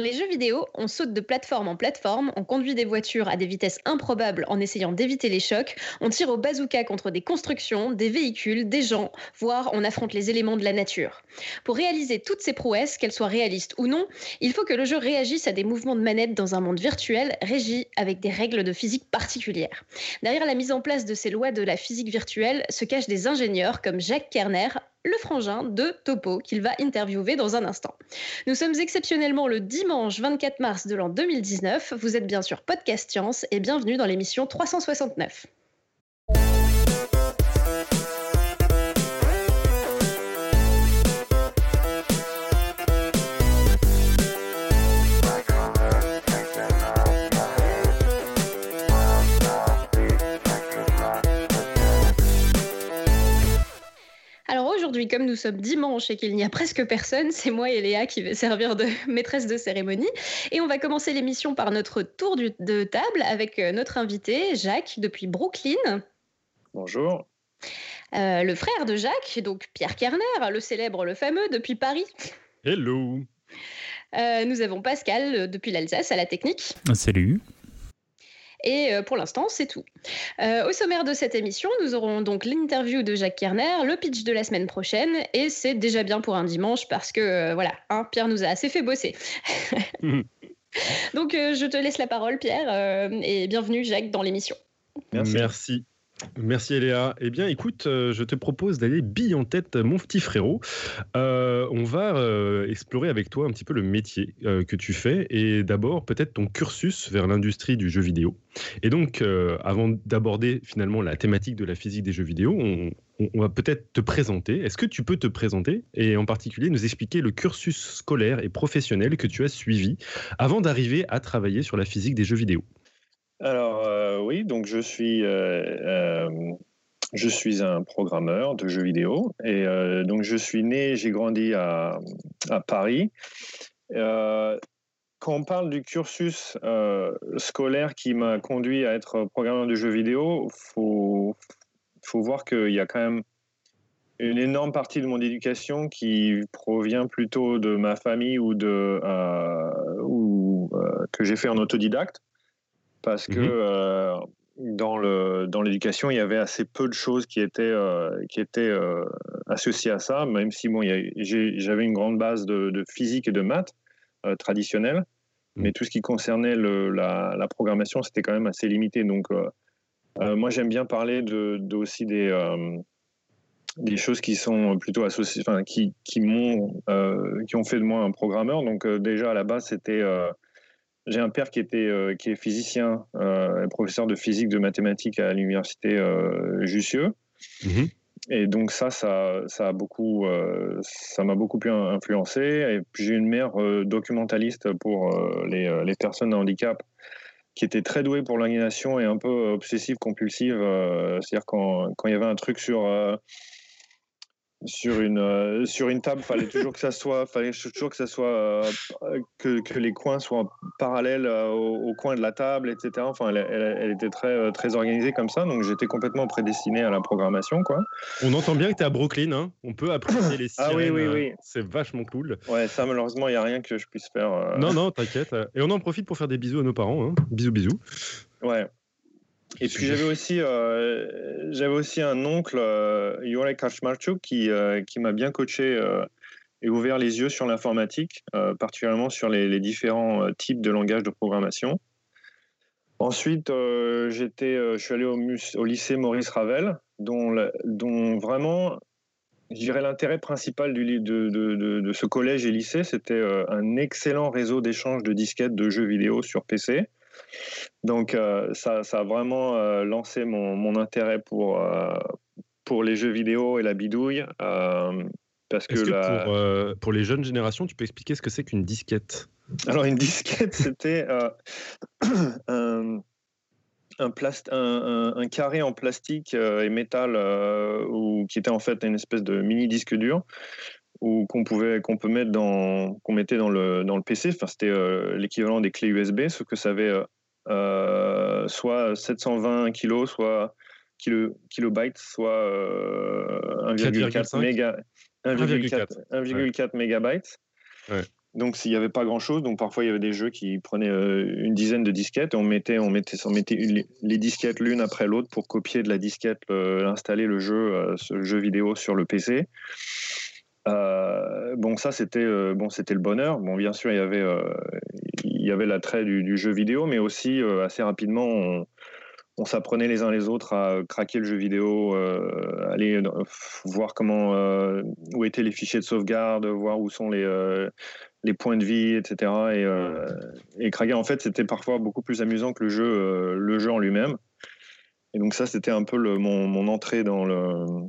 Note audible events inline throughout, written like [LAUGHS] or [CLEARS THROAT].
les jeux vidéo, on saute de plateforme en plateforme, on conduit des voitures à des vitesses improbables en essayant d'éviter les chocs, on tire au bazooka contre des constructions, des véhicules, des gens, voire on affronte les éléments de la nature. Pour réaliser toutes ces prouesses, qu'elles soient réalistes ou non, il faut que le jeu réagisse à des mouvements de manette dans un monde virtuel régi avec des règles de physique particulières. Derrière la mise en place de ces lois de la physique virtuelle se cachent des ingénieurs comme Jacques Kerner, le frangin de Topo, qu'il va interviewer dans un instant. Nous sommes exceptionnellement le dimanche 24 mars de l'an 2019. Vous êtes bien sûr Podcast Science et bienvenue dans l'émission 369. Aujourd'hui, comme nous sommes dimanche et qu'il n'y a presque personne, c'est moi et Léa qui vais servir de [LAUGHS] maîtresse de cérémonie. Et on va commencer l'émission par notre tour de table avec euh, notre invité, Jacques, depuis Brooklyn. Bonjour. Euh, le frère de Jacques, donc Pierre Kerner, le célèbre, le fameux, depuis Paris. Hello. Euh, nous avons Pascal depuis l'Alsace à la technique. Salut. Et euh, pour l'instant, c'est tout. Euh, au sommaire de cette émission, nous aurons donc l'interview de Jacques Kerner, le pitch de la semaine prochaine, et c'est déjà bien pour un dimanche parce que euh, voilà, hein, Pierre nous a assez fait bosser. [LAUGHS] donc je te laisse la parole, Pierre, et bienvenue Jacques dans l'émission. Merci. Merci Eléa. Eh bien, écoute, euh, je te propose d'aller bille en tête, mon petit frérot. Euh, on va euh, explorer avec toi un petit peu le métier que tu fais et d'abord peut-être ton cursus vers l'industrie du jeu vidéo. Et donc, avant d'aborder finalement la thématique de la physique des jeux vidéo, on va peut-être te présenter. Est-ce que tu peux te présenter et en particulier nous expliquer le cursus scolaire et professionnel que tu as suivi avant d'arriver à travailler sur la physique des jeux vidéo? Alors euh, oui, donc je suis euh, euh, je suis un programmeur de jeux vidéo et donc je suis né, j'ai grandi à, à Paris. quand on parle du cursus scolaire qui m'a conduit à être programmeur de jeux vidéo, faut faut voir qu'il y a quand même une énorme partie de mon éducation qui provient plutôt de ma famille ou de ou que j'ai fait en autodidacte parce que mhm. euh, dans le dans l'éducation, il y avait assez peu de choses qui étaient euh, qui étaient euh, associées à ça, même si bon, j'avais une grande base de, physique et de maths traditionnelles, mhm. mais tout ce qui concernait le, la, la, programmation, c'était quand même assez limité. Donc moi, j'aime bien parler de, aussi des des choses qui sont plutôt associées, enfin, qui qui m'ont qui ont fait de moi un programmeur. Donc déjà à la base, c'était j'ai un père qui était euh, qui est physicien, euh, professeur de physique de mathématiques à l'université euh, Jussieu. Mhm. Et donc ça, ça, ça a beaucoup, ça m'a beaucoup pu influencer. Et puis j'ai une mère documentaliste pour les, les, personnes à handicap qui était très douée pour l'animation et un peu obsessive compulsive. C'est-à-dire quand, quand il y avait un truc sur sur une euh, sur une table fallait toujours que ça soit fallait toujours que ça soit euh, que, que, les coins soient parallèles euh, au, coin de la table etc enfin elle, elle, était très très organisée comme ça donc j'étais complètement prédestiné à la programmation quoi. On entend bien que tu es à Brooklyn hein. On peut apprécier les sirènes ah oui oui oui. c'est vachement cool. Ouais ça malheureusement il y a rien que je puisse faire non non t'inquiète. Et on en profite pour faire des bisous à nos parents hein. bisous bisous. Ouais et puis j'avais aussi, euh, aussi un oncle, euh, Jurek qui, euh, qui m'a bien coaché euh, et ouvert les yeux sur l'informatique, particulièrement sur les, différents types de langages de programmation. Ensuite, j'étais, je suis allé au, lycée Maurice Ravel, dont, dont vraiment, je dirais l'intérêt principal du, de, de, de, ce collège et lycée, c'était un excellent réseau d'échange de disquettes de jeux vidéo sur PC. Donc euh, ça, ça, a vraiment euh, lancé mon, mon, intérêt pour, euh, pour les jeux vidéo et la bidouille. parce que, que pour, pour, les jeunes générations, tu peux expliquer ce que c'est qu'une disquette? Alors une disquette, [LAUGHS] c'était [CLEARS THROAT] un, un, un, un, carré en plastique et métal ou, qui était en fait une espèce de mini disque dur ou qu'on pouvait qu'on peut mettre dans qu'on mettait dans le dans le PC enfin c'était l'équivalent des clés USB ce que ça avait euh, soit 720 kg, soit kilo, kilobytes, soit 1,4 euh, méga, 1,4 mégabytes. donc il n'y avait pas grand chose. Donc parfois il y avait des jeux qui prenaient une dizaine de disquettes et on mettait, on mettait, on mettait les disquettes l'une après l'autre pour copier de la disquette, installer le jeu, ce jeu vidéo sur le PC. Bon ça c'était bon c'était le bonheur. Bon bien sûr il y avait il y avait l'attrait du, jeu vidéo, mais aussi assez rapidement on, s'apprenait les uns les autres à craquer le jeu vidéo, euh, aller voir comment euh, où étaient les fichiers de sauvegarde, voir où sont les euh, les points de vie, etc. Et, craquer en fait c'était parfois beaucoup plus amusant que le jeu le jeu en lui-même. Et donc ça c'était un peu mon, entrée dans le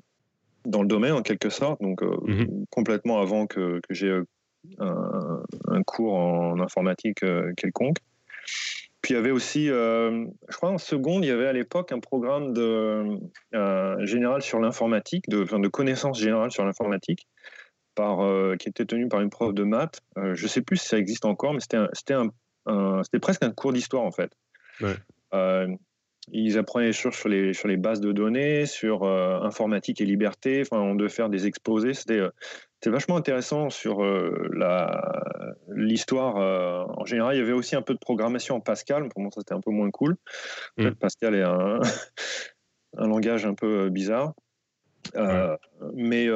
dans le domaine en quelque sorte, donc mhm. complètement avant que, que j'ai un, un, cours en informatique quelconque. Puis il y avait aussi, euh, je crois en seconde, il y avait à l'époque un programme de, euh, général sur l'informatique, de, de connaissances générales sur l'informatique, par, euh, qui était tenu par une prof de maths. je ne sais plus si ça existe encore, mais c'était c'était presque un cours d'histoire en fait. Ils apprenaient des choses sur les, sur les bases de données, sur informatique et liberté. Enfin, on devait faire des exposés. C'était c'est vachement intéressant sur euh, l'histoire. Euh, en général, il y avait aussi un peu de programmation en Pascal. Pour moi, ça c'était un peu moins cool. Mm. Pascal est un, [LAUGHS] un, langage un peu euh, bizarre. Mais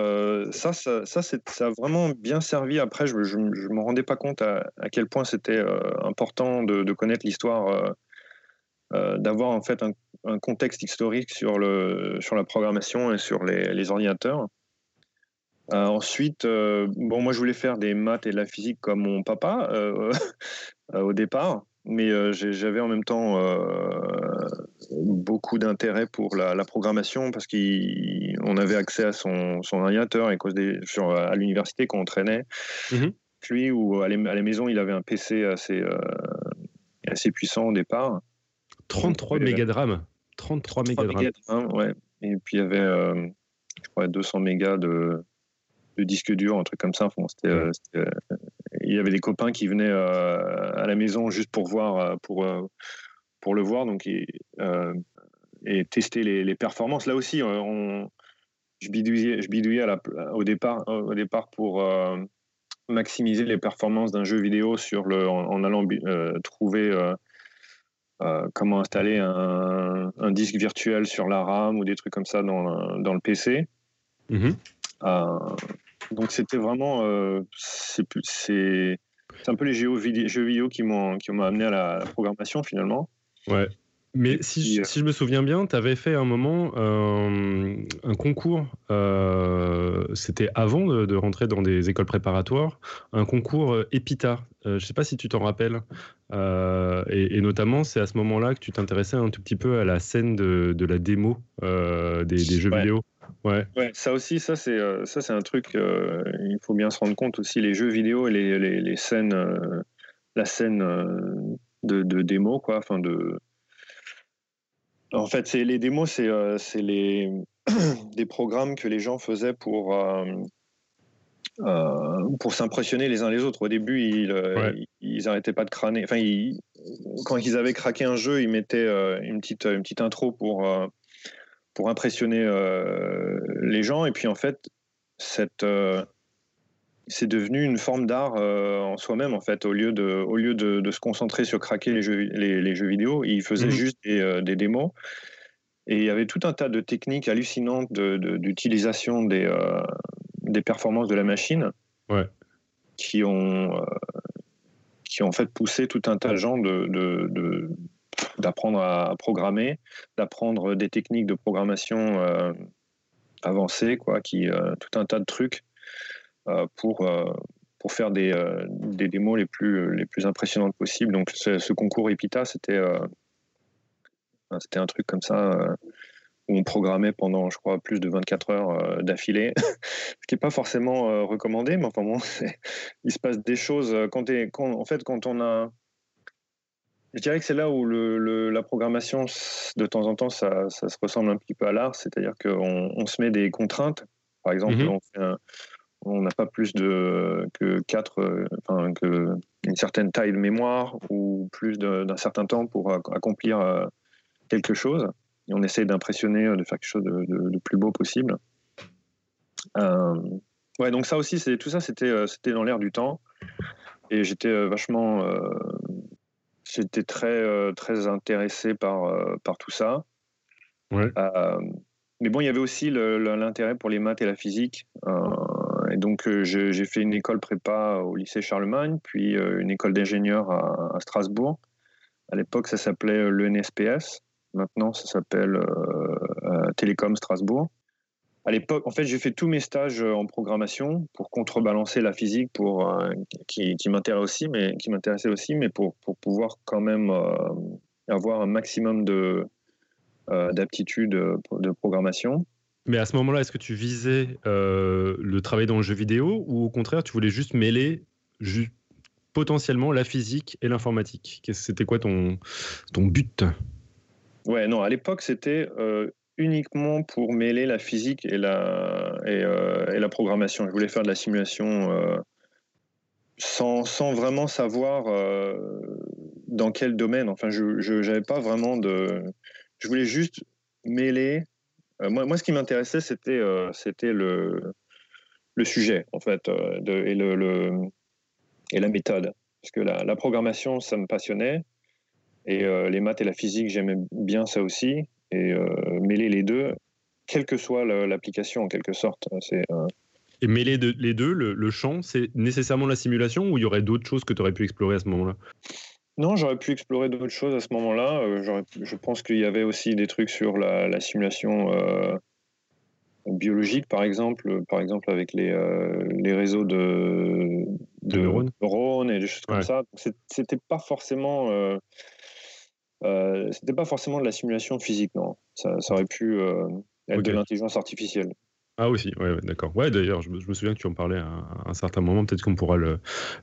ça, ça, ça, ça, a vraiment bien servi. Après, je ne me rendais pas compte à, quel point c'était important de, de connaître l'histoire, d'avoir en fait un, un, contexte historique sur, le, sur la programmation et sur les, les ordinateurs. Euh, ensuite, euh, bon, moi je voulais faire des maths et de la physique comme mon papa euh, [LAUGHS] au départ, mais j'avais en même temps beaucoup d'intérêt pour la, programmation parce qu'on avait accès à son, ordinateur et cause des, sur, à l'université qu'on entraînait. Mmh Lui, ou à, la maison, il avait un PC assez, assez puissant au départ. 33 mégas de RAM 33 mégas de RAM. ouais. Et puis il y avait, je crois, 200 mégas de, de disque dur, un truc comme ça. Euh, euh, il y avait des copains qui venaient euh, à la maison juste pour voir, pour, pour le voir, donc et, et tester les, performances. Là aussi, on, je bidouillais, je bidouillais à la, au départ, au départ pour maximiser les performances d'un jeu vidéo sur le, en, allant trouver comment installer un, un, disque virtuel sur la RAM ou des trucs comme ça dans, dans le PC. Mm-hmm. Donc c'était vraiment, euh, c'est un peu les jeux vidéo, qui m'ont amené à la, programmation finalement. Ouais. Mais si, je, si je me souviens bien, tu avais fait un moment euh, un concours, euh, c'était avant de, rentrer dans des écoles préparatoires, un concours EPITA. je ne sais pas si tu t'en rappelles. Et, notamment, c'est à ce moment-là que tu t'intéressais un tout petit peu à la scène de, de la démo des, jeux vidéo. Ouais. ça aussi, ça c'est euh, ça c'est un truc. Euh, il faut bien se rendre compte aussi les jeux vidéo et les, les, les scènes, euh, la scène de, de, démo quoi. Enfin de. En fait, c'est les démos, c'est c'est les [CLEARS THROAT] des programmes que les gens faisaient pour pour s'impressionner les uns les autres. Au début, ils, ils, arrêtaient pas de crâner. Enfin, quand ils avaient craqué un jeu, ils mettaient une petite une petite intro pour pour impressionner euh, les gens. Et puis en fait, cette euh, c'est devenu une forme d'art euh, en soi-même en fait au lieu de au lieu de, se concentrer sur craquer les jeux les, jeux vidéo ils faisaient mhm. juste des, démos et il y avait tout un tas de techniques hallucinantes d'utilisation des des performances de la machine qui ont qui ont en fait poussé tout un tas de gens de, d'apprendre à programmer, d'apprendre des techniques de programmation euh, avancées, quoi, qui, euh, tout un tas de trucs euh, pour, pour faire des, des, démos les plus, les plus impressionnantes possibles. Donc ce, concours EPITA, c'était c'était un truc comme ça où on programmait pendant, je crois, plus de 24 heures d'affilée, [LAUGHS] ce qui n'est pas forcément recommandé, mais enfin bon, [LAUGHS] il se passe des choses quand, quand, en fait, quand on a je dirais que c'est là où le, la programmation, de temps en temps, ça, ça, se ressemble un petit peu à l'art, c'est-à-dire qu'on on se met des contraintes. Par exemple, mhm. on n'a pas plus de que quatre, enfin, que une certaine taille de mémoire ou plus d'un certain temps pour accomplir euh, quelque chose. Et on essaie d'impressionner, de faire quelque chose de, de, plus beau possible. Euh, ouais, donc ça aussi, c'est tout ça, c'était euh, c'était dans l'air du temps. Et j'étais vachement. j'étais très, très intéressé par, par tout ça. Ouais. mais bon, il y avait aussi l'intérêt pour les maths et la physique. Et donc, j'ai fait une école prépa au lycée Charlemagne, puis une école d'ingénieur à, Strasbourg. À l'époque, ça s'appelait l'ENSPS. Maintenant, ça s'appelle Télécom Strasbourg à l'époque, en fait, j'ai fait tous mes stages euh, en programmation pour contrebalancer la physique, pour euh, qui, m'intéressait aussi, mais qui aussi, mais pour, pouvoir quand même euh, avoir un maximum de d'aptitude de programmation. Mais à ce moment-là, est-ce que tu visais le travail dans le jeu vidéo ou au contraire, tu voulais juste mêler potentiellement la physique et l'informatique? C'était quoi ton, ton but? Ouais, non, à l'époque, c'était uniquement pour mêler la physique et la, et, euh, la programmation. Je voulais faire de la simulation euh, sans, sans, vraiment savoir euh, dans quel domaine. Enfin, je n'avais pas vraiment de... Je voulais juste mêler... moi, moi, ce qui m'intéressait, c'était c'était le, sujet, en fait, de, et, la méthode. Parce que la, programmation, ça me passionnait. Et les maths et la physique, j'aimais bien ça aussi et euh, mêler les deux, quelle que soit l'application en quelque sorte. C'est euh, et mêler les deux, le, champ, c'est nécessairement la simulation ou il y aurait d'autres choses que tu aurais pu explorer à ce moment-là? Non, j'aurais pu explorer d'autres choses à ce moment-là. Euh, je pense qu'il y avait aussi des trucs sur la, simulation biologique, par exemple, par exemple avec les, les réseaux de, de, neurones. et des choses comme ça. C'était pas forcément euh, c'était pas forcément de la simulation physique, non. Ça, aurait pu euh, être de l'intelligence artificielle. Ah aussi, ouais, d'accord. Ouais, d'ailleurs, je, me souviens que tu en parlais à, un certain moment, peut-être qu'on pourra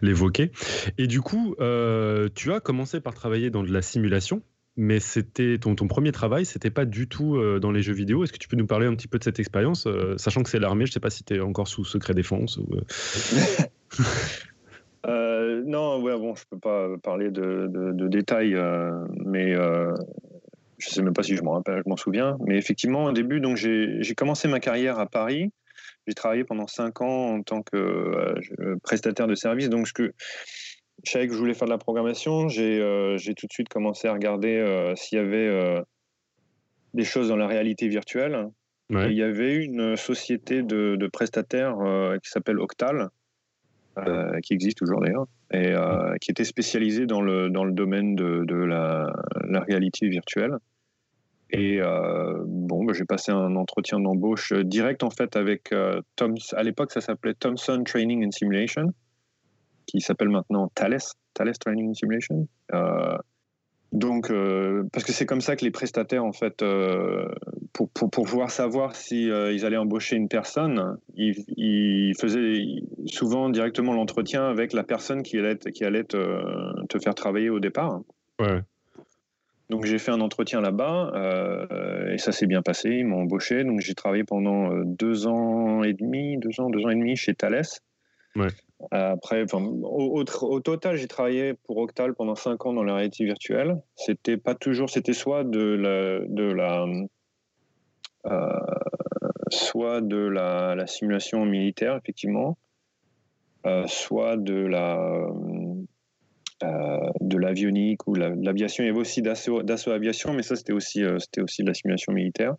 l'évoquer. Et du coup, euh, tu as commencé par travailler dans de la simulation, mais c'était ton, premier travail, c'était pas du tout dans les jeux vidéo. Est-ce que tu peux nous parler un petit peu de cette expérience, sachant que c'est l'armée, je sais pas si tu es encore sous secret défense. [LAUGHS] Euh, non, ouais, bon, je peux pas parler de, détails, euh, mais euh, je sais même pas si je m'en rappelle, je m'en souviens. Mais effectivement, au début, donc j'ai commencé ma carrière à Paris. J'ai travaillé pendant cinq ans en tant que prestataire de service. Donc, je, je savais que je voulais faire de la programmation. J'ai tout de suite commencé à regarder s'il y avait des choses dans la réalité virtuelle. il y avait une société de, de prestataires qui s'appelle Octal, euh, qui existe toujours d'ailleurs, et euh, qui était spécialisé dans le, dans le domaine de, de la, la, réalité virtuelle. Et euh, bon, bah, j'ai passé un entretien d'embauche direct en fait avec Tom. À l'époque, ça s'appelait Thomson Training and Simulation, qui s'appelle maintenant Thales, Thales Training and Simulation. Donc, euh, parce que c'est comme ça que les prestataires, en fait, euh, pour, pour, pour, pouvoir savoir si euh, ils allaient embaucher une personne, ils, ils faisaient souvent directement l'entretien avec la personne qui allait, qui allait te, te faire travailler au départ. Ouais. Donc j'ai fait un entretien là-bas et ça s'est bien passé. Ils m'ont embauché. Donc j'ai travaillé pendant deux ans et demi, deux ans, deux ans et demi chez Thales. Ouais. Après, au, au, total, j'ai travaillé pour Octal pendant 5 ans dans la réalité virtuelle. C'était pas toujours, c'était soit de la, de la, euh, soit de la, la, simulation militaire, effectivement, euh, soit de la, euh, de l'avionique ou de l'aviation. Il y avait aussi d'assaut aviation, mais ça, c'était aussi, c'était aussi de la simulation militaire.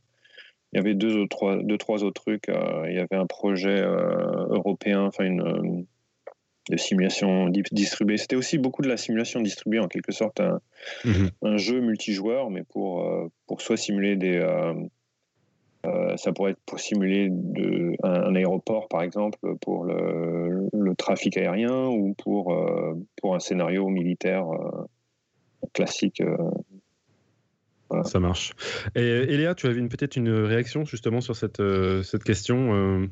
Il y avait deux ou trois, deux, trois autres trucs. il y avait un projet européen, enfin une de simulation distribuée. C'était aussi beaucoup de la simulation distribuée, en quelque sorte, un, mhm. jeu multijoueur, mais pour, euh, pour soit simuler des. Euh, euh, ça pourrait être pour simuler un, aéroport, par exemple, pour le, trafic aérien ou pour, pour un scénario militaire classique. Ça marche. Et Eléa, tu avais peut-être une réaction justement sur cette question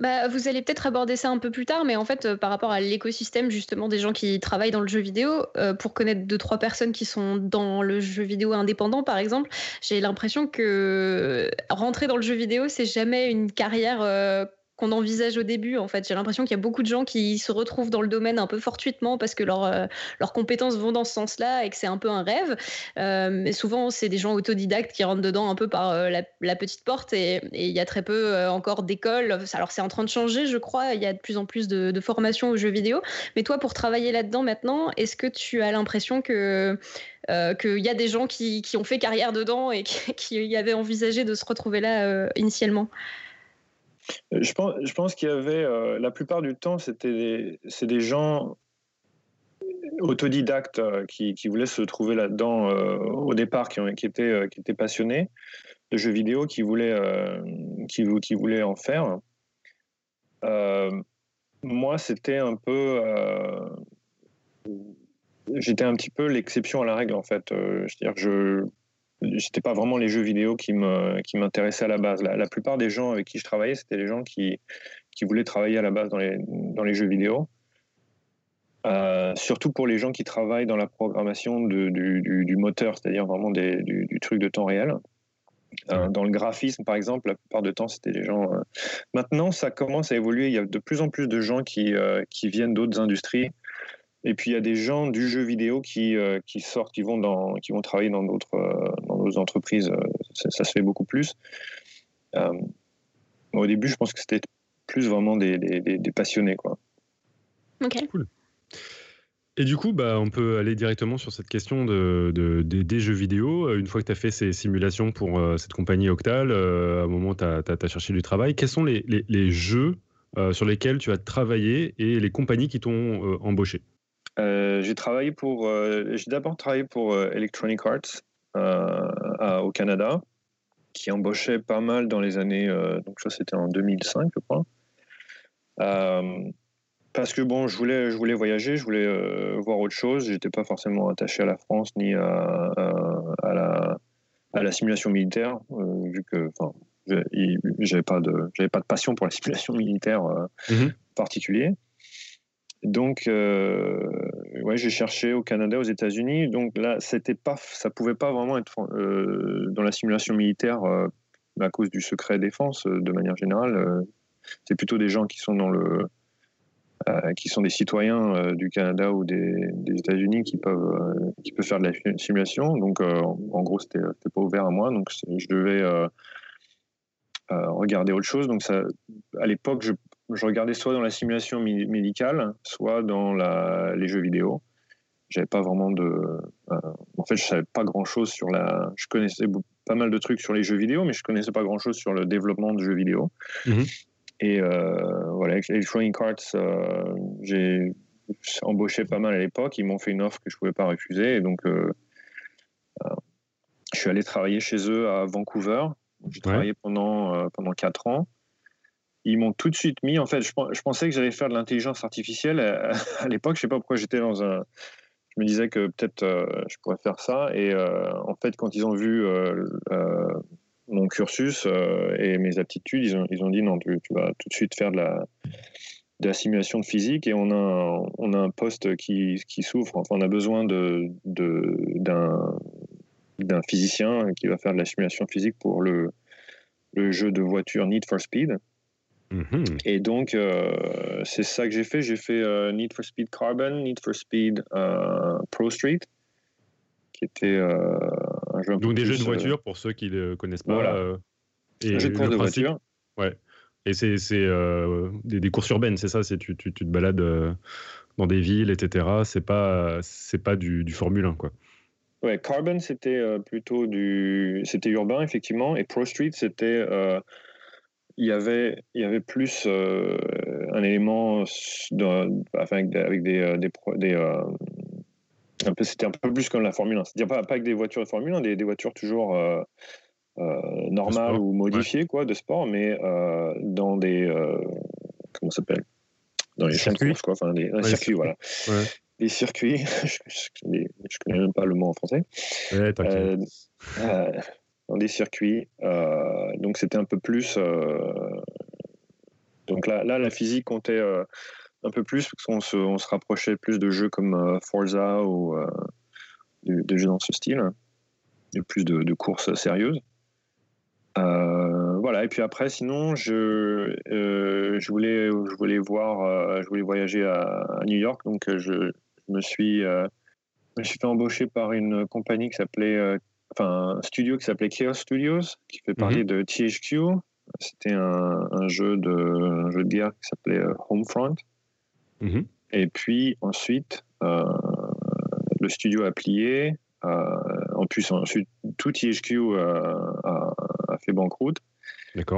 bah, vous allez peut-être aborder ça un peu plus tard, mais en fait, euh, par rapport à l'écosystème justement des gens qui travaillent dans le jeu vidéo, euh, pour connaître deux trois personnes qui sont dans le jeu vidéo indépendant, par exemple, j'ai l'impression que rentrer dans le jeu vidéo, c'est jamais une carrière euh, qu'on envisage au début. En fait, j'ai l'impression qu'il y a beaucoup de gens qui se retrouvent dans le domaine un peu fortuitement parce que leur, leurs compétences vont dans ce sens-là et que c'est un peu un rêve. mais souvent, c'est des gens autodidactes qui rentrent dedans un peu par la, petite porte et il y a très peu encore d'écoles. Alors, c'est en train de changer, je crois. Il y a de plus en plus de, formations aux jeux vidéo. Mais toi, pour travailler là-dedans maintenant, est-ce que tu as l'impression que euh, qu'il y a des gens qui, ont fait carrière dedans et [LAUGHS] qui, qui, avaient envisagé de se retrouver là euh, initialement? Je pense, je pense qu'il y avait, euh, la plupart du temps, c'était c'est des gens autodidactes qui, qui, voulaient se trouver là-dedans au départ, qui, étaient, passionnés de jeux vidéo, qui voulaient, qui, voulaient en faire. moi, c'était un peu j'étais un petit peu l'exception à la règle en fait. Euh, je dire, je n'était pas vraiment les jeux vidéo qui me qui m'intéressaient à la base. La, plupart des gens avec qui je travaillais, c'était les gens qui qui voulaient travailler à la base dans les dans les jeux vidéo. Euh, surtout pour les gens qui travaillent dans la programmation du, du, moteur, c'est-à-dire vraiment des, du, truc de temps réel. Euh, dans le graphisme, par exemple, la plupart du temps, c'était les gens. Maintenant, ça commence à évoluer. Il y a de plus en plus de gens qui, qui viennent d'autres industries et puis il y a des gens du jeu vidéo qui, euh, qui sortent, qui vont, dans, qui vont travailler dans d'autres euh, entreprises. Euh, ça, se fait beaucoup plus. au début, je pense que c'était plus vraiment des, des, passionnés. Quoi. Ok. Cool. Et du coup, bah, on peut aller directement sur cette question de, de, des jeux vidéo. Une fois que tu as fait ces simulations pour cette compagnie Octal, à un moment, tu as, cherché du travail. Quels sont les, les, les jeux sur lesquels tu as travaillé et les compagnies qui t'ont embauché? Euh, j'ai travaillé pour, euh, j'ai d'abord travaillé pour euh, Electronic Arts au Canada, qui embauchait pas mal dans les années, donc ça c'était en 2005 je crois. parce que bon, je voulais, je voulais voyager, je voulais voir autre chose. J'étais pas forcément attaché à la France ni à, à, la, à la, simulation militaire, vu que, j'avais pas de, j'avais pas de passion pour la [LAUGHS] simulation militaire mm particulier. Donc, euh, ouais, j'ai cherché au Canada, aux États-Unis. Donc là, c'était pas, ça pouvait pas vraiment être euh, dans la simulation militaire euh, à cause du secret défense de manière générale. c'est plutôt des gens qui sont dans le, qui sont des citoyens du Canada ou des, États-Unis qui peuvent, qui peuvent faire de la simulation. Donc, en gros, c'était pas ouvert à moi. Donc, je devais regarder autre chose. Donc, à l'époque, je je regardais soit dans la simulation médicale, soit dans les jeux vidéo. J'avais pas vraiment de. Euh, en fait, je savais pas grand chose sur la. Je connaissais pas mal de trucs sur les jeux vidéo, mais je connaissais pas grand chose sur le développement de jeux vidéo. Mhm. Et euh, voilà, avec Electronic Arts, euh, j'ai embauché pas mal à l'époque. Ils m'ont fait une offre que je pouvais pas refuser. Et donc, je suis allé travailler chez eux à Vancouver. J'ai travaillé pendant, pendant 4 ans ils m'ont tout de suite mis. En fait, je, pensais que j'allais faire de l'intelligence artificielle euh, [LAUGHS] à, l'époque. Je sais pas pourquoi j'étais dans un. Je me disais que peut-être euh, je pourrais faire ça. Et euh, en fait, quand ils ont vu mon cursus et mes aptitudes, ils ont, ils ont dit non, tu, vas tout de suite faire de la, de la simulation de physique et on a un, on a un poste qui, qui s'ouvre. Enfin, on a besoin de, d'un, d'un physicien qui va faire de la simulation physique pour le, le jeu de voiture Need for Speed. Mhm. Et donc, euh, c'est ça que j'ai fait. J'ai fait euh, Need for Speed Carbon, Need for Speed euh, Pro Street, qui était un jeu. donc, des jeux de voiture pour ceux qui ne connaissent pas. Voilà. et un jeu de course de voiture. Ouais. Et c'est des, des, courses urbaines, c'est ça tu, tu, tu, te balades dans des villes, etc. C'est pas, pas du, du Formule 1, quoi. Ouais, Carbon, c'était plutôt du. C'était urbain, effectivement. Et Pro Street, c'était il y avait, il y avait plus euh, un élément avec, avec des, euh, des, des euh, un peu, c'était un peu plus comme la Formule 1. C'est-à-dire pas, pas, avec des voitures de Formule 1, des, des voitures toujours normales ou modifiées quoi, de sport, mais dans des comment s'appelle? Dans les circuits, quoi, enfin des, circuits, voilà. Des circuits, [LAUGHS] je, je, connais même pas le mot en français. Dans des circuits. Euh, donc c'était un peu plus. Euh, donc là, là, la physique comptait euh, un peu plus parce qu'on se, on se rapprochait plus de jeux comme Forza ou de, jeux dans ce style, et plus de, courses sérieuses. voilà. Et puis après, sinon, je, je voulais, je voulais voir, je voulais voyager à, New York, donc je, me suis, je me suis fait embaucher par une compagnie qui s'appelait, enfin, un studio qui s'appelait Chaos Studios, qui fait parler mhm. de THQ. C'était un, jeu de, jeu de guerre qui s'appelait Homefront. Mhm. Et puis ensuite, le studio a plié. en plus, ensuite, tout THQ a, a fait banqueroute.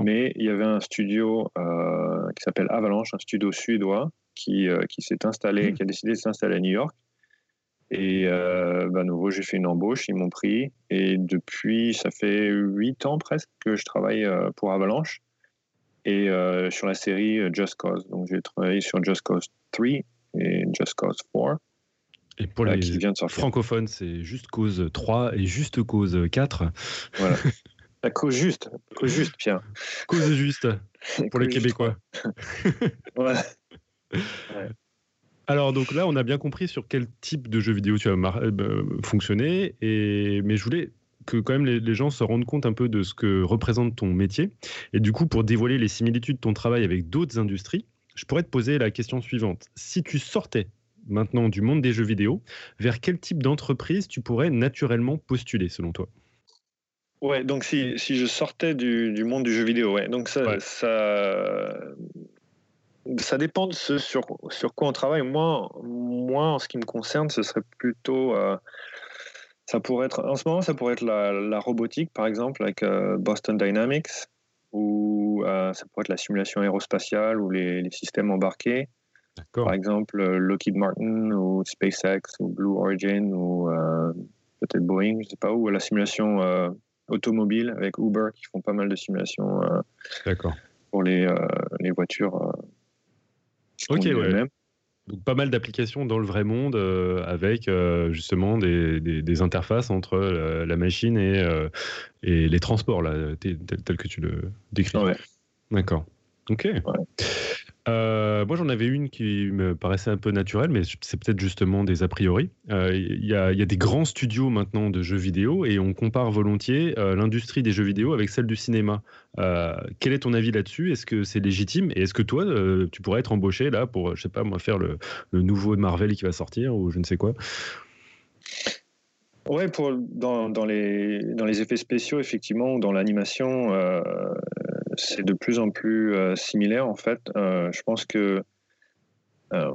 Mais il y avait un studio euh, qui s'appelle Avalanche, un studio suédois qui, euh, qui s'est installé, hmm. qui a décidé de s'installer à New York. Et euh, bah, à nouveau, j'ai fait une embauche, ils m'ont pris. Et depuis, ça fait huit ans presque que je travaille pour Avalanche et sur la série Just Cause. Donc j'ai travaillé sur Just Cause 3 et Just Cause 4. Et pour les francophones, c'est Juste Cause 3 et Juste Cause 4. Voilà. [LAUGHS] La cause juste, cause juste, Pierre. Cause juste pour les Québécois. [LAUGHS] [LAUGHS] Alors donc là, on a bien compris sur quel type de jeu vidéo tu vas euh, fonctionner, et mais je voulais que quand même les, gens se rendent compte un peu de ce que représente ton métier. Et du coup, pour dévoiler les similitudes de ton travail avec d'autres industries, je pourrais te poser la question suivante. Si tu sortais maintenant du monde des jeux vidéo, vers quel type d'entreprise tu pourrais naturellement postuler selon toi? Ouais, donc si, si je sortais du, du, monde du jeu vidéo, ouais. Donc ça, ça, ça, dépend de ce sur, sur quoi on travaille. Moi, moi, en ce qui me concerne, ce serait plutôt. Euh, ça pourrait être, en ce moment, ça pourrait être la, la robotique, par exemple, avec euh, Boston Dynamics, ou euh, ça pourrait être la simulation aérospatiale ou les, les systèmes embarqués. Par exemple, Lockheed Martin ou SpaceX ou Blue Origin ou peut-être Boeing, je sais pas où, la simulation automobile avec Uber qui font pas mal de simulations pour les, euh, les voitures. Euh, ok, ouais. Donc pas mal d'applications dans le vrai monde avec justement des, des, interfaces entre la, machine et, et les transports, là, tel, que tu le décris. D'accord. Ok. Euh, moi, j'en avais une qui me paraissait un peu naturelle, mais c'est peut-être justement des a priori. Euh, il y, a des grands studios maintenant de jeux vidéo et on compare volontiers euh, l'industrie des jeux vidéo avec celle du cinéma. quel est ton avis là-dessus? Est-ce que c'est légitime? Et est-ce que toi, tu pourrais être embauché là pour, je sais pas, moi, faire le, le nouveau Marvel qui va sortir ou je ne sais quoi? Ouais, pour, dans, les, dans les effets spéciaux, effectivement, ou dans l'animation, c'est de plus en plus euh, similaire en fait. Euh, je pense que euh,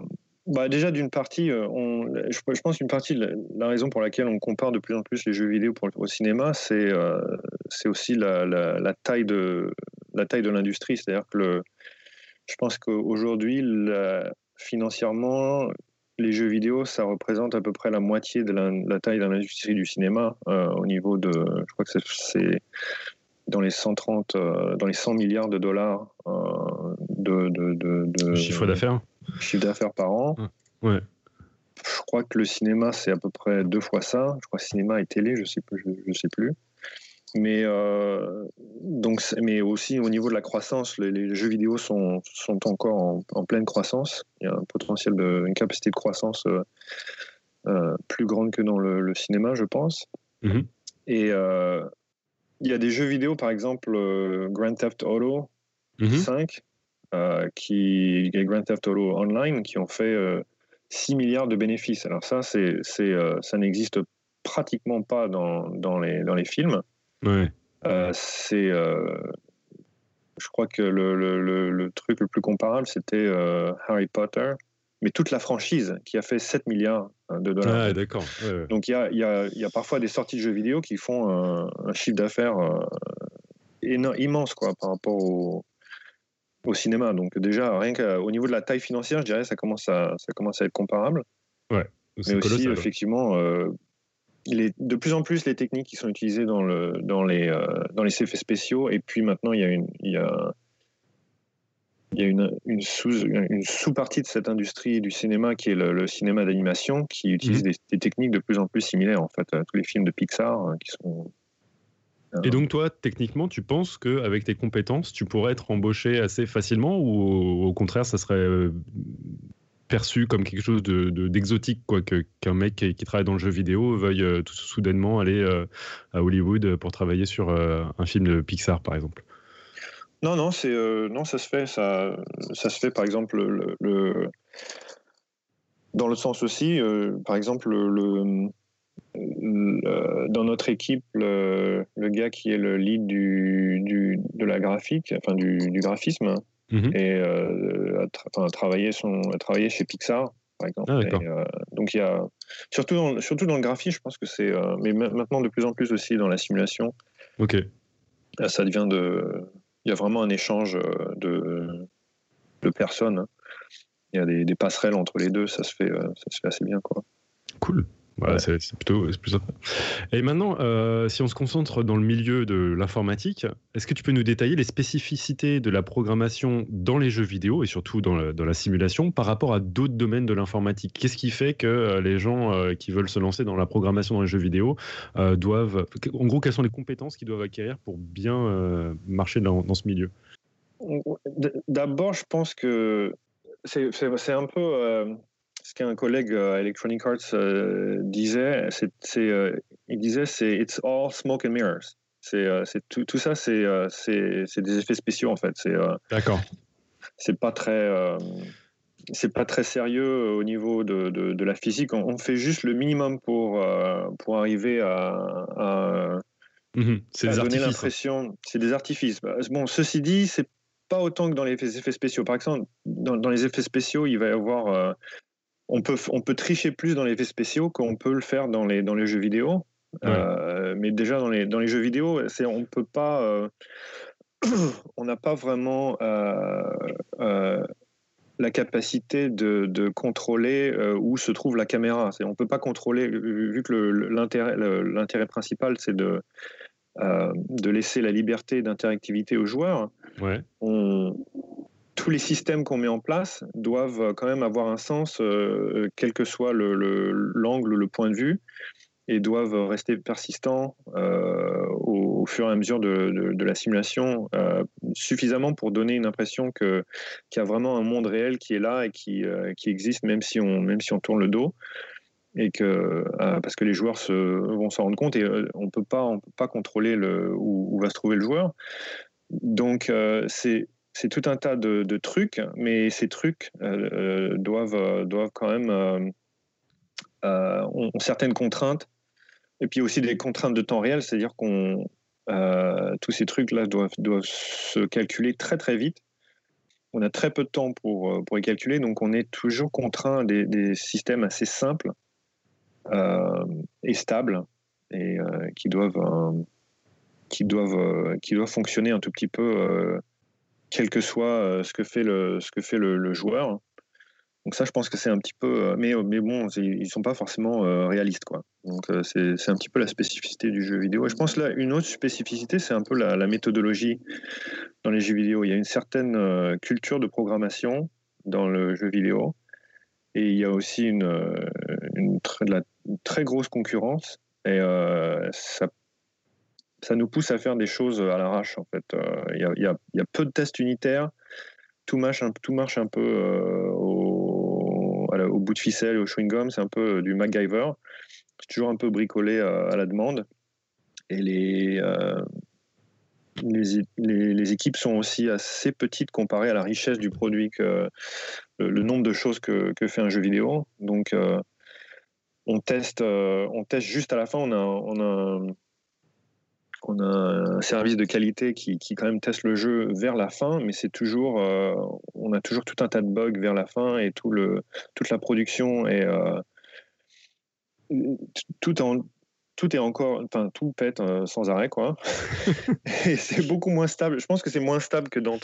bah déjà d'une partie, je, pense qu'une partie la, raison pour laquelle on compare de plus en plus les jeux vidéo au cinéma, c'est aussi la, taille de la taille de l'industrie. C'est-à-dire que je pense qu'aujourd'hui, financièrement, les jeux vidéo, ça représente à peu près la moitié de la, taille de l'industrie du cinéma au niveau de, je crois que c'est dans les 130, euh, dans les 100 milliards de dollars euh, de, de, chiffre d'affaires. Chiffre d'affaires par an. Ouais. Je crois que le cinéma c'est à peu près deux fois ça. Je crois cinéma et télé, je sais plus, je, sais plus. Mais euh, donc, mais aussi au niveau de la croissance, les, jeux vidéo sont, sont encore en, pleine croissance. Il y a un potentiel de, une capacité de croissance plus grande que dans le, cinéma, je pense. Mm-hmm. Et il y a des jeux vidéo, par exemple euh, Grand Theft Auto 5, mhm. euh, qui, et Grand Theft Auto Online, qui ont fait 6 euh, milliards de bénéfices. Alors ça, c'est, c'est, ça n'existe pratiquement pas dans, dans, les, dans les films. c'est, je crois que le, le, le, truc le plus comparable, c'était Harry Potter, mais toute la franchise qui a fait 7 milliards euh, de dollars. Ah, d'accord. Donc il y a, y, a, y a, parfois des sorties de jeux vidéo qui font un, chiffre d'affaires euh, immense quoi, par rapport au, au, cinéma. Donc déjà, rien qu'au niveau de la taille financière, je dirais ça commence à, ça commence à être comparable. Ouais, mais aussi, effectivement, euh, de plus en plus les techniques qui sont utilisées dans, le, dans, les, dans les effets spéciaux. Et puis maintenant, il y a, une, il y a il y a une, une sous, une sous-partie de cette industrie du cinéma qui est le, cinéma d'animation qui utilise mhm. des, techniques de plus en plus similaires en fait à tous les films de Pixar hein, qui sont et donc toi, techniquement, tu penses qu'avec tes compétences, tu pourrais être embauché assez facilement ou au contraire, ça serait euh, perçu comme quelque chose d'exotique, de, quoi, qu'un mec qui, travaille dans le jeu vidéo veuille euh, tout soudainement aller euh, à Hollywood pour travailler sur un film de Pixar, par exemple? Non, non, c'est non, ça se fait, ça, ça se fait par exemple le, dans le sens aussi, par exemple le, dans notre équipe, le, gars qui est le lead du, du de la graphique, enfin du, du graphisme, mhm. et a, travaillé son, a travaillé chez Pixar par exemple. Ah, euh, donc il y a surtout dans, surtout dans le graphisme, je pense que c'est, euh, mais maintenant de plus en plus aussi dans la simulation. Ok. ça devient de, il y a vraiment un échange euh, de, de personnes. Hein. Il y a des, passerelles entre les deux, ça se fait, ça se fait assez bien quoi. Cool. Voilà, c'est plutôt, plus Et maintenant, euh, si on se concentre dans le milieu de l'informatique, est-ce que tu peux nous détailler les spécificités de la programmation dans les jeux vidéo et surtout dans, la simulation par rapport à d'autres domaines de l'informatique? Qu'est-ce qui fait que euh, les gens euh, qui veulent se lancer dans la programmation dans les jeux vidéo doivent, en gros, quelles sont les compétences qu'ils doivent acquérir pour bien marcher dans, dans, ce milieu? D'abord, je pense que c'est un peu ce qu'un collègue à Electronic Arts euh, disait, c'est, euh, il disait c'est it's all smoke and mirrors. C'est, euh, tout, tout, ça, c'est, c'est, des effets spéciaux en fait. C'est, D'accord. C'est pas très, c'est pas très sérieux au niveau de, de, la physique. On, fait juste le minimum pour pour arriver à, mhm. c'est des donner l'impression. C'est des artifices. Bah, bon, ceci dit, c'est pas autant que dans les effets spéciaux. Par exemple, dans, dans les effets spéciaux, il va y avoir on peut, on peut tricher plus dans les effets spéciaux qu'on peut le faire dans les, dans les jeux vidéo. Euh, mais déjà, dans les, dans les jeux vidéo, on peut pas. Euh, [CLEARS THROAT] on n'a pas vraiment euh, la capacité de, de contrôler où se trouve la caméra. On ne peut pas contrôler, vu que l'intérêt, l'intérêt principal, c'est de, de laisser la liberté d'interactivité aux joueurs. Ouais. On, tous les systèmes qu'on met en place doivent euh, quand même avoir un sens, euh, quel que soit l'angle le, le point de vue, et doivent rester persistants euh, au, fur et à mesure de, la simulation, suffisamment pour donner une impression qu'il y a vraiment un monde réel qui est là et qui, qui existe, même si, on, même si on tourne le dos. Et que, parce que les joueurs vont s'en rendre compte et on ne peut pas contrôler le, où, va se trouver le joueur. Donc, c'est c'est tout un tas de, trucs, mais ces trucs euh, euh, doivent, euh, doivent quand même ont, certaines contraintes, et puis aussi des contraintes de temps réel, c'est-à-dire qu'on tous ces trucs-là doivent, doivent se calculer très très vite. On a très peu de temps pour, pour les calculer, donc on est toujours contraint des, des systèmes assez simples et stables et qui doivent qui doivent qui doivent fonctionner un tout petit peu quel que soit euh, ce que fait le, ce que fait le, joueur. Donc ça, je pense que c'est un petit peu, euh, mais, mais bon, ils sont pas forcément euh, réalistes, quoi. Donc c'est un petit peu la spécificité du jeu vidéo. Et je pense là, une autre spécificité, c'est un peu la, méthodologie dans les jeux vidéo. Il y a une certaine culture de programmation dans le jeu vidéo, et il y a aussi une, une, très grosse concurrence. Et ça ça nous pousse à faire des choses à l'arrache. En fait, euh, il y, a, peu de tests unitaires. Tout marche un, peu euh, au, bout de ficelle, au chewing gum. C'est un peu euh, du MacGyver. C'est toujours un peu bricolé à, la demande. Et les, les, équipes sont aussi assez petites comparées à la richesse du produit que le, nombre de choses que, que, fait un jeu vidéo. Donc, on teste, on teste juste à la fin. On a, on a on a un service de qualité qui, quand même teste le jeu vers la fin, mais c'est toujours, euh, on a toujours tout un tas de bugs vers la fin et tout le, toute la production est euh, tout en tout est encore, enfin tout pète euh, sans arrêt quoi. [LAUGHS] [LAUGHS] et c'est beaucoup moins stable. Je pense que c'est moins stable que dans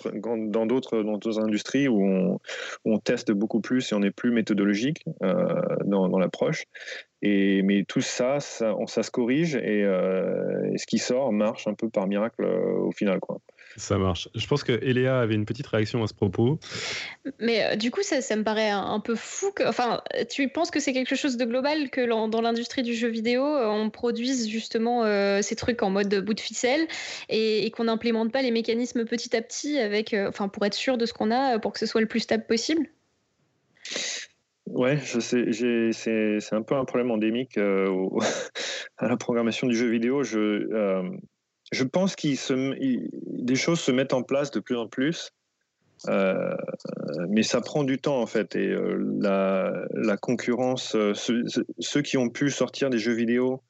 d'autres dans industries où on, teste beaucoup plus et on est plus méthodologique dans, dans l'approche. Et, mais tout ça, ça, on, ça se corrige euh, et, ce qui sort marche un peu par miracle euh, au final. Quoi. Ça marche. Je pense que Eléa avait une petite réaction à ce propos. Mais euh, du coup, ça, ça, me paraît un, peu fou. Que, enfin, tu penses que c'est quelque chose de global que dans l'industrie du jeu vidéo, on produise justement ces trucs en mode bout de ficelle et, qu'on n'implémente pas les mécanismes petit à petit avec, enfin, pour être sûr de ce qu'on a, pour que ce soit le plus stable possible? Ouais, je sais, c'est un peu un problème endémique euh, [LAUGHS] à la programmation du jeu vidéo. Je, euh, je pense que des choses se mettent en place de plus en plus. Euh, mais ça prend du temps en fait et euh, la, concurrence, euh, ceux, qui ont pu sortir des jeux vidéo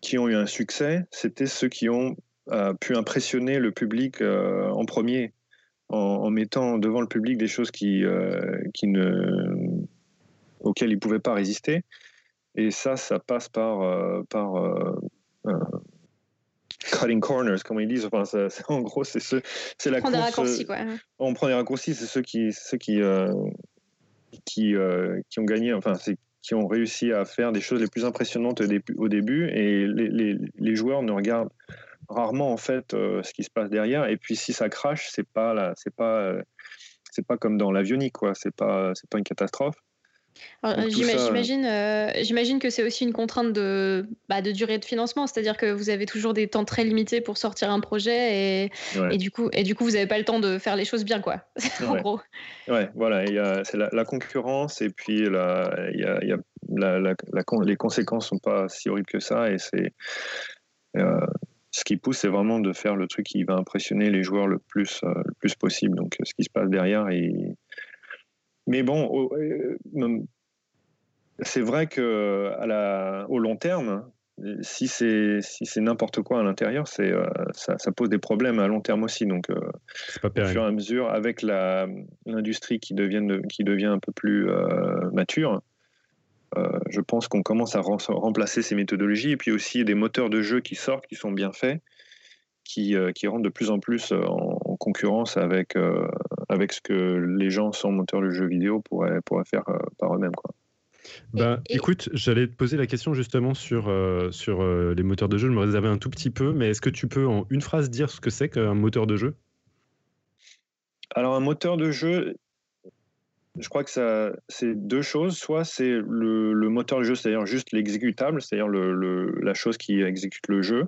qui ont eu un succès, c'était ceux qui ont pu impressionner le public en premier en, mettant devant le public des choses qui, qui ne, auxquelles ils ne pouvaient pas résister. Et ça, ça passe par, par cutting corners, comme ils disent. Enfin, [LAUGHS] en gros, c'est ce, c'est la on prend des raccourcis, quoi. On prend des raccourcis, c'est ceux qui, ceux qui, euh, qui, euh, qui ont gagné. Enfin, c'est qui ont réussi à faire des choses les plus impressionnantes au début, et les, les, les joueurs ne regardent rarement en fait euh, ce qui se passe derrière. Et puis si ça crache, c'est pas là, c'est pas, c'est pas comme dans l'avionique, quoi. C'est pas, c'est pas une catastrophe. J'imagine, euh, que c'est aussi une contrainte de, bah, de durée de financement, c'est-à-dire que vous avez toujours des temps très limités pour sortir un projet et, et du coup, et du coup, vous n'avez pas le temps de faire les choses bien, quoi. [LAUGHS] en gros. Ouais, voilà, c'est la, concurrence et puis la, y a, y a la, la, les conséquences sont pas si horribles que ça et c'est euh, ce qui pousse, c'est vraiment de faire le truc qui va impressionner les joueurs le plus, euh, le plus possible. Donc, ce qui se passe derrière et mais bon, euh, c'est vrai que à la, au long terme, si c'est si c'est n'importe quoi à l'intérieur, c'est euh, ça, pose des problèmes à long terme aussi. Donc, euh, au fur et à mesure, avec l'industrie qui devient qui devient un peu plus mature, je pense qu'on commence à remplacer ces méthodologies et puis aussi des moteurs de jeu qui sortent, qui sont bien faits, qui, qui rentrent de plus en plus en, en concurrence avec avec ce que les gens sans moteur de jeux vidéo pourraient, pourraient faire euh, par eux-mêmes. Quoi. Ben, écoute, j'allais te poser la question justement sur, euh, sur euh, les moteurs de jeu. Je me réservais un tout petit peu, mais est-ce que tu peux en une phrase dire ce que c'est qu'un moteur de jeu? Alors, un moteur de jeu, je crois que ça, c'est deux choses. Soit c'est le, le moteur de jeu, c'est-à-dire juste l'exécutable, c'est-à-dire le, la chose qui exécute le jeu,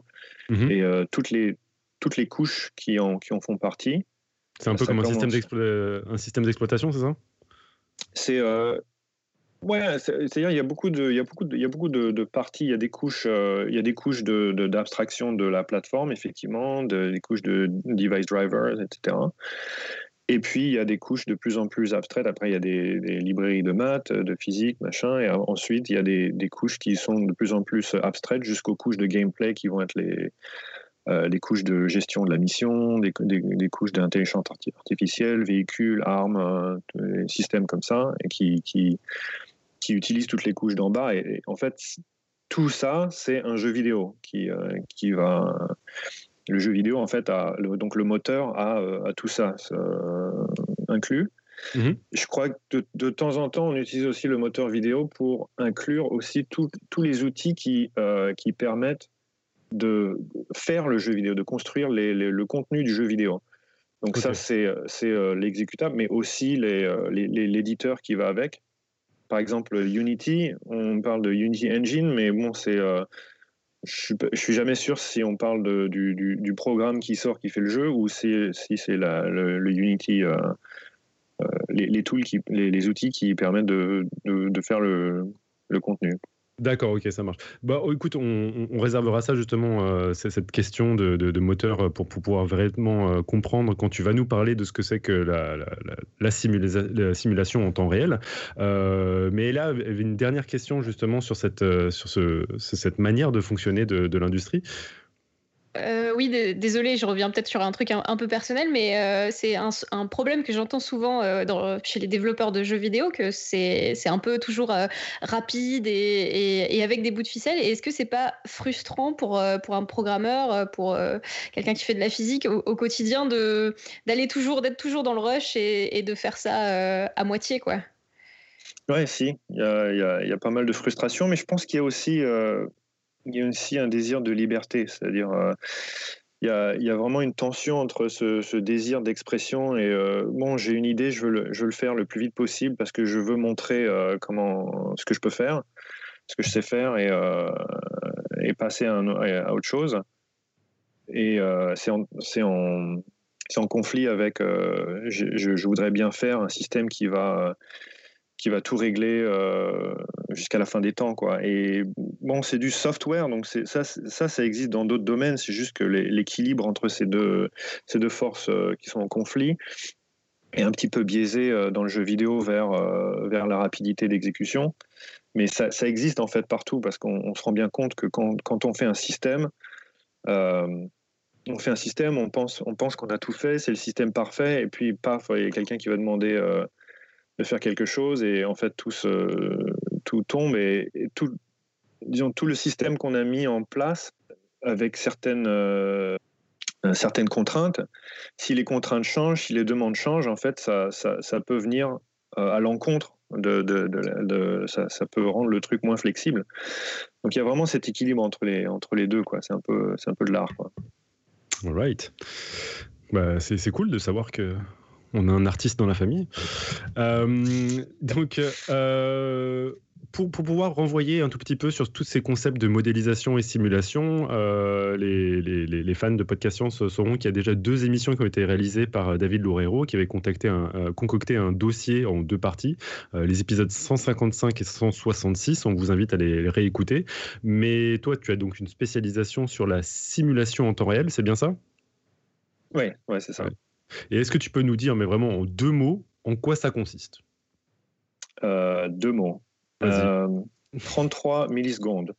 mmh et toutes, les, toutes les couches qui en, qui en font partie. C'est un peu comme un système, un système d'exploitation, c'est ça? C'est euh, ouais, c'est-à-dire il y a beaucoup de, il y a beaucoup de, il y a beaucoup de, parties, il y a des couches, euh, il y a des couches de d'abstraction de, la plateforme effectivement, des couches de device drivers, etc. Et puis il y a des couches de plus en plus abstraites. Après il y a des, librairies de maths, de physique, machin. Et ensuite il y a des, des couches qui sont de plus en plus abstraites jusqu'aux couches de gameplay qui vont être les euh, des couches de gestion de la mission, des, couches d'intelligence artificielle, véhicules, armes, euh, systèmes comme ça, et qui, qui, utilisent toutes les couches d'en bas. Et, en fait, tout ça, c'est un jeu vidéo qui, euh, qui va. Le jeu vidéo, en fait, a, donc le moteur a, tout ça inclus. Mm-hmm. Je crois que de, temps en temps, on utilise aussi le moteur vidéo pour inclure aussi tous les outils qui, qui permettent de faire le jeu vidéo, de construire le contenu du jeu vidéo. Donc ça, c'est euh, l'exécutable, mais aussi euh, l'éditeur qui va avec. Par exemple, Unity, on parle de Unity Engine, mais bon, c'est... Euh, je ne suis jamais sûr si on parle de, du, programme qui sort, qui fait le jeu, ou si, si c'est le, le, Unity, les, tools, qui, les, outils qui permettent de, de faire le, le contenu. D'accord, ok, ça marche. Bah, oh, écoute, on, réservera ça justement, euh, cette question de, moteur euh, pour, pouvoir vraiment euh, comprendre quand tu vas nous parler de ce que c'est que la, la, simulation en temps réel. mais là, une dernière question justement sur cette, sur ce, cette manière de fonctionner de l'industrie. Euh, oui, désolé, je reviens peut-être sur un truc un, peu personnel, mais euh, c'est un, problème que j'entends souvent euh, chez les développeurs de jeux vidéo, que c'est un peu toujours rapide et, avec des bouts de ficelle. Est-ce que c'est pas frustrant pour, pour un programmeur, pour quelqu'un qui fait de la physique au, quotidien, d'aller toujours, d'être toujours dans le rush et, de faire ça à moitié, quoi? Ouais, si, il y a, pas mal de frustration, mais je pense qu'il y a aussi il y a aussi un désir de liberté, c'est-à-dire euh, il, y a, vraiment une tension entre ce, désir d'expression et euh, bon, j'ai une idée, je veux, le, faire le plus vite possible parce que je veux montrer euh, comment ce que je peux faire, ce que je sais faire et, passer à, autre chose. Et c'est en, conflit avec je, voudrais bien faire un système qui va qui va tout régler jusqu'à la fin des temps. Quoi. Et bon, c'est du software, donc ça, ça, ça existe dans d'autres domaines. C'est juste que l'équilibre entre ces deux, ces deux forces qui sont en conflit est un petit peu biaisé dans le jeu vidéo vers, vers la rapidité d'exécution. Mais ça, existe en fait partout parce qu'on se rend bien compte que quand, quand on fait un système, on fait un système, on pense, on pense qu'on a tout fait, c'est le système parfait, et puis paf, il y a quelqu'un qui va demander euh, de faire quelque chose, et en fait tout, tout tombe, et, tout, disons, tout le système qu'on a mis en place avec certaines, euh, certaines contraintes, si les contraintes changent, si les demandes changent, en fait, ça, ça, peut venir euh, à l'encontre de, de, ça, ça, peut rendre le truc moins flexible. Donc il y a vraiment cet équilibre entre les, entre les deux. C'est un peu, un peu de l'art. Right. Bah, c'est cool de savoir que on a un artiste dans la famille. Euh, donc, euh, pour, pour, pouvoir renvoyer un tout petit peu sur tous ces concepts de modélisation et simulation, euh, les, les, les, fans de Podcast Science sauront qu'il y a déjà deux émissions qui ont été réalisées par David Loureiro, qui avait contacté un, concocté un dossier en deux parties, les épisodes 155 et 166. On vous invite à les, réécouter. Mais toi, tu as donc une spécialisation sur la simulation en temps réel, c'est bien ça? Oui, ouais, c'est ça. Et est-ce que tu peux nous dire, mais vraiment en deux mots, en quoi ça consiste? Deux mots. 33 euh, millisecondes.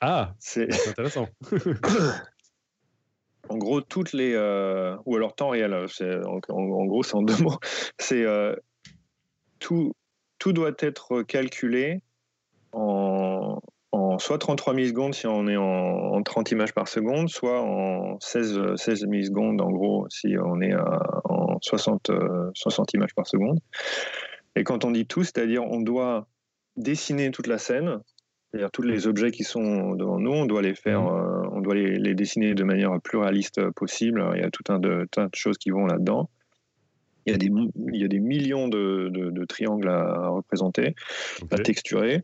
Ah, [LAUGHS] c'est intéressant. [LAUGHS] en gros, toutes les. Euh, ou alors temps réel, en, en, gros, c'est en deux mots. C'est. Euh, tout, tout doit être calculé en, en soit 33 millisecondes si on est en, 30 images par seconde, soit en 16, 16 millisecondes en gros si on est en 60, 60 images par seconde. Et quand on dit tout, c'est-à-dire on doit dessiner toute la scène, c'est-à-dire tous les objets qui sont devant nous, on doit les faire, mmh. euh, on doit les, dessiner de manière plus réaliste possible. il y a tout un de, tas de choses qui vont là-dedans. Il y a des, il y a des millions de, de, triangles à, représenter, à texturer.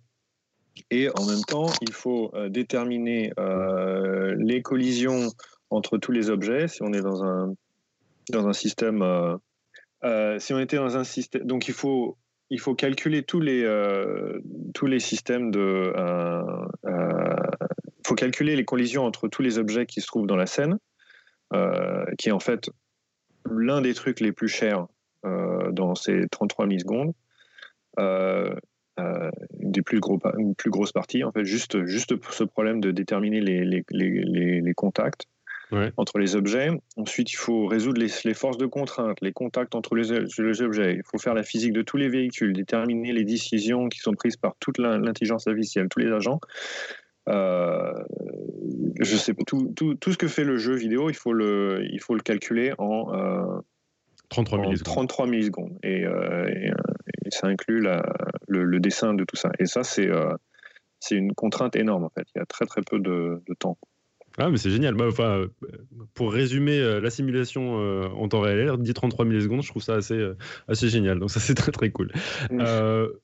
Et en même temps, il faut euh, déterminer euh, les collisions entre tous les objets. Si on est dans un, dans un système. si on était dans un système. Donc il faut il faut calculer tous les, euh, tous les systèmes de. Euh, euh, faut calculer les collisions entre tous les objets qui se trouvent dans la scène, qui est en fait l'un des trucs les plus chers dans ces 33 millisecondes. Des plus, gros, plus grosses parties, en fait, juste, juste pour ce problème de déterminer les, les, les, les contacts entre les objets. Ensuite, il faut résoudre les, forces de contrainte, les contacts entre les, objets. Il faut faire la physique de tous les véhicules, déterminer les décisions qui sont prises par toute l'intelligence artificielle, tous les agents. Euh, je sais pas, tout, tout, tout, ce que fait le jeu vidéo, il faut le, il faut le calculer en, 33, euh, millisecondes. 33 millisecondes. Et, euh, et, ça inclut la, le, dessin de tout ça. Et ça, c'est c'est une contrainte énorme en fait. Il y a très très peu de, de temps. Ah, mais c'est génial. Bah, enfin, pour résumer euh, la simulation euh, en temps réel, dit 33 millisecondes, je trouve ça assez, euh, assez génial. Donc, ça, c'est très, très cool.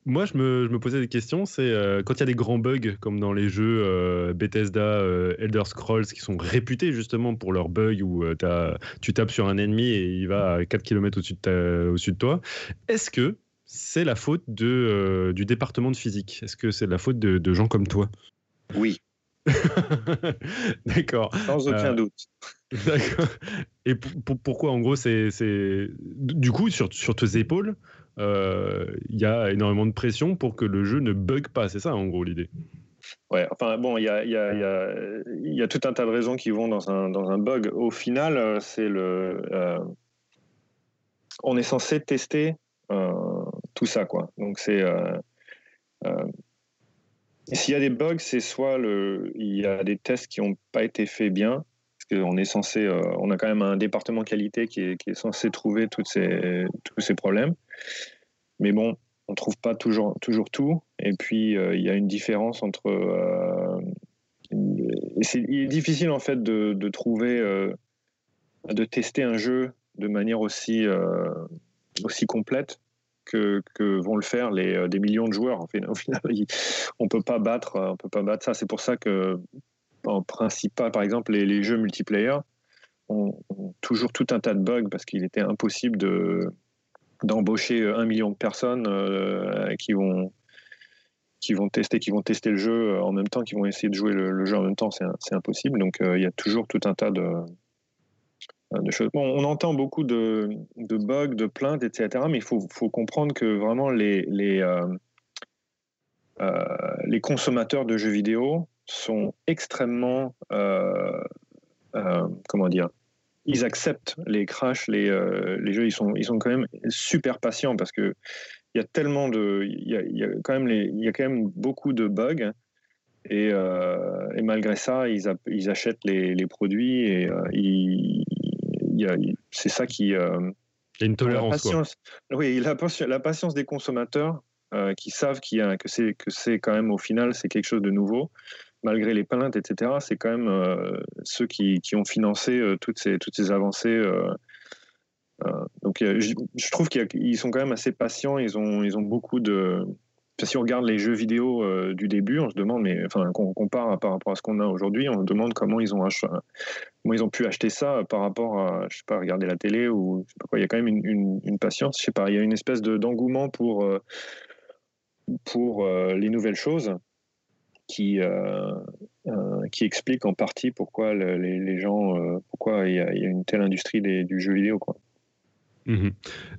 moi, je me, je me, posais des questions. C'est quand il y a des grands bugs, comme dans les jeux Bethesda, Elder Scrolls, qui sont réputés justement pour leurs bugs où tu tapes sur un ennemi et il va à 4 km au-dessus de, au de toi. Est-ce que c'est la faute de, du département de physique Est-ce que c'est la faute de, de gens comme toi? Oui. [LAUGHS] D'accord. Sans aucun euh, doute. [LAUGHS] D'accord. Et pourquoi, en gros, c'est. Du coup, sur, sur tes épaules, euh, il y a énormément de pression pour que le jeu ne bug pas. C'est ça, en gros, l'idée? Ouais, enfin, bon, il y a, y, a, y, a, y a, tout un tas de raisons qui vont dans un, dans un bug. Au final, euh, c'est le. on est censé tester tout ça, quoi. Donc, c'est. S'il y a des bugs, c'est soit le, il y a des tests qui n'ont pas été faits bien, parce qu'on est censé, euh, on a quand même un département qualité qui est, qui est censé trouver toutes ces, tous ces problèmes. Mais bon, on ne trouve pas toujours, toujours tout. Et puis, euh, il y a une différence entre. Euh, il est difficile en fait de, de trouver, de tester un jeu de manière aussi, aussi complète que, vont le faire les, euh, des millions de joueurs. Au final, [LAUGHS] on peut pas battre, euh, on peut pas battre ça. C'est pour ça que, en principe, par exemple, les, jeux multiplayer ont, toujours tout un tas de bugs parce qu'il était impossible de d'embaucher un million de personnes qui vont qui vont tester, qui vont tester le jeu en même temps, qui vont essayer de jouer le, jeu en même temps, c'est impossible. Donc il y a toujours tout un tas de, choses. on entend beaucoup de, bugs, de plaintes, etc. Mais il faut, comprendre que vraiment les, les, les consommateurs de jeux vidéo sont extrêmement euh, comment dire, ils acceptent les crashs, les, euh, jeux, ils sont, ils quand même super patients parce que il y a tellement de, il y a, quand même beaucoup de bugs et, euh, malgré ça, ils, ils achètent les, les, produits et il y a, c'est ça qui. il y a une tolérance. La patience, Oui, la, la, patience des consommateurs qui savent qu'il y a, que c'est que c'est quand même au final c'est quelque chose de nouveau malgré les plaintes, etc., c'est quand même euh, ceux qui, qui, ont financé euh, toutes, ces, toutes ces avancées. Euh, donc je, trouve qu'ils sont quand même assez patients, ils ont, ils ont beaucoup de... si on regarde les jeux vidéo du début, on se demande, mais enfin, qu'on compare par rapport à ce qu'on a aujourd'hui, on se demande comment ils ont, comment ils ont pu acheter ça par rapport à, je sais pas, regarder la télé ou je sais pas quoi. Il y a quand même une, patience, je sais pas, il y a une espèce d'engouement pour, pour les nouvelles choses qui, euh, euh, qui explique en partie pourquoi les, gens, euh, pourquoi il y, a, une telle industrie du jeu vidéo. Quoi. Mhm.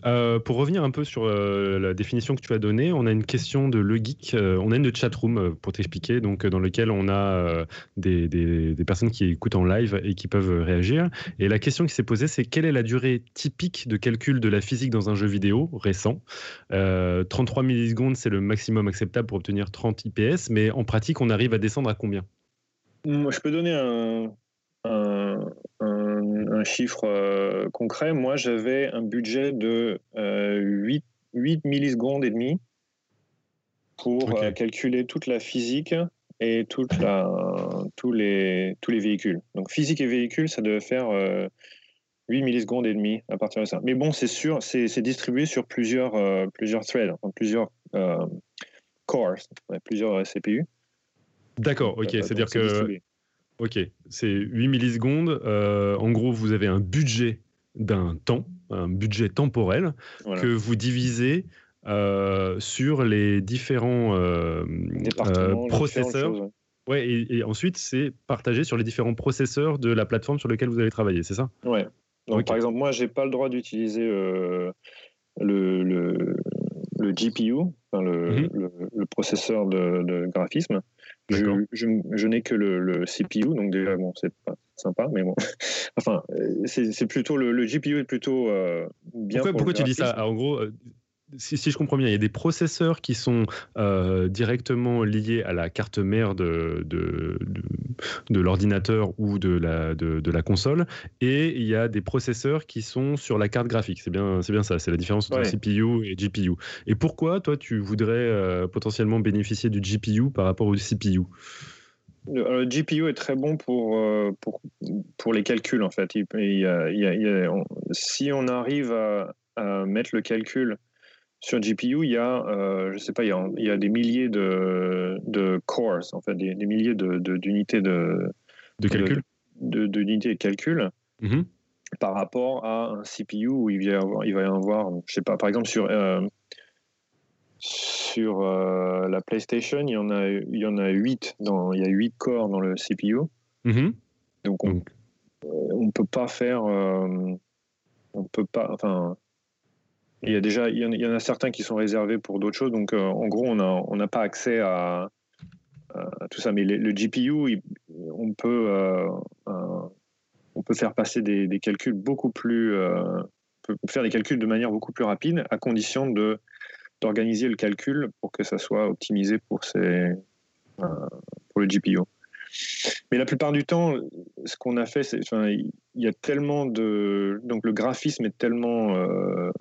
Euh, pour revenir un peu sur euh, la définition que tu as donnée, on a une question de Le Geek. Euh, on a une chatroom pour t'expliquer, donc dans lequel on a des, personnes qui écoutent en live et qui peuvent réagir. Et la question qui s'est posée, c'est quelle est la durée typique de calcul de la physique dans un jeu vidéo récent? 33 millisecondes, c'est le maximum acceptable pour obtenir 30 IPS, mais en pratique, on arrive à descendre à combien? Je peux donner un, chiffre euh, concret, moi j'avais un budget de 8, euh, 8, millisecondes et demi pour euh, calculer toute la physique et toute la, tous, les, tous les véhicules. Donc physique et véhicule, ça devait faire 8 millisecondes et demi à partir de ça. Mais bon, c'est sûr, c'est distribué sur plusieurs, plusieurs threads, plusieurs cores, plusieurs CPU. D'accord, ok. C'est-à-dire que Ok, c'est 8 millisecondes. Euh, en gros, vous avez un budget d'un temps, un budget temporel, que vous divisez euh, sur les différents euh, processeurs. Ouais, et, ensuite, c'est partagé sur les différents processeurs de la plateforme sur laquelle vous allez travailler, c'est ça? Ouais. Donc, par exemple, moi, j'ai pas le droit d'utiliser le, le, le, GPU, enfin le, mhm. le, processeur de, de graphisme. Je, je, n'ai que le, CPU, donc déjà, bon, c'est pas sympa, mais bon. [LAUGHS] enfin, c'est plutôt le, GPU est plutôt euh, bien. Pourquoi, pourquoi tu dis ça? En gros, si, je comprends bien, il y a des processeurs qui sont euh, directement liés à la carte mère de, de, de, l'ordinateur ou de la, de, la console, et il y a des processeurs qui sont sur la carte graphique. C'est bien, bien ça, c'est la différence entre CPU et GPU. Et pourquoi, toi, tu voudrais euh, potentiellement bénéficier du GPU par rapport au CPU le, GPU est très bon pour, euh, pour, pour les calculs, en fait. Il, si on arrive à, à mettre le calcul sur GPU, il y a, euh, je sais pas, il y a, des milliers de, de, cores, en fait, des, milliers d'unités de, de, calcul. D'unités de, calcul. Mm-hmm. Par rapport à un CPU où il va y avoir, il va y avoir je sais pas, par exemple sur, euh, sur euh, la PlayStation, il y en a, il y en a 8 dans, il y a 8 corps dans le CPU. Mm-hmm. Donc on, ne peut pas faire, on peut pas, enfin, il y a déjà, il y en, a certains qui sont réservés pour d'autres choses. Donc, euh, en gros, on n'a pas accès à, tout ça. Mais le GPU, on peut, euh, euh, on peut faire passer des, calculs beaucoup plus, faire des calculs de manière beaucoup plus rapide, à condition de d'organiser le calcul pour que ça soit optimisé pour le GPU. Mais la plupart du temps, ce qu'on a fait, c'est, enfin, il y a tellement de, donc le graphisme est tellement, euh,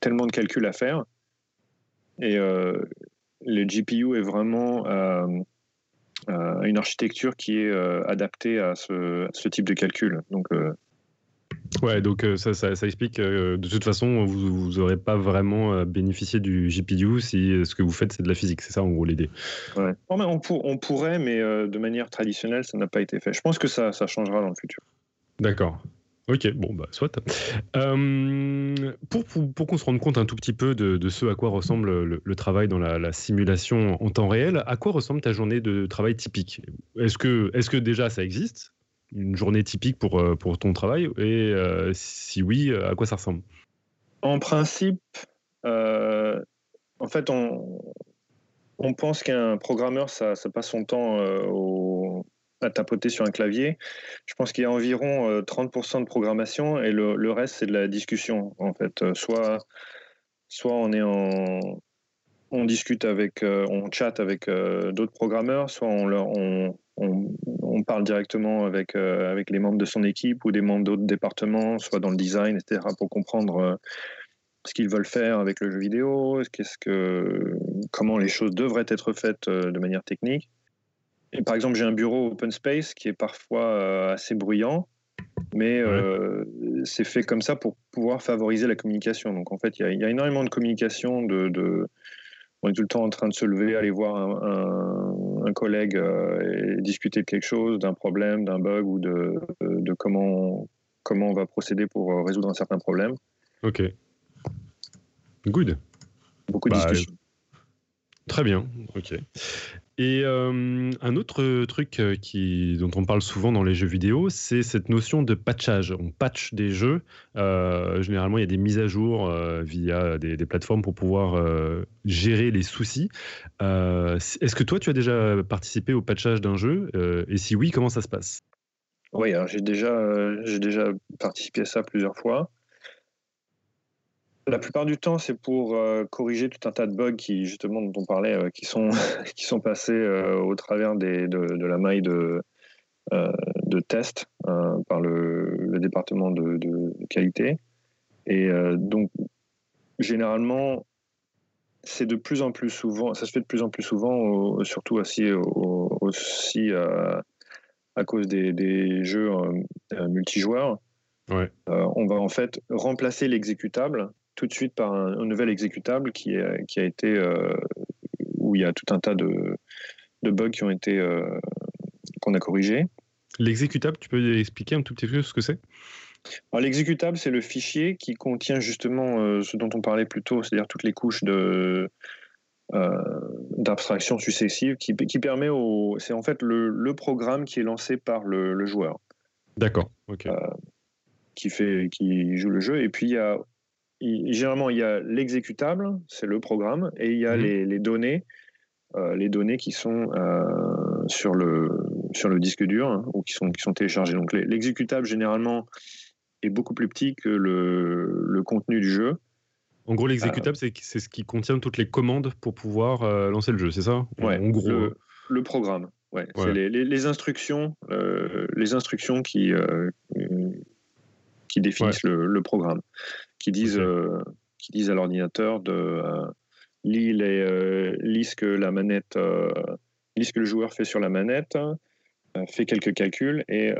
tellement de calculs à faire, et euh, le GPU est vraiment euh, une architecture qui est adaptée à ce, ce, type de calcul. Donc Ouais, donc euh, ça, ça, explique que de toute façon, vous n'aurez pas vraiment euh, bénéficié du GPU si euh, ce que vous faites, c'est de la physique. C'est ça, en gros, l'idée. Ouais. on, on, pourrait, mais de manière traditionnelle, ça n'a pas été fait. Je pense que ça, ça changera dans le futur. D'accord. Ok, bon, bah, soit. Euh, pour, pour, qu'on se rende compte un tout petit peu de, de ce à quoi ressemble le, travail dans la, simulation en temps réel, à quoi ressemble ta journée de travail typique? Est-ce que, est que déjà ça existe? Une journée typique pour, euh, pour ton travail Et euh, si oui, à quoi ça ressemble? En principe, en fait, on, on pense qu'un programmeur, ça, passe son temps à tapoter sur un clavier. Je pense qu'il y a environ 30% euh, de programmation et le, reste, c'est de la discussion, en fait. Euh, soit, soit on est en, on discute avec, euh, on chatte avec d'autres programmeurs, soit on, leur, on, on, parle directement avec, avec les membres de son équipe ou des membres d'autres départements, soit dans le design, etc., pour comprendre ce qu'ils veulent faire avec le jeu vidéo, qu'est-ce que, comment les choses devraient être faites de manière technique par exemple, j'ai un bureau open space qui est parfois euh, assez bruyant, mais euh, c'est fait comme ça pour pouvoir favoriser la communication. Donc en fait, il y, a énormément de communication. De, On est tout le temps en train de se lever, aller voir un, collègue euh, et discuter de quelque chose, d'un problème, d'un bug ou de, de, comment, comment on va procéder pour résoudre un certain problème. Ok. Good. Beaucoup de bah, discussions. Très bien, ok. Et euh, un autre truc euh, qui, dont on parle souvent dans les jeux vidéo, c'est cette notion de patchage. On patch des jeux. Euh, généralement, il y a des mises à jour via des, plateformes pour pouvoir gérer les soucis. Est-ce que toi, tu as déjà participé au patchage d'un jeu? Et si oui, comment ça se passe? Oui, j'ai déjà, j'ai déjà participé à ça plusieurs fois. La plupart du temps, c'est pour euh, corriger tout un tas de bugs qui, justement, dont on parlait, euh, qui, sont, [LAUGHS] qui sont passés euh, au travers des, de, la maille de, de test par le, département de, qualité. Et donc, généralement, c'est de plus en plus souvent, ça se fait de plus en plus souvent, surtout aussi, aussi à cause des, des jeux multijoueurs. Ouais. on va en fait remplacer l'exécutable tout de suite par un, nouvel exécutable qui, est, qui a été euh, où il y a tout un tas de, de bugs qui ont été euh, qu'on a corrigés. L'exécutable, tu peux expliquer un tout petit peu ce que c'est? L'exécutable, c'est le fichier qui contient justement euh, ce dont on parlait plus tôt, c'est-à-dire toutes les couches de, d'abstraction successive qui, qui, permet au. C'est en fait le, le, programme qui est lancé par le, le joueur. D'accord, ok. qui, fait, qui joue le jeu. Et puis il y a généralement, il y a l'exécutable, c'est le programme, et il y a mhm. les, données, euh, les données qui sont euh, sur, le, sur le disque dur hein, ou qui sont, qui sont téléchargées. Donc l'exécutable, généralement, est beaucoup plus petit que le, le contenu du jeu. En gros, l'exécutable, euh, c'est ce qui contient toutes les commandes pour pouvoir lancer le jeu, c'est ça? Ouais, en gros. Le, programme, ouais. C'est les, les, instructions, les instructions qui, qui définissent le, le, programme qui disent, euh, qui disent à l'ordinateur de euh, lire les, euh, ce que la manette, lit ce que le joueur fait sur la manette, fait quelques calculs et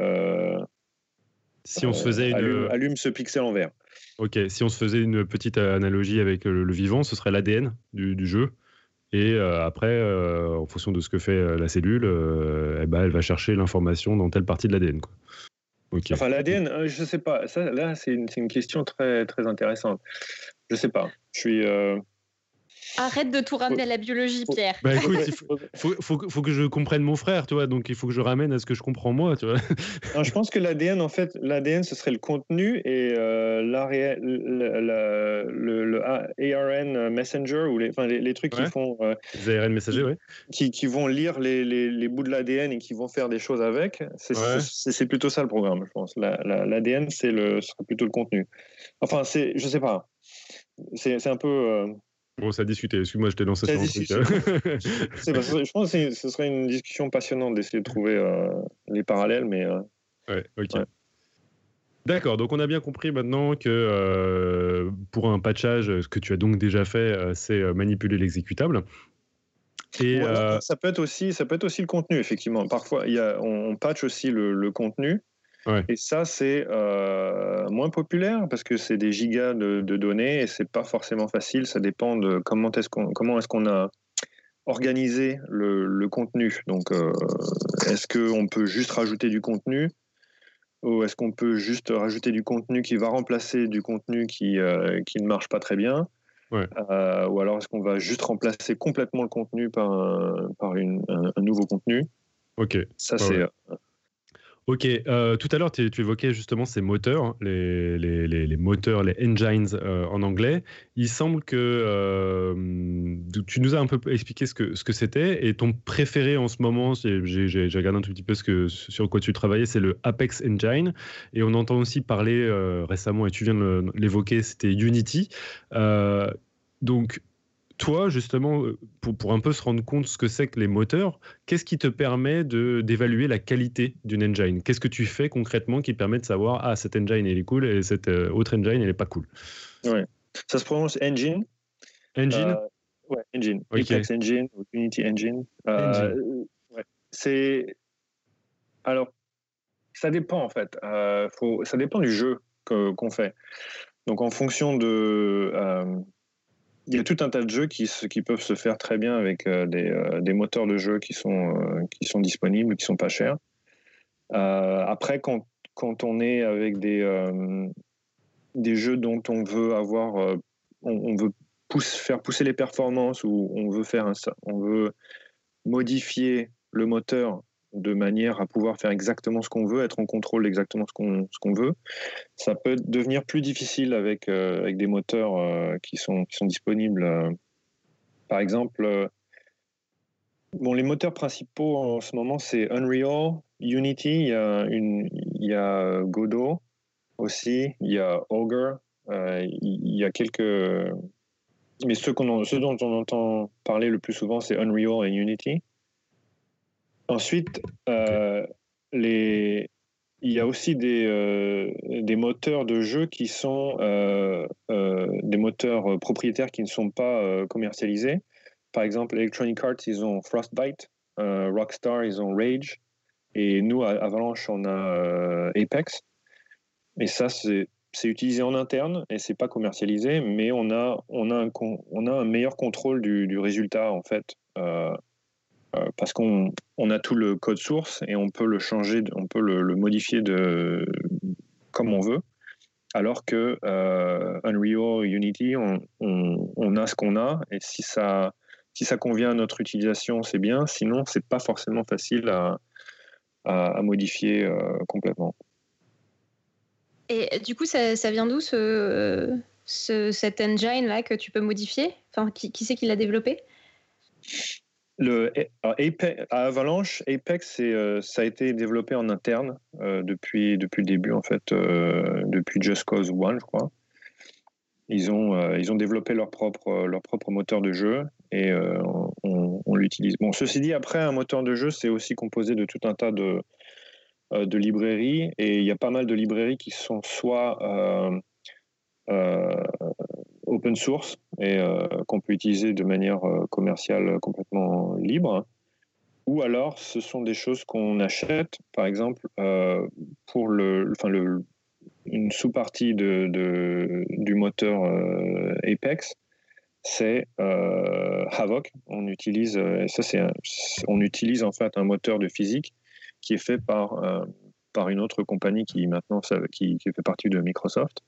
si on se faisait allume, ce pixel en vert. Ok, si on se faisait une petite analogie avec le, vivant, ce serait l'ADN du, du, jeu. Et après, en fonction de ce que fait la cellule, eh ben, elle va chercher l'information dans telle partie de l'ADN. Enfin, l'ADN, euh, je ne sais pas. Ça, là, c'est une, une, question très, très intéressante. Je ne sais pas. Je suis. Euh, Arrête de tout ramener à la biologie, Pierre. Bah écoute, il faut, [LAUGHS] faut, faut, que je comprenne mon frère, tu vois, donc il faut que je ramène à ce que je comprends moi, tu vois. [LAUGHS] je pense que l'ADN, en fait, l'ADN, ce serait le contenu et euh, le, le, ARN Messenger ou les, enfin, les, trucs qui font. Euh, les ARN Messager, oui. Qui, qui, vont lire les, les, bouts de l'ADN et qui vont faire des choses avec. C'est plutôt ça le programme, je pense. L'ADN, la, c'est le, serait plutôt le contenu. Enfin, c'est, je sais pas. C'est un peu. Euh, Bon, ça a discuté. Excuse-moi, je t'ai lancé sur un truc. je pense que ce serait une discussion passionnante d'essayer de trouver euh, les parallèles, mais. Euh, ouais, ok. D'accord, donc on a bien compris maintenant que euh, pour un patchage, ce que tu as donc déjà fait, c'est manipuler l'exécutable. Et ça peut être aussi, ça peut être aussi le contenu effectivement. Parfois, y a, on, patch aussi le contenu. Et ça, c'est euh, moins populaire parce que c'est des gigas de, données et c'est pas forcément facile. Ça dépend de comment est-ce qu'on comment est-ce qu'on a organisé le, contenu. Donc, euh, est-ce qu'on peut juste rajouter du contenu ou est-ce qu'on peut juste rajouter du contenu qui va remplacer du contenu qui, qui ne marche pas très bien? Ou alors est-ce qu'on va juste remplacer complètement le contenu par un, par une, un, nouveau contenu? Ok. Ça, c'est. Ok, euh, tout à l'heure, tu, évoquais justement ces moteurs, hein, les, moteurs, les engines euh, en anglais. Il semble que euh, tu nous as un peu expliqué ce que ce que c'était et ton préféré en ce moment, j'ai regardé un tout petit peu ce que, sur quoi tu travaillais, c'est le Apex Engine. Et on entend aussi parler récemment, et tu viens de l'évoquer, c'était Unity. donc, toi, justement, euh, pour, pour, un peu se rendre compte ce que c'est que les moteurs, qu'est-ce qui te permet d'évaluer la qualité d'une engine? Qu'est-ce que tu fais concrètement qui permet de savoir ah cette engine elle est cool et cette euh, autre engine elle est pas cool? Ouais, ça se prononce engine. Engine? Euh, ouais, engine. Apex Engine ou Unity Engine. Ouais. C'est alors ça dépend en fait. faut... Ça dépend du jeu qu'on fait. Donc en fonction de il y a tout un tas de jeux qui, qui peuvent se faire très bien avec euh, des, euh, des, moteurs de jeu qui sont, euh, qui sont disponibles, qui sont pas chers. après, quand, quand, on est avec des, des jeux dont on veut avoir, on, veut pousse, faire pousser les performances ou on veut faire on veut modifier le moteur de manière à pouvoir faire exactement ce qu'on veut, être en contrôle d'exactement ce qu'on ce qu'on veut. Ça peut devenir plus difficile avec, euh, avec des moteurs euh, qui, sont, qui sont disponibles. Euh. par exemple, bon, les moteurs principaux en ce moment, c'est Unreal, Unity, il y a, une, il y a Godot aussi, il y a Ogre, il y a quelques... Mais ceux, qu'on ceux dont on entend parler le plus souvent, c'est Unreal et Unity. Ensuite, euh, les... il y a aussi des, euh, des, moteurs de jeu qui sont euh, des moteurs propriétaires qui ne sont pas commercialisés. Par exemple, Electronic Arts, ils ont Frostbite, Rockstar, ils ont Rage, et nous, à Avalanche, on a Apex. Et ça, c'est c'est utilisé en interne et c'est pas commercialisé, mais on a, on a, un, on a un meilleur contrôle du, du résultat en fait. Euh, parce qu'on on a tout le code source et on peut le changer, on peut le, modifier comme on veut. Alors que euh, Unreal, Unity, on, a ce qu'on a et si ça, convient à notre utilisation, c'est bien. Sinon, c'est pas forcément facile à, modifier euh, complètement. Et du coup, ça, vient d'où ce, ce, cet engine là que tu peux modifier? Enfin, qui, qui c'est qui l'a développé? Le, à Avalanche, Apex, euh, ça a été développé en interne euh, depuis, depuis le début, en fait, euh, depuis Just Cause 1, je crois. Ils ont, ils ont développé leur propre, leur propre moteur de jeu et on, l'utilise. Bon, ceci dit, après, un moteur de jeu, c'est aussi composé de tout un tas de, de librairies et il y a pas mal de librairies qui sont soit open source et euh, qu'on peut utiliser de manière euh, commerciale complètement libre. Ou alors, ce sont des choses qu'on achète, par exemple, euh, pour le, enfin le, une sous-partie de, du moteur Apex, c'est Havoc. On utilise, ça c'est, on utilise en fait un moteur de physique qui est fait par par une autre compagnie qui maintenant qui fait partie de Microsoft.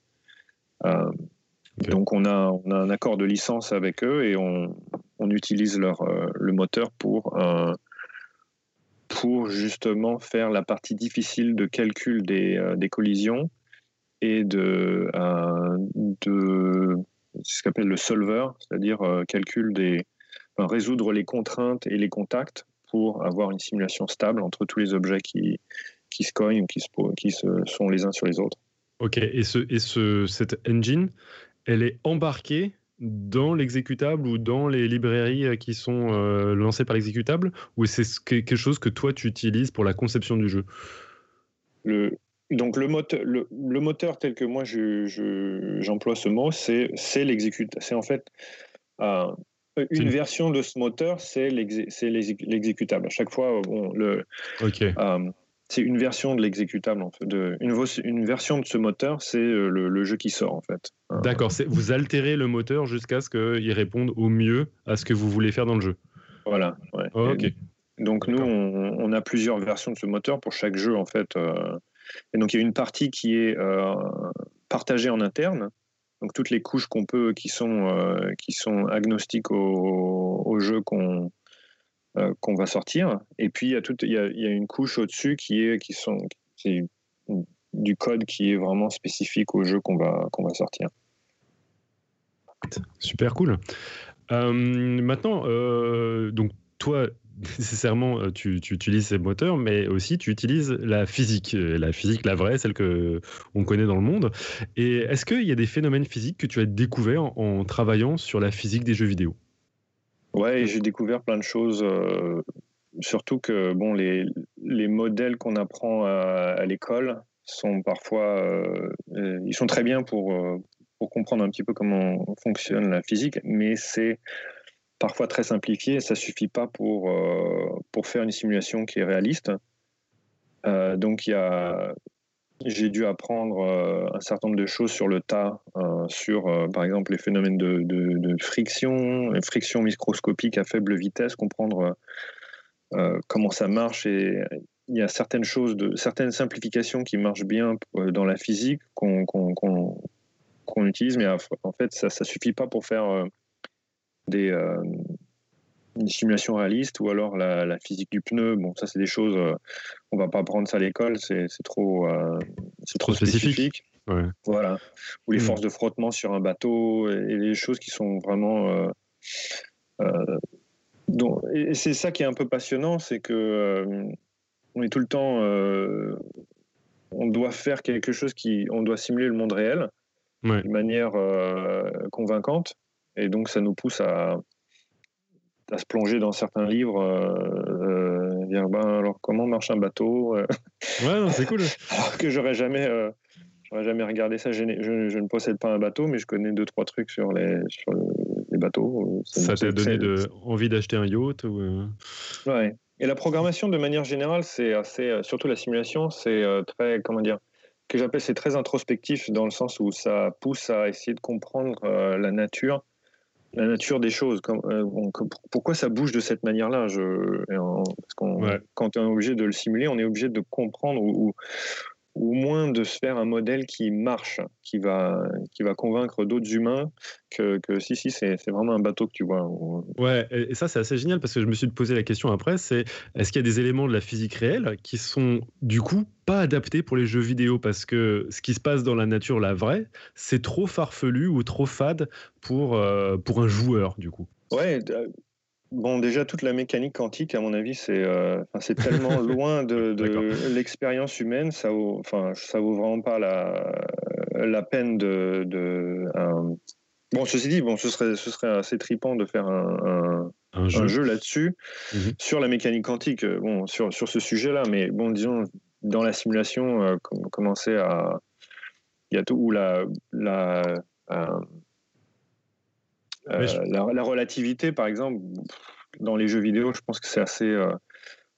Donc on a, on a un accord de licence avec eux et on, on utilise leur, euh, le moteur pour, euh, pour justement faire la partie difficile de calcul des, euh, des collisions et de, de ce qu'on appelle le solver, c'est-à-dire calcul des, résoudre les contraintes et les contacts pour avoir une simulation stable entre tous les objets qui, qui se cognent ou qui, se, qui se, sont les uns sur les autres. Ok, et, ce, et ce, cette engine, elle est embarquée dans l'exécutable ou dans les librairies euh, qui sont euh, lancées par l'exécutable Ou c'est quelque chose que toi tu utilises pour la conception du jeu? Le, Donc le moteur, le, moteur tel que moi j'emploie ce mot, c'est l'exécutable. C'est en fait euh, une version de ce moteur, c'est l'exécutable. À chaque fois, le, c'est une version de l'exécutable, en fait. De, une, une, version de ce moteur, c'est euh, le, jeu qui sort, en fait. Euh, D'accord, vous altérez le moteur jusqu'à ce qu'il réponde au mieux à ce que vous voulez faire dans le jeu. Voilà, ouais. Oh, ok. donc nous, on, a plusieurs versions de ce moteur pour chaque jeu, en fait. Euh, Et donc il y a une partie qui est partagée en interne, donc toutes les couches qu'on peut, qui sont, qui sont agnostiques au, au jeu qu'on qu'on va sortir. Et puis il y a, tout, il y a, une couche au-dessus qui est, qui sont, du code qui est vraiment spécifique au jeu qu'on va, qu'on va sortir. Super cool. Euh, maintenant, euh, donc toi, nécessairement, euh, tu, utilises ces moteurs, mais aussi tu utilises la physique, la physique, la vraie, celle que on connaît dans le monde. Et est-ce qu'il y a des phénomènes physiques que tu as découverts en, travaillant sur la physique des jeux vidéo? Ouais, j'ai découvert plein de choses. surtout que bon, les, les modèles qu'on apprend à, l'école sont parfois, ils sont très bien pour pour comprendre un petit peu comment fonctionne la physique, mais c'est parfois très simplifié ça suffit pas pour, euh, pour faire une simulation qui est réaliste. Euh, donc il y a, j'ai dû apprendre euh, un certain nombre de choses sur le tas, sur par exemple les phénomènes de, friction, friction microscopique à faible vitesse, comprendre comment ça marche. Et il y a certaines choses, de, certaines simplifications qui marchent bien dans la physique qu'on utilise, mais en fait, ça ne suffit pas pour faire euh, des, euh, une simulation réaliste ou alors la, physique du pneu. Bon, ça, c'est des choses, euh, on va pas apprendre ça à l'école, c'est trop, c'est trop, spécifique. Voilà. Ou les hmm. forces de frottement sur un bateau et, les choses qui sont vraiment. et c'est ça qui est un peu passionnant, c'est que on est tout le temps. on doit faire quelque chose qui. On doit simuler le monde réel de manière euh, convaincante. Et donc, ça nous pousse à, à se plonger dans certains livres, euh, euh, dire ben, alors comment marche un bateau Ouais, c'est cool. [LAUGHS] alors que j'aurais jamais, j'aurais jamais regardé ça. Je, je, ne possède pas un bateau, mais je connais deux trois trucs sur les, sur les bateaux. Ça t'a donné de, envie d'acheter un yacht ou Ouais. Et la programmation, de manière générale, c'est assez, surtout la simulation, c'est très, comment dire, que j'appelle c'est très introspectif dans le sens où ça pousse à essayer de comprendre euh, la nature, la nature des choses. Euh, pourquoi ça bouge de cette manière-là Quand on est obligé de le simuler, on est obligé de comprendre ou, ou au moins de se faire un modèle qui marche, qui va, qui va convaincre d'autres humains que, que, si, si, c'est vraiment un bateau que tu vois. Ouais, et ça, c'est assez génial parce que je me suis posé la question après c'est est-ce qu'il y a des éléments de la physique réelle qui sont du coup pas adaptés pour les jeux vidéo? Parce que ce qui se passe dans la nature, la vraie, c'est trop farfelu ou trop fade pour, euh, pour un joueur, du coup Ouais, Bon, déjà, toute la mécanique quantique, à mon avis, c'est euh, c'est tellement [LAUGHS] loin de, l'expérience humaine, ça vaut, enfin, ça vaut vraiment pas la, la peine de. de Bon, ceci dit, bon, ce serait, ce serait assez tripant de faire un, un, jeu, là-dessus, mhm. sur la mécanique quantique, euh, bon, sur, sur ce sujet-là, mais bon, disons, dans la simulation, euh, commencer à. Il y a tout, où la. la euh, la, relativité, par exemple, dans les jeux vidéo, je pense que c'est assez. Euh,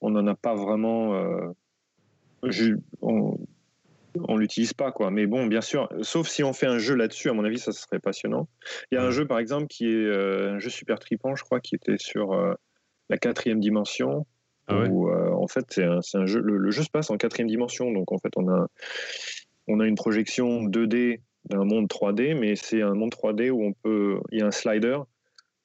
on n'en a pas vraiment. Euh, on, on l'utilise pas, quoi. Mais bon, bien sûr, sauf si on fait un jeu là-dessus, à mon avis, ça serait passionnant. Il y a un jeu, par exemple, qui est un jeu super tripant, je crois, qui était sur la quatrième dimension. Ah où, en fait, c'est un, jeu. Le, le, jeu se passe en quatrième dimension, donc en fait, on a, on a une projection 2D d'un monde 3D, mais c'est un monde 3D où on peut, il y a un slider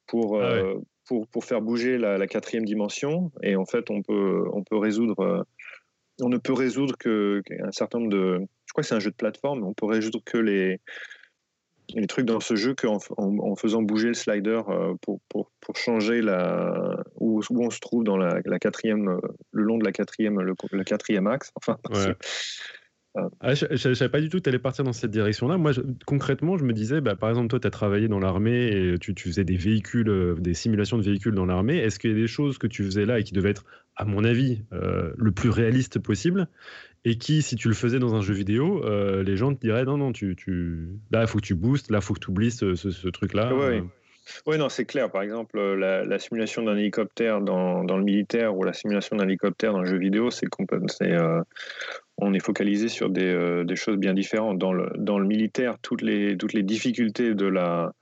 pour, ah euh, pour, pour, faire bouger la, quatrième dimension. Et en fait, on peut, on peut résoudre, euh, on ne peut résoudre que un certain nombre de, je crois que c'est un jeu de plateforme, on peut résoudre que les, les trucs dans ce jeu qu'en en, faisant bouger le slider euh, pour, pour, pour changer la, où, où, on se trouve dans la, la, quatrième, le long de la quatrième, le, quatrième axe. Enfin, ah, je ne savais pas du tout que tu allais partir dans cette direction-là. Moi, concrètement, je me disais, bah, par exemple, toi, tu as travaillé dans l'armée et tu, tu, faisais des véhicules, euh, des simulations de véhicules dans l'armée. Est-ce qu'il y a des choses que tu faisais là et qui devaient être, à mon avis, euh, le plus réaliste possible et qui, si tu le faisais dans un jeu vidéo, euh, les gens te diraient, non, non, tu, tu... là, il faut que tu boostes, là, il faut que tu oublies ce, ce, truc-là. Oui, oui, non, c'est clair. Par exemple, la, simulation d'un hélicoptère dans, dans, le militaire ou la simulation d'un hélicoptère dans le jeu vidéo, c'est euh, on est focalisé sur des, euh, des, choses bien différentes. Dans le, dans le militaire, toutes les, toutes les difficultés de, la,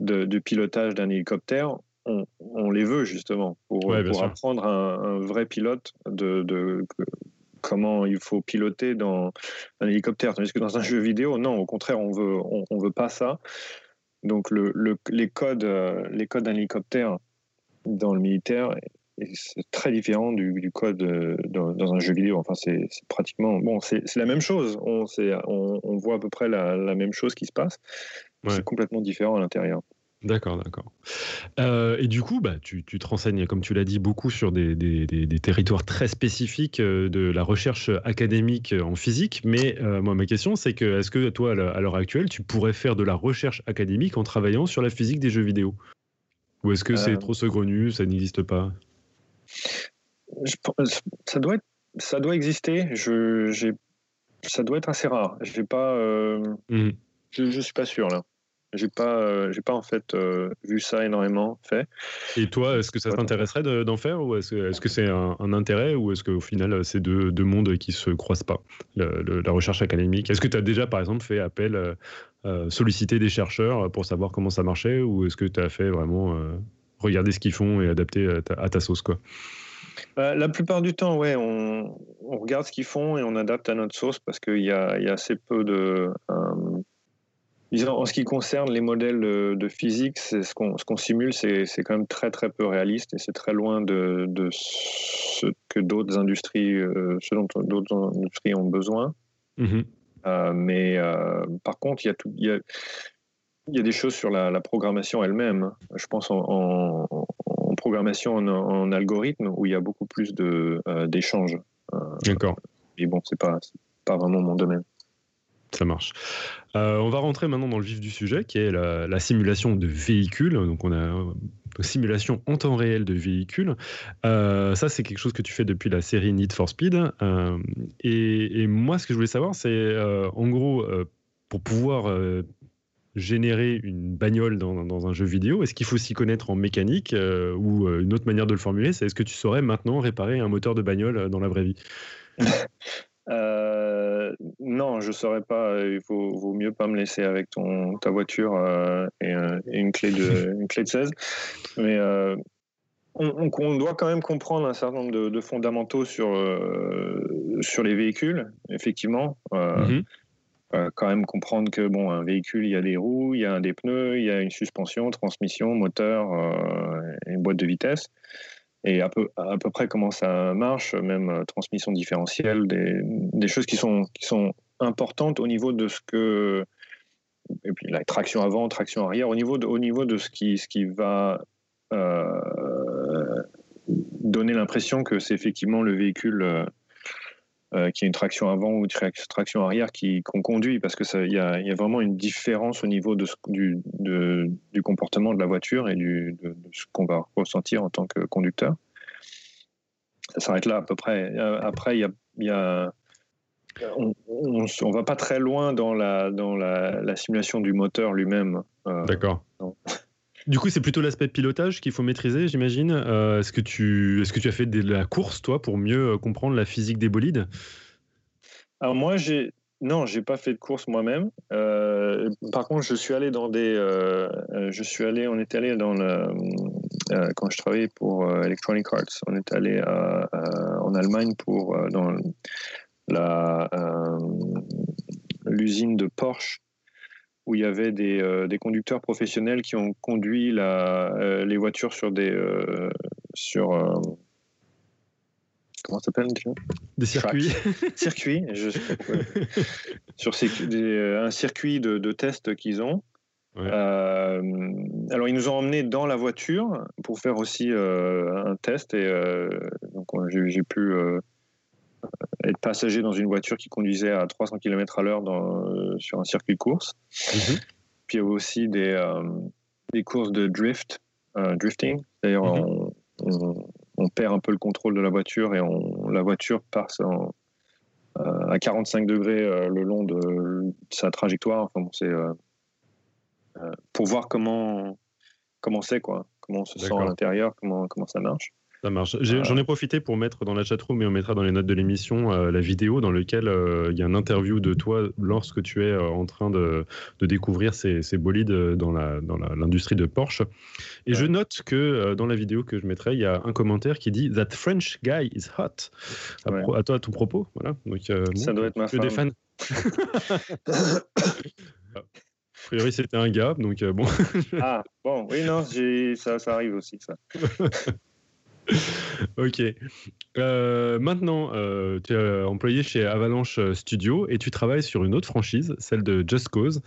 de, pilotage d'un hélicoptère, on, on, les veut justement pour, pour apprendre un, un, vrai pilote de, de comment il faut piloter dans un hélicoptère. Tandis que dans un jeu vidéo, non, au contraire, on veut, on, veut pas ça. Donc le, les codes, euh, les codes d'un hélicoptère dans le militaire, c'est très différent du, code euh, dans, un jeu vidéo. Enfin, c'est pratiquement bon, c'est la même chose. On, on, on, voit à peu près la, la même chose qui se passe. C'est complètement différent à l'intérieur. D'accord, d'accord. Euh, et du coup, bah, tu, tu te renseignes, comme tu l'as dit, beaucoup sur des, des, des, territoires très spécifiques euh, de la recherche académique en physique. Mais euh, moi, ma question, c'est que est-ce que toi, à l'heure actuelle, tu pourrais faire de la recherche académique en travaillant sur la physique des jeux vidéo? Ou est-ce que c'est trop saugrenu, ça n'existe pas? Je, ça, doit être, ça doit exister. Je, ça doit être assez rare. J'ai pas, mmh. Je ne suis pas sûr là. J'ai pas, euh, j'ai pas en fait euh, vu ça énormément fait. Et toi, est-ce que ça t'intéresserait d'en faire ou est-ce que c'est un, intérêt ou est-ce qu'au final c'est deux, deux, mondes qui se croisent pas? La recherche académique. Est-ce que tu as déjà par exemple fait appel, euh, solliciter des chercheurs pour savoir comment ça marchait ou est-ce que tu as fait vraiment regarder ce qu'ils font et adapter à ta, sauce quoi la plupart du temps, ouais, on, on regarde ce qu'ils font et on adapte à notre sauce parce qu'il y a, y a, assez peu de en ce qui concerne les modèles de, physique, ce qu'on simule, c'est quand même très très peu réaliste et c'est très loin de, ce que d'autres industries, euh, dont d'autres industries ont besoin. Mm-hmm. Euh, mais euh, par contre, il y, a tout, y a, il y a des choses sur la, programmation elle-même. Je pense en, programmation en, algorithme où il y a beaucoup plus d'échanges. D'accord. Et bon, c'est pas, pas vraiment mon domaine. Ça marche. Euh, on va rentrer maintenant dans le vif du sujet, qui est la, simulation de véhicules. Donc, on a une simulation en temps réel de véhicules. Euh, ça, c'est quelque chose que tu fais depuis la série Need for Speed. Euh, et, moi, ce que je voulais savoir, c'est en gros, pour pouvoir générer une bagnole dans, dans un jeu vidéo, est-ce qu'il faut s'y connaître en mécanique ou une autre manière de le formuler, c'est est-ce que tu saurais maintenant réparer un moteur de bagnole dans la vraie vie? [LAUGHS] Euh, non, je saurais pas. Il vaut, vaut, mieux pas me laisser avec ton, ta voiture euh, et, une, clé de, [LAUGHS] une clé de 16. Mais euh, on, doit quand même comprendre un certain nombre de, fondamentaux sur, sur les véhicules, effectivement. Mhm. quand même comprendre que bon, un véhicule, il y a des roues, il y a des pneus, il y a une suspension, transmission, moteur et une boîte de vitesse et à peu, à peu près comment ça marche, même euh, transmission différentielle, des, des, choses qui sont, qui sont importantes au niveau de ce que. Et puis la traction avant, traction arrière, au niveau de, au niveau de ce, qui, ce qui va euh, donner l'impression que c'est effectivement le véhicule euh, qui a une traction avant ou une traction arrière qu'on conduit, parce qu'il y a, y a, vraiment une différence au niveau de, du, de, du comportement de la voiture et du, de, ce qu'on va ressentir en tant que conducteur. Ça s'arrête là à peu près. Euh, après, il y a, y a on ne va pas très loin dans la, dans la, la simulation du moteur lui-même. Euh, D'accord. Du coup, c'est plutôt l'aspect pilotage qu'il faut maîtriser, j'imagine. Euh, est-ce que tu as fait de la course toi pour mieux euh, comprendre la physique des bolides? Alors moi, j'ai non, j'ai pas fait de course moi-même. Euh, par contre, je suis allé dans des, je suis allé, on est allé dans le, quand je travaillais pour Electronic Arts, on est allé en Allemagne pour dans la l'usine de Porsche où il y avait des, euh, des conducteurs professionnels qui ont conduit la, euh, les voitures sur des euh, sur comment s'appelle Des circuits. circuits, je [LAUGHS] sur un circuit de, de test qu'ils ont. alors ils nous ont emmenés dans la voiture pour faire aussi un test et donc j'ai pu être passager dans une voiture qui conduisait à 300 km à l'heure euh, sur un circuit de course. Mhm. Puis il y a aussi des, euh, des courses de drift, euh, drifting. D'ailleurs, mhm. on, perd un peu le contrôle de la voiture et on, la voiture passe à 45 degrés le long de, sa trajectoire. Enfin, c'est pour voir comment comment c'est quoi, comment on se sent à l'intérieur, comment comment ça marche. Ça marche. J'en ai, profité pour mettre dans la chatroom et on mettra dans les notes de l'émission euh, la vidéo dans laquelle euh, il y a un interview de toi lorsque tu es euh, en train de, de découvrir ces, ces, bolides dans l'industrie dans de Porsche. Et je note que dans la vidéo que je mettrai, il y a un commentaire qui dit That French guy is hot. À, toi, à tout propos. Voilà. Donc, Ça doit être ma femme. Des fans. [LAUGHS] a priori, c'était un gars, donc bon. ah, bon, oui, non, ça, ça arrive aussi, ça. [LAUGHS] [LAUGHS] ok. Euh, maintenant, euh, tu es employé chez Avalanche Studio et tu travailles sur une autre franchise, celle de Just Cause,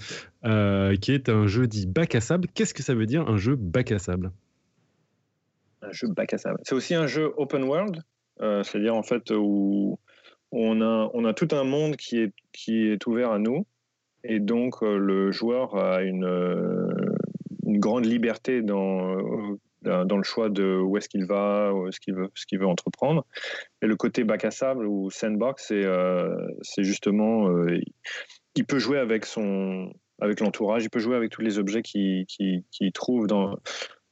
euh, qui est un jeu dit bac à sable. Qu'est-ce que ça veut dire un jeu bac à sable? Un jeu bac à sable. C'est aussi un jeu open world, c'est-à-dire en fait où on a, tout un monde qui est, ouvert à nous et donc le joueur a une grande liberté dans dans le choix de où est-ce qu'il va, ce qu'il veut, ce qu'il veut entreprendre. Et le côté bac à sable ou sandbox, c'est euh, c'est justement, euh, il peut jouer avec son, avec l'entourage, il peut jouer avec tous les objets qu'il qui, qui trouve dans.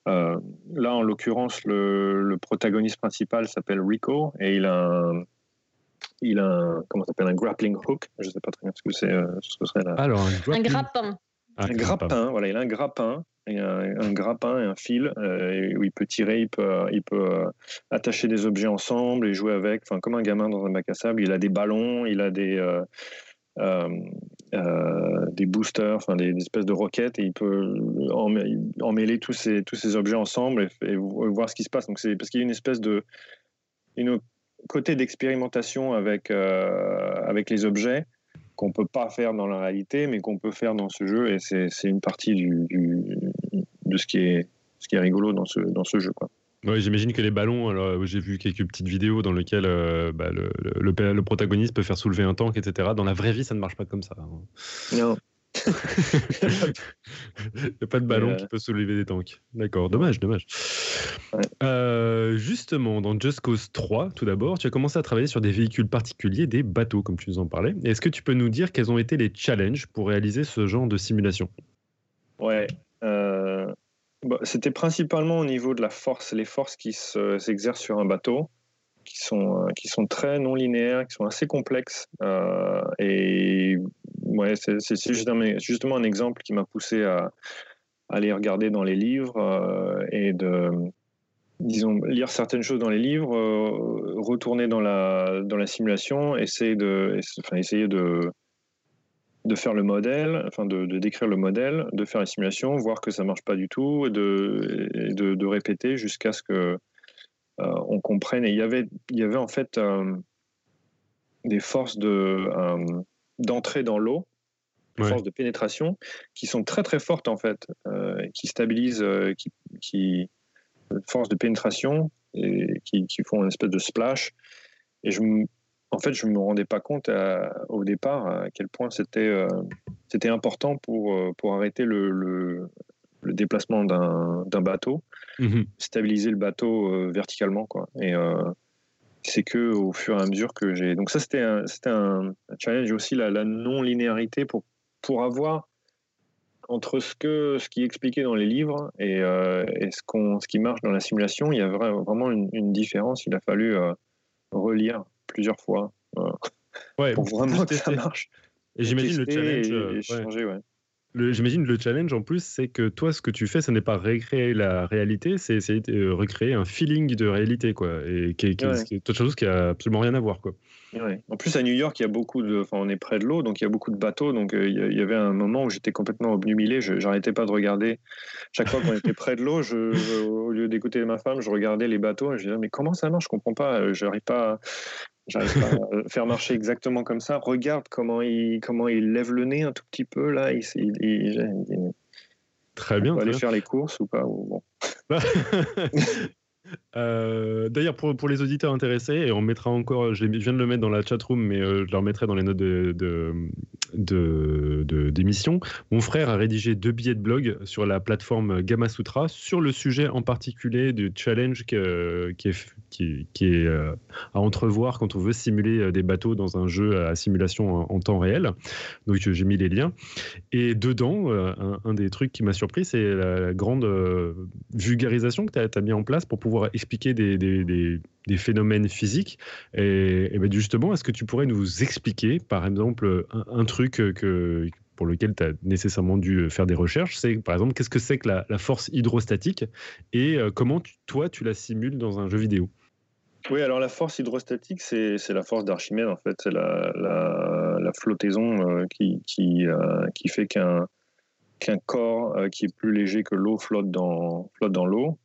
Euh, là, en l'occurrence, le, le, protagoniste principal s'appelle Rico et il a un, il a un, comment s'appelle un grappling hook. Je ne sais pas très bien ce que c'est. Ce serait là. Alors, un, grappin. Un, grappin, voilà, il a un grappin il un, un, grappin et un fil euh, où il peut tirer, il peut, il peut euh, attacher des objets ensemble et jouer avec, enfin, comme un gamin dans un bac à sable. Il a des ballons, il a des, euh, des boosters, enfin, des, espèces de roquettes et il peut emmêler tous ces, tous ces objets ensemble et, voir ce qui se passe. Donc, c'est parce qu'il y a une espèce de. Une côté d'expérimentation avec, avec les objets qu'on peut pas faire dans la réalité, mais qu'on peut faire dans ce jeu. Et c'est une partie du, de ce qui est, ce qui est rigolo dans ce, dans ce jeu. Quoi. Ouais, J'imagine que les ballons, alors j'ai vu quelques petites vidéos dans lesquelles euh, bah, le, le, le, protagoniste peut faire soulever un tank, etc. Dans la vraie vie, ça ne marche pas comme ça. Hein. Non. [LAUGHS] Il n'y a pas de ballon qui peut soulever des tanks. D'accord, dommage, dommage. Euh, justement, dans Just Cause 3, tout d'abord, tu as commencé à travailler sur des véhicules particuliers, des bateaux, comme tu nous en parlais. Est-ce que tu peux nous dire quels ont été les challenges pour réaliser ce genre de simulation? Ouais. Euh, bah, c'était principalement au niveau de la force, les forces qui s'exercent sur un bateau qui sont, euh, qui sont très non linéaires, qui sont assez complexes. et ouais, c'est justement un exemple qui m'a poussé à, aller regarder dans les livres euh, et de, disons, lire certaines choses dans les livres, euh, retourner dans la, dans la simulation, essayer de, enfin, essayer de, de faire le modèle, enfin de, de, décrire le modèle, de faire la simulation, voir que ça marche pas du tout, et de, de, de répéter jusqu'à ce que euh, on comprenne. Et il y avait, il y avait en fait des forces de d'entrer dans l'eau, des forces de pénétration, qui sont très très fortes en fait, euh, qui stabilisent, euh, qui, qui forces de pénétration et qui, qui, font une espèce de splash. Et je, en fait, je me rendais pas compte au départ à quel point c'était euh, c'était important pour pour arrêter le, le, déplacement d'un bateau, mhm. stabiliser le bateau verticalement quoi. Et c'est que au fur et à mesure que j'ai. Donc ça, c'était un, un, challenge aussi la, la non-linéarité pour pour avoir entre ce que ce qui est expliqué dans les livres et, euh, et ce qu'on ce qui marche dans la simulation, il y a vraiment une, différence. Il a fallu euh, relire plusieurs fois euh, ouais, pour vraiment que ça marche. Et j'imagine le challenge. changer, ouais. J'imagine le challenge en plus, c'est que toi, ce que tu fais, ce n'est pas recréer la réalité, c'est essayer de recréer un feeling de réalité, quoi. Et qui, qui, autre chose qui a absolument rien à voir, quoi. En plus, à New York, il y a beaucoup de, enfin, on est près de l'eau, donc il y a beaucoup de bateaux. Donc euh, il y avait un moment où j'étais complètement obnubilé. Je n'arrêtais pas de regarder. Chaque fois qu'on était près de l'eau, je, au lieu d'écouter ma femme, je regardais les bateaux. Et je disais, mais comment ça marche? Je comprends pas. Euh, j'arrive pas. J'arrive pas à faire marcher exactement comme ça. Regarde comment il, comment il lève le nez un tout petit peu là. Il, Très bien. On va aller faire les courses ou pas bon. [LAUGHS] Euh, d'ailleurs, pour, les auditeurs intéressés, et on mettra encore, je, viens de le mettre dans la chat room, mais euh, je le remettrai dans les notes de, d'émission. Mon frère a rédigé deux billets de blog sur la plateforme Gamasutra sur le sujet en particulier du challenge qui est, qui, qui est euh, à entrevoir quand on veut simuler des bateaux dans un jeu à simulation en, temps réel. Donc j'ai mis les liens. Et dedans, un, des trucs qui m'a surpris, c'est la, grande vulgarisation que tu as, as, mis en place pour pouvoir pouvoir expliquer des, phénomènes physiques. Et, ben justement, est-ce que tu pourrais nous expliquer, par exemple, un, truc que, pour lequel tu as nécessairement dû faire des recherches, c'est par exemple qu'est-ce que c'est que la, force hydrostatique et comment toi tu la simules dans un jeu vidéo? Oui, alors la force hydrostatique, c'est la force d'Archimède, en fait. C'est la, flottaison euh, euh, qui, fait qu'un corps euh, qui est plus léger que l'eau flotte dans l'eau.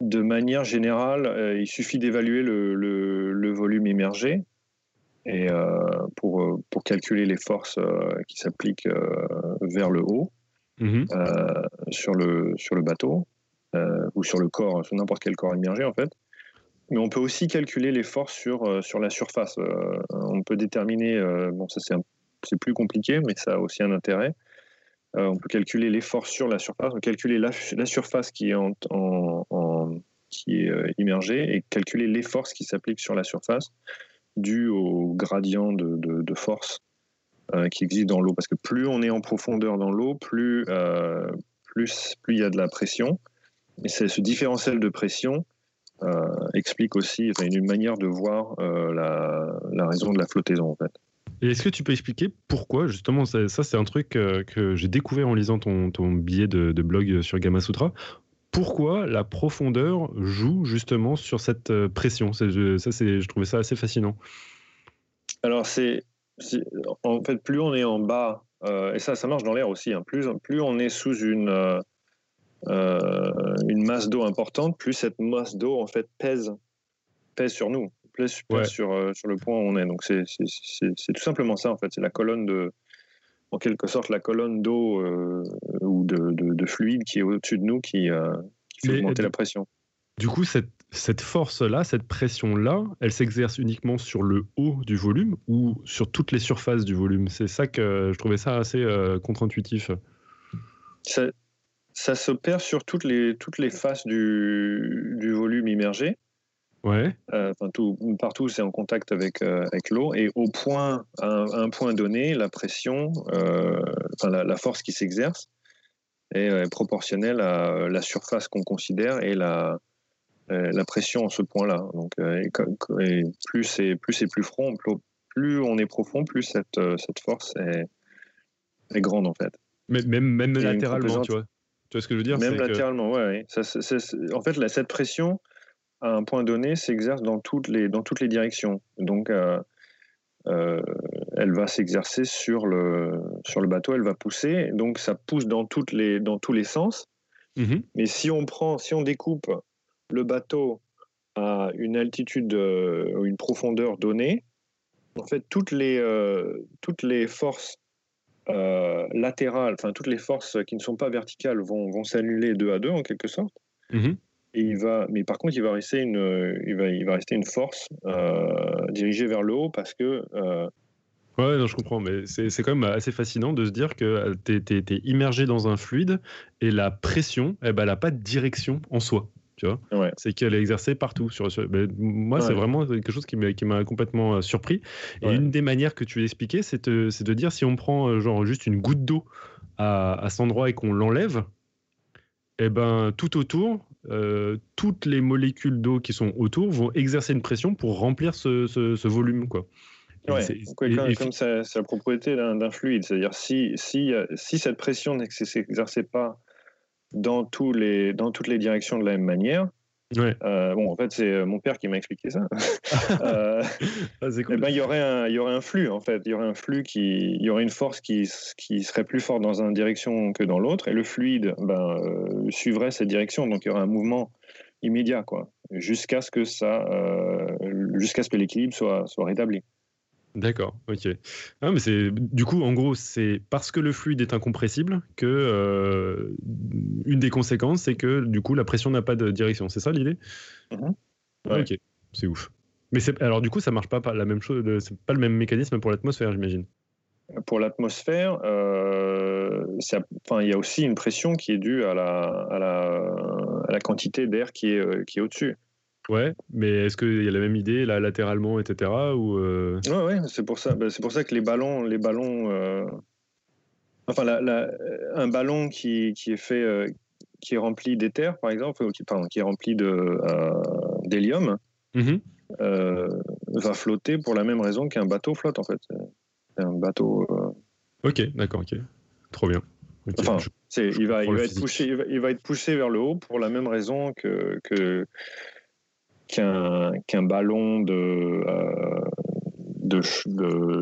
De manière générale, il suffit d'évaluer le, le, volume immergé et, pour, pour calculer les forces qui s'appliquent vers le haut mmh sur, le, sur le bateau. Euh, ou sur le corps, sur n'importe quel corps immergé en fait. Mais on peut aussi calculer les forces sur, euh, sur la surface. Euh, on peut déterminer, bon ça c'est plus compliqué, mais ça a aussi un intérêt. On peut calculer les forces sur la surface, on calculer la, la surface qui est, est immergée et calculer les forces qui s'appliquent sur la surface dues au gradient de, force qui existe dans l'eau. Parce que plus on est en profondeur dans l'eau, plus, plus, il y a de la pression. Et ce différentiel de pression euh, explique aussi une manière de voir euh, la, raison de la flottaison en fait. Est-ce que tu peux expliquer pourquoi, justement, ça, c'est un truc euh, que j'ai découvert en lisant ton, ton billet de, blog sur Gamma Sutra, pourquoi la profondeur joue justement sur cette pression? Ça, je trouvais ça assez fascinant. Alors, c'est, en fait, plus on est en bas, et ça, ça marche dans l'air aussi, hein, plus, plus on est sous une, euh, une masse d'eau importante, plus cette masse d'eau en fait pèse, pèse sur nous, pèse, sur, euh, sur le point où on est. Donc c'est tout simplement ça en fait, c'est la colonne de, en quelque sorte la colonne d'eau euh, ou de, de, fluide qui est au-dessus de nous qui, qui fait augmenter la pression. Du coup, cette, cette force-là, cette pression-là, elle s'exerce uniquement sur le haut du volume ou sur toutes les surfaces du volume? C'est ça que je trouvais ça assez contre-intuitif ça s'opère sur toutes les, toutes les faces du, du volume immergé. Ouais. Euh, tout, partout, c'est en contact avec, euh, avec l'eau. Et au point, à un, point donné, la pression, euh, la, la, force qui s'exerce est proportionnelle à la surface qu'on considère et la, la pression en ce point-là. Donc, et, plus c'est plus, c'est plus, front, plus, on est profond, plus cette, cette force est, est grande en fait. Mais même, même latéralement, tu vois. Tu vois ce que je veux dire Même latéralement, oui. en fait, cette pression, à un point donné, s'exerce dans, toutes les, dans toutes les directions. Donc, euh, euh, elle va s'exercer sur le, sur le bateau, elle va pousser. Donc, ça pousse dans, toutes les, dans tous les sens. Mmh Mais si on, prend, si on découpe le bateau à une altitude euh, ou une profondeur donnée, en fait, toutes les, toutes les forces euh, latérales, enfin toutes les forces qui ne sont pas verticales vont, vont s'annuler deux à deux en quelque sorte. Mhm. Et il va, mais par contre, il va rester une, il va, il va rester une force euh, dirigée vers le haut parce que. Euh, ouais, non, je comprends, mais c'est quand même assez fascinant de se dire que tu es, es, immergé dans un fluide et la pression, eh ben, elle n'a pas de direction en soi c'est qu'elle est exercée partout. Sur, moi, c'est vraiment quelque chose qui m'a complètement euh, surpris. Et une des manières que tu expliquais, c'est de dire si on prend euh, genre juste une goutte d'eau à, à, cet endroit et qu'on l'enlève, et eh ben tout autour, euh, toutes les molécules d'eau qui sont autour vont exercer une pression pour remplir ce, volume, quoi. comme, c'est la propriété d'un fluide, c'est-à-dire si, si, si cette pression n'exerçait pas dans, tous les, dans toutes les directions de la même manière. Euh, bon, en fait, c'est euh, mon père qui m'a expliqué ça. [LAUGHS] euh, ah, eh ben, il y aurait un, il y aurait un flux en fait. Il y aurait un flux qui, il y aurait une force qui, qui serait plus forte dans une direction que dans l'autre, et le fluide, ben, euh, suivrait cette direction. Donc, il y aurait un mouvement immédiat, quoi, jusqu'à ce que ça, jusqu'à ce que l'équilibre soit, soit rétabli. D'accord, ok. Ah, mais c'est du coup, en gros, c'est parce que le fluide est incompressible que euh, une des conséquences, c'est que du coup, la pression n'a pas de direction. C'est ça l'idée? Mmh Ok, c'est ouf. Mais alors du coup, ça marche pas, pas la même chose. C'est pas le même mécanisme pour l'atmosphère, j'imagine? Pour l'atmosphère, euh, il y a aussi une pression qui est due à la, à la, à la quantité d'air qui est, euh, qui est au-dessus. Ouais, mais est-ce qu'il y a la même idée là latéralement, etc. Ou euh... Ouais, ouais, c'est pour ça. Bah, c'est pour ça que les ballons, les ballons, euh... enfin, la, la, un ballon qui, qui est fait, euh, qui est rempli d'éther, par exemple, qui, pardon, qui est rempli d'hélium, Mhm. va flotter pour la même raison qu'un bateau flotte, en fait. Un bateau. Ok, d'accord, ok. Trop bien. Enfin, je- il, va, il, va être poussé, il, va, il va être poussé vers le haut pour la même raison que, que- qu'un, ballon de, euh,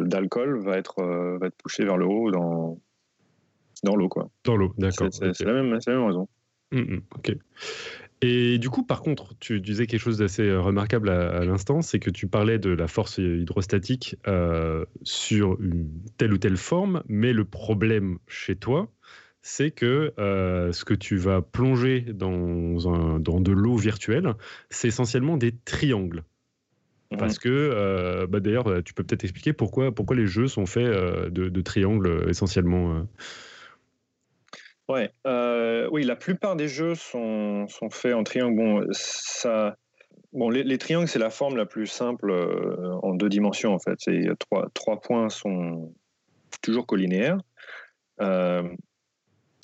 d'alcool va être, euh, va être poussé vers le haut dans, dans l'eau. Quoi. Dans l'eau, d'accord. C'est, la même, c'est la même raison. Mm, mm, ok. Et du coup, par contre, tu disais quelque chose d'assez euh, remarquable à, à l'instant, c'est que tu parlais de la force hydrostatique euh, sur une telle ou telle forme, mais le problème chez toi, c'est que euh, ce que tu vas plonger dans, un- dans de l'eau virtuelle, c'est essentiellement des triangles. Parce que, euh, bah, d'ailleurs, euh, tu peux peut-être expliquer pourquoi, pourquoi les jeux sont faits de, de triangles essentiellement. Ouais, euh, oui, la plupart des jeux sont, sont faits en triangle. Bon, ça, bon les, les triangles, c'est la forme la plus simple euh, en deux dimensions, en fait. Trois, trois points sont toujours collinéaires. Euh,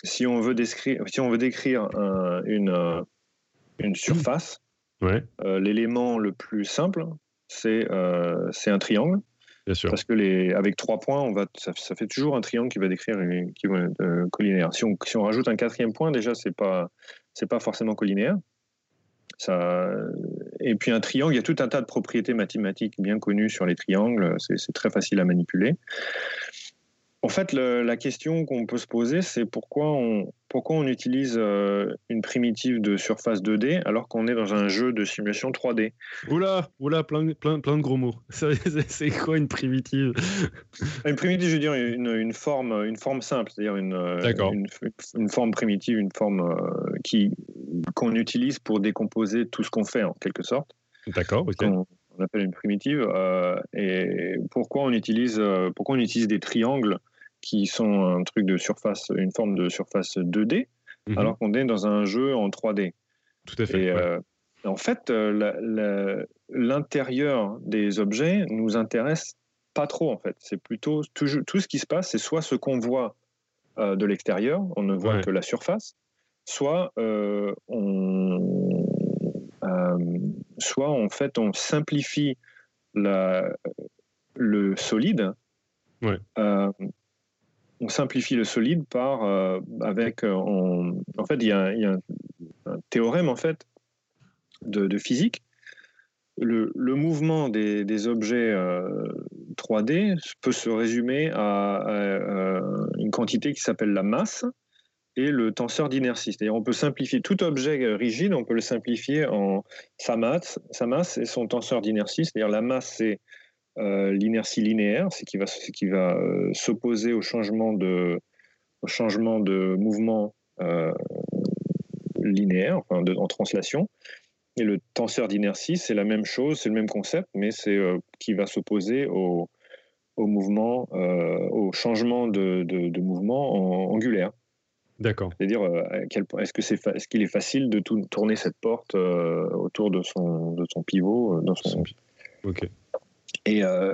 si on veut décrire, si on veut décrire un- une, euh, une surface, Ouais, euh, l'élément le plus simple, c'est euh, un triangle. bien sûr. Parce que les, avec trois points, on va, ça, ça fait toujours un triangle qui va décrire une, qui va, euh, collinaire. Si on, si on rajoute un quatrième point, déjà, c'est pas, c'est pas forcément collinaire. Ça, et puis un triangle, il y a tout un tas de propriétés mathématiques bien connues sur les triangles. C'est c'est très facile à manipuler. En fait, le- la question qu'on peut se poser, c'est pourquoi on, pourquoi on utilise euh, une primitive de surface 2D alors qu'on est dans un jeu de simulation 3D. Oula, oula, plein, de- plein, plein de gros mots. [LAUGHS] C'est quoi une primitive? Une primitive, je veux dire une, une forme, une forme simple, c'est-à-dire une, euh, une, une forme primitive, une forme euh, qui qu'on utilise pour décomposer tout ce qu'on fait en quelque sorte, D'accord, ok. on appelle une primitive. euh, et pourquoi on utilise, euh, pourquoi on utilise des triangles qui sont un truc de surface, une forme de surface 2D, Mhm, alors qu'on est dans un jeu en 3D. Tout à fait. Et ouais. euh, en fait, euh, l'intérieur des objets nous intéresse pas trop. En fait, c'est plutôt tout, tout ce qui se passe, c'est soit ce qu'on voit euh, de l'extérieur, on ne voit Ouais. que la surface, soit euh, on, soit en fait on simplifie la- le solide. Ouais. Euh, on simplifie le solide par euh, avec euh, on- en fait il y a, un, théorème en fait de, physique. Le, le mouvement des, des objets euh, 3D peut se résumer à, à, euh, une quantité qui s'appelle la masse et le tenseur d'inertie. C'est-à-dire on peut simplifier tout objet euh, rigide, on peut le simplifier en sa masse, sa masse et son tenseur d'inertie. C'est-à-dire la masse c'est euh, l'inertie linéaire, c'est qui va, qui va euh, s'opposer au changement de, au changement de mouvement euh, linéaire, enfin de- en translation. Et le tenseur d'inertie, c'est la même chose, c'est le même concept, mais c'est euh, qui va s'opposer au, au mouvement, euh, au changement de, de- de mouvement en- angulaire. D'accord. C'est-à-dire, euh, est-ce que c'est est-ce qu'il est facile de tout- tourner cette porte euh, autour de son, de son pivot, euh, dans son, Ok. Et euh,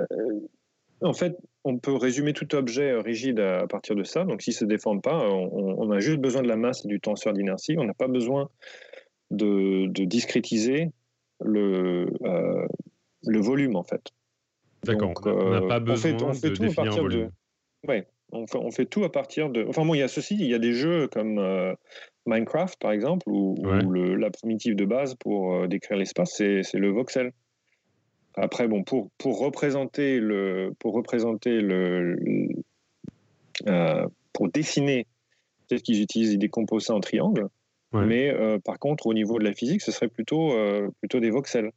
en fait, on peut résumer tout objet euh, rigide à, partir de ça. Donc, s'il ne se déforme pas, on, on a juste besoin de la masse et du tenseur d'inertie. On n'a pas besoin de, de discrétiser le, euh, le volume, en fait. D'accord. Donc, On n'a euh, pas on fait- besoin on fait de tout définir partir de- volume. Ouais, on fait, on fait tout à partir de. Enfin, bon, il y a ceci, il y a des jeux comme euh, Minecraft, par exemple, où, où Ouais. le- la primitive de base pour euh, décrire l'espace, c'est le voxel. Après, bon, pour, pour représenter le. Pour représenter le. euh, pour dessiner, peut-être qu'ils utilisent, ils décomposent ça en triangle. Ouais. Mais euh, par contre, au niveau de la physique, ce serait plutôt, euh, plutôt des voxels.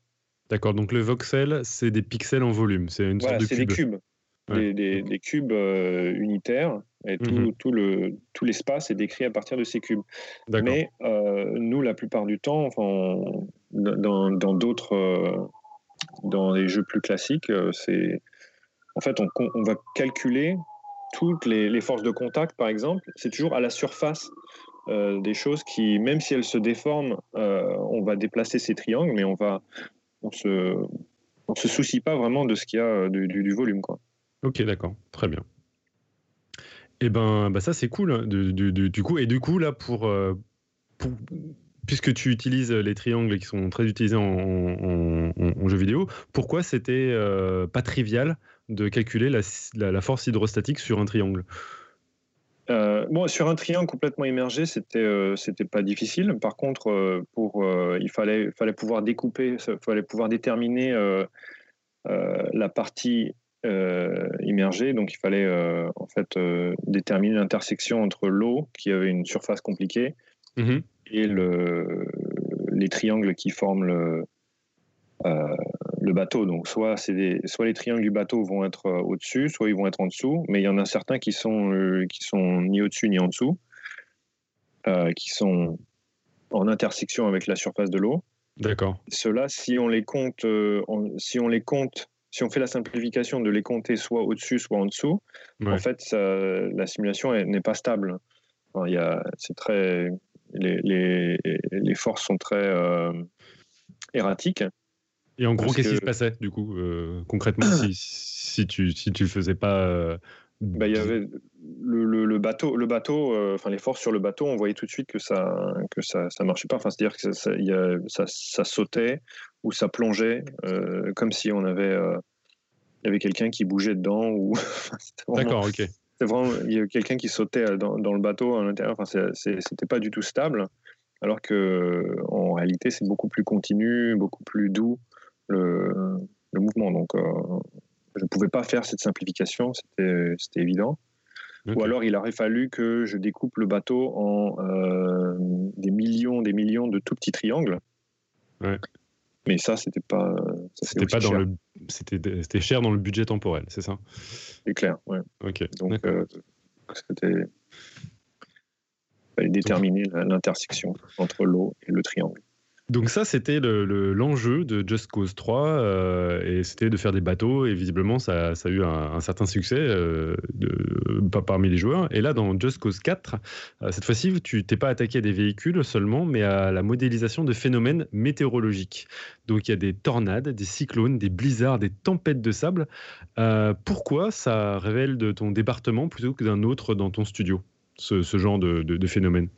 D'accord. Donc le voxel, c'est des pixels en volume. C'est une Voilà, sorte de c'est des cube. cubes, Ouais. des, des- des cubes unitaires, et tout, Mhm. tout le, tout l'espace est décrit à partir de ces cubes. D'accord. Mais nous, la plupart du temps, enfin, on- dans dans d'autres, dans les jeux plus classiques, euh, c'est en fait on, va calculer toutes les, forces de contact, par exemple, c'est toujours à la surface euh, des choses qui, même si elles se déforment, euh, on va déplacer ces triangles, mais on va, on se, on se soucie pas vraiment de ce qu'il y a du, volume, quoi. Ok, d'accord, très bien. Et ben, bah ça c'est cool. hein, du coup, et du coup là pour euh, puisque tu utilises les triangles qui sont très utilisés en, jeu vidéo, pourquoi c'était pas trivial de calculer la, force hydrostatique sur un triangle? Bon, sur un triangle complètement immergé, c'était c'était pas difficile. Par contre, pour il fallait fallait pouvoir découper, il fallait pouvoir déterminer la partie euh, immergé. Donc il fallait euh, en fait euh, déterminer l'intersection entre l'eau, qui avait une surface compliquée, mhm. Et le, les triangles qui forment le, le bateau. Donc soit, des, soit les triangles du bateau vont être au-dessus, soit ils vont être en dessous, mais il y en a certains qui sont, qui sont ni au-dessus ni en dessous, qui sont en intersection avec la surface de l'eau. D'accord. Ceux-là, si on les compte, si on les compte si on fait la simplification de les compter soit au-dessus, soit en dessous, en fait, la simulation n'est pas stable. il c'est très, les, les, forces sont très euh, erratiques. Et en gros, qu'est-ce qui se passait, du coup, euh, concrètement, si, si, tu si tu faisais pas. Euh, bah, il y avait le, le, bateau, le bateau enfin les forces sur le bateau, on voyait tout de suite que ça que ça, ça marchait pas. Enfin, c'est-à-dire que ça, y a, ça, ça, sautait ou ça plongeait, comme si on avait il y avait quelqu'un qui bougeait dedans. Ou... [LAUGHS] D'accord, ok. C'est vraiment, il y avait quelqu'un qui sautait dans, dans, le bateau à l'intérieur. Enfin, c'était pas du tout stable. Alors que en réalité, c'est beaucoup plus continu, beaucoup plus doux le, le mouvement. Donc, euh, je ne pouvais pas faire cette simplification, c'était évident. Ou alors, il aurait fallu que je découpe le bateau en euh, des millions, des millions de tout petits triangles. Ouais. Mais ça, c'était pas. C'était pas dans le. C'était cher dans le budget temporel, c'est ça? C'est clair, ouais. Ok. Donc, euh, c'était. Déterminer l'intersection entre l'eau et le triangle. Donc ça, c'était l'enjeu de Just Cause 3, euh, et c'était de faire des bateaux, et visiblement, ça, a eu un, certain succès euh, parmi les joueurs. Et là, dans Just Cause 4, euh, cette fois-ci, tu t'es pas attaqué à des véhicules seulement, mais à la modélisation de phénomènes météorologiques. Donc il y a des tornades, des cyclones, des blizzards, des tempêtes de sable. pourquoi ça révèle de ton département plutôt que d'un autre dans ton studio, ce, genre de, de phénomène?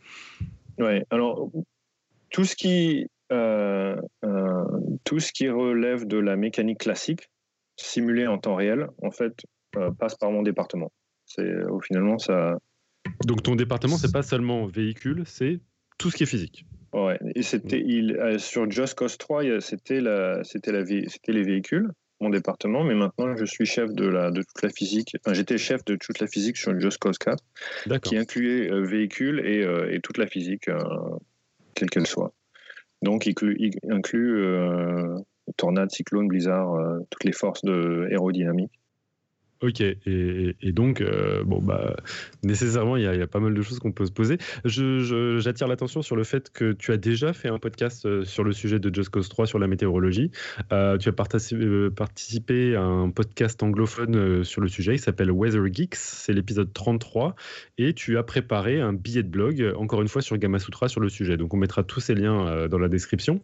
Ouais, alors tout ce qui euh, euh, tout ce qui relève de la mécanique classique, simulée en temps réel, en fait, euh, passe par mon département. C'est au finalement ça. Donc ton département, c'est pas seulement véhicule, c'est tout ce qui est physique. Ouais, et c'était il sur Just Cause 3, c'était la c'était la c'était les véhicules, mon département, mais maintenant je suis chef de la de toute la physique. Enfin, j'étais chef de toute la physique sur Just Cause 4, qui incluait véhicules et, et, toute la physique, quelle qu'elle soit. Donc, il, inclut euh, tornade, cyclone, blizzard, euh, toutes les forces de aérodynamique. Ok, et, donc, euh, bon, bah, nécessairement, il y, a, pas mal de choses qu'on peut se poser. J'attire l'attention sur le fait que tu as déjà fait un podcast euh, sur le sujet de Just Cause 3 sur la météorologie. Euh, tu as participé, à un podcast anglophone sur le sujet, il s'appelle Weather Geeks, c'est l'épisode 33, et tu as préparé un billet de blog, encore une fois, sur Gamasutra sur le sujet. Donc, on mettra tous ces liens dans la description.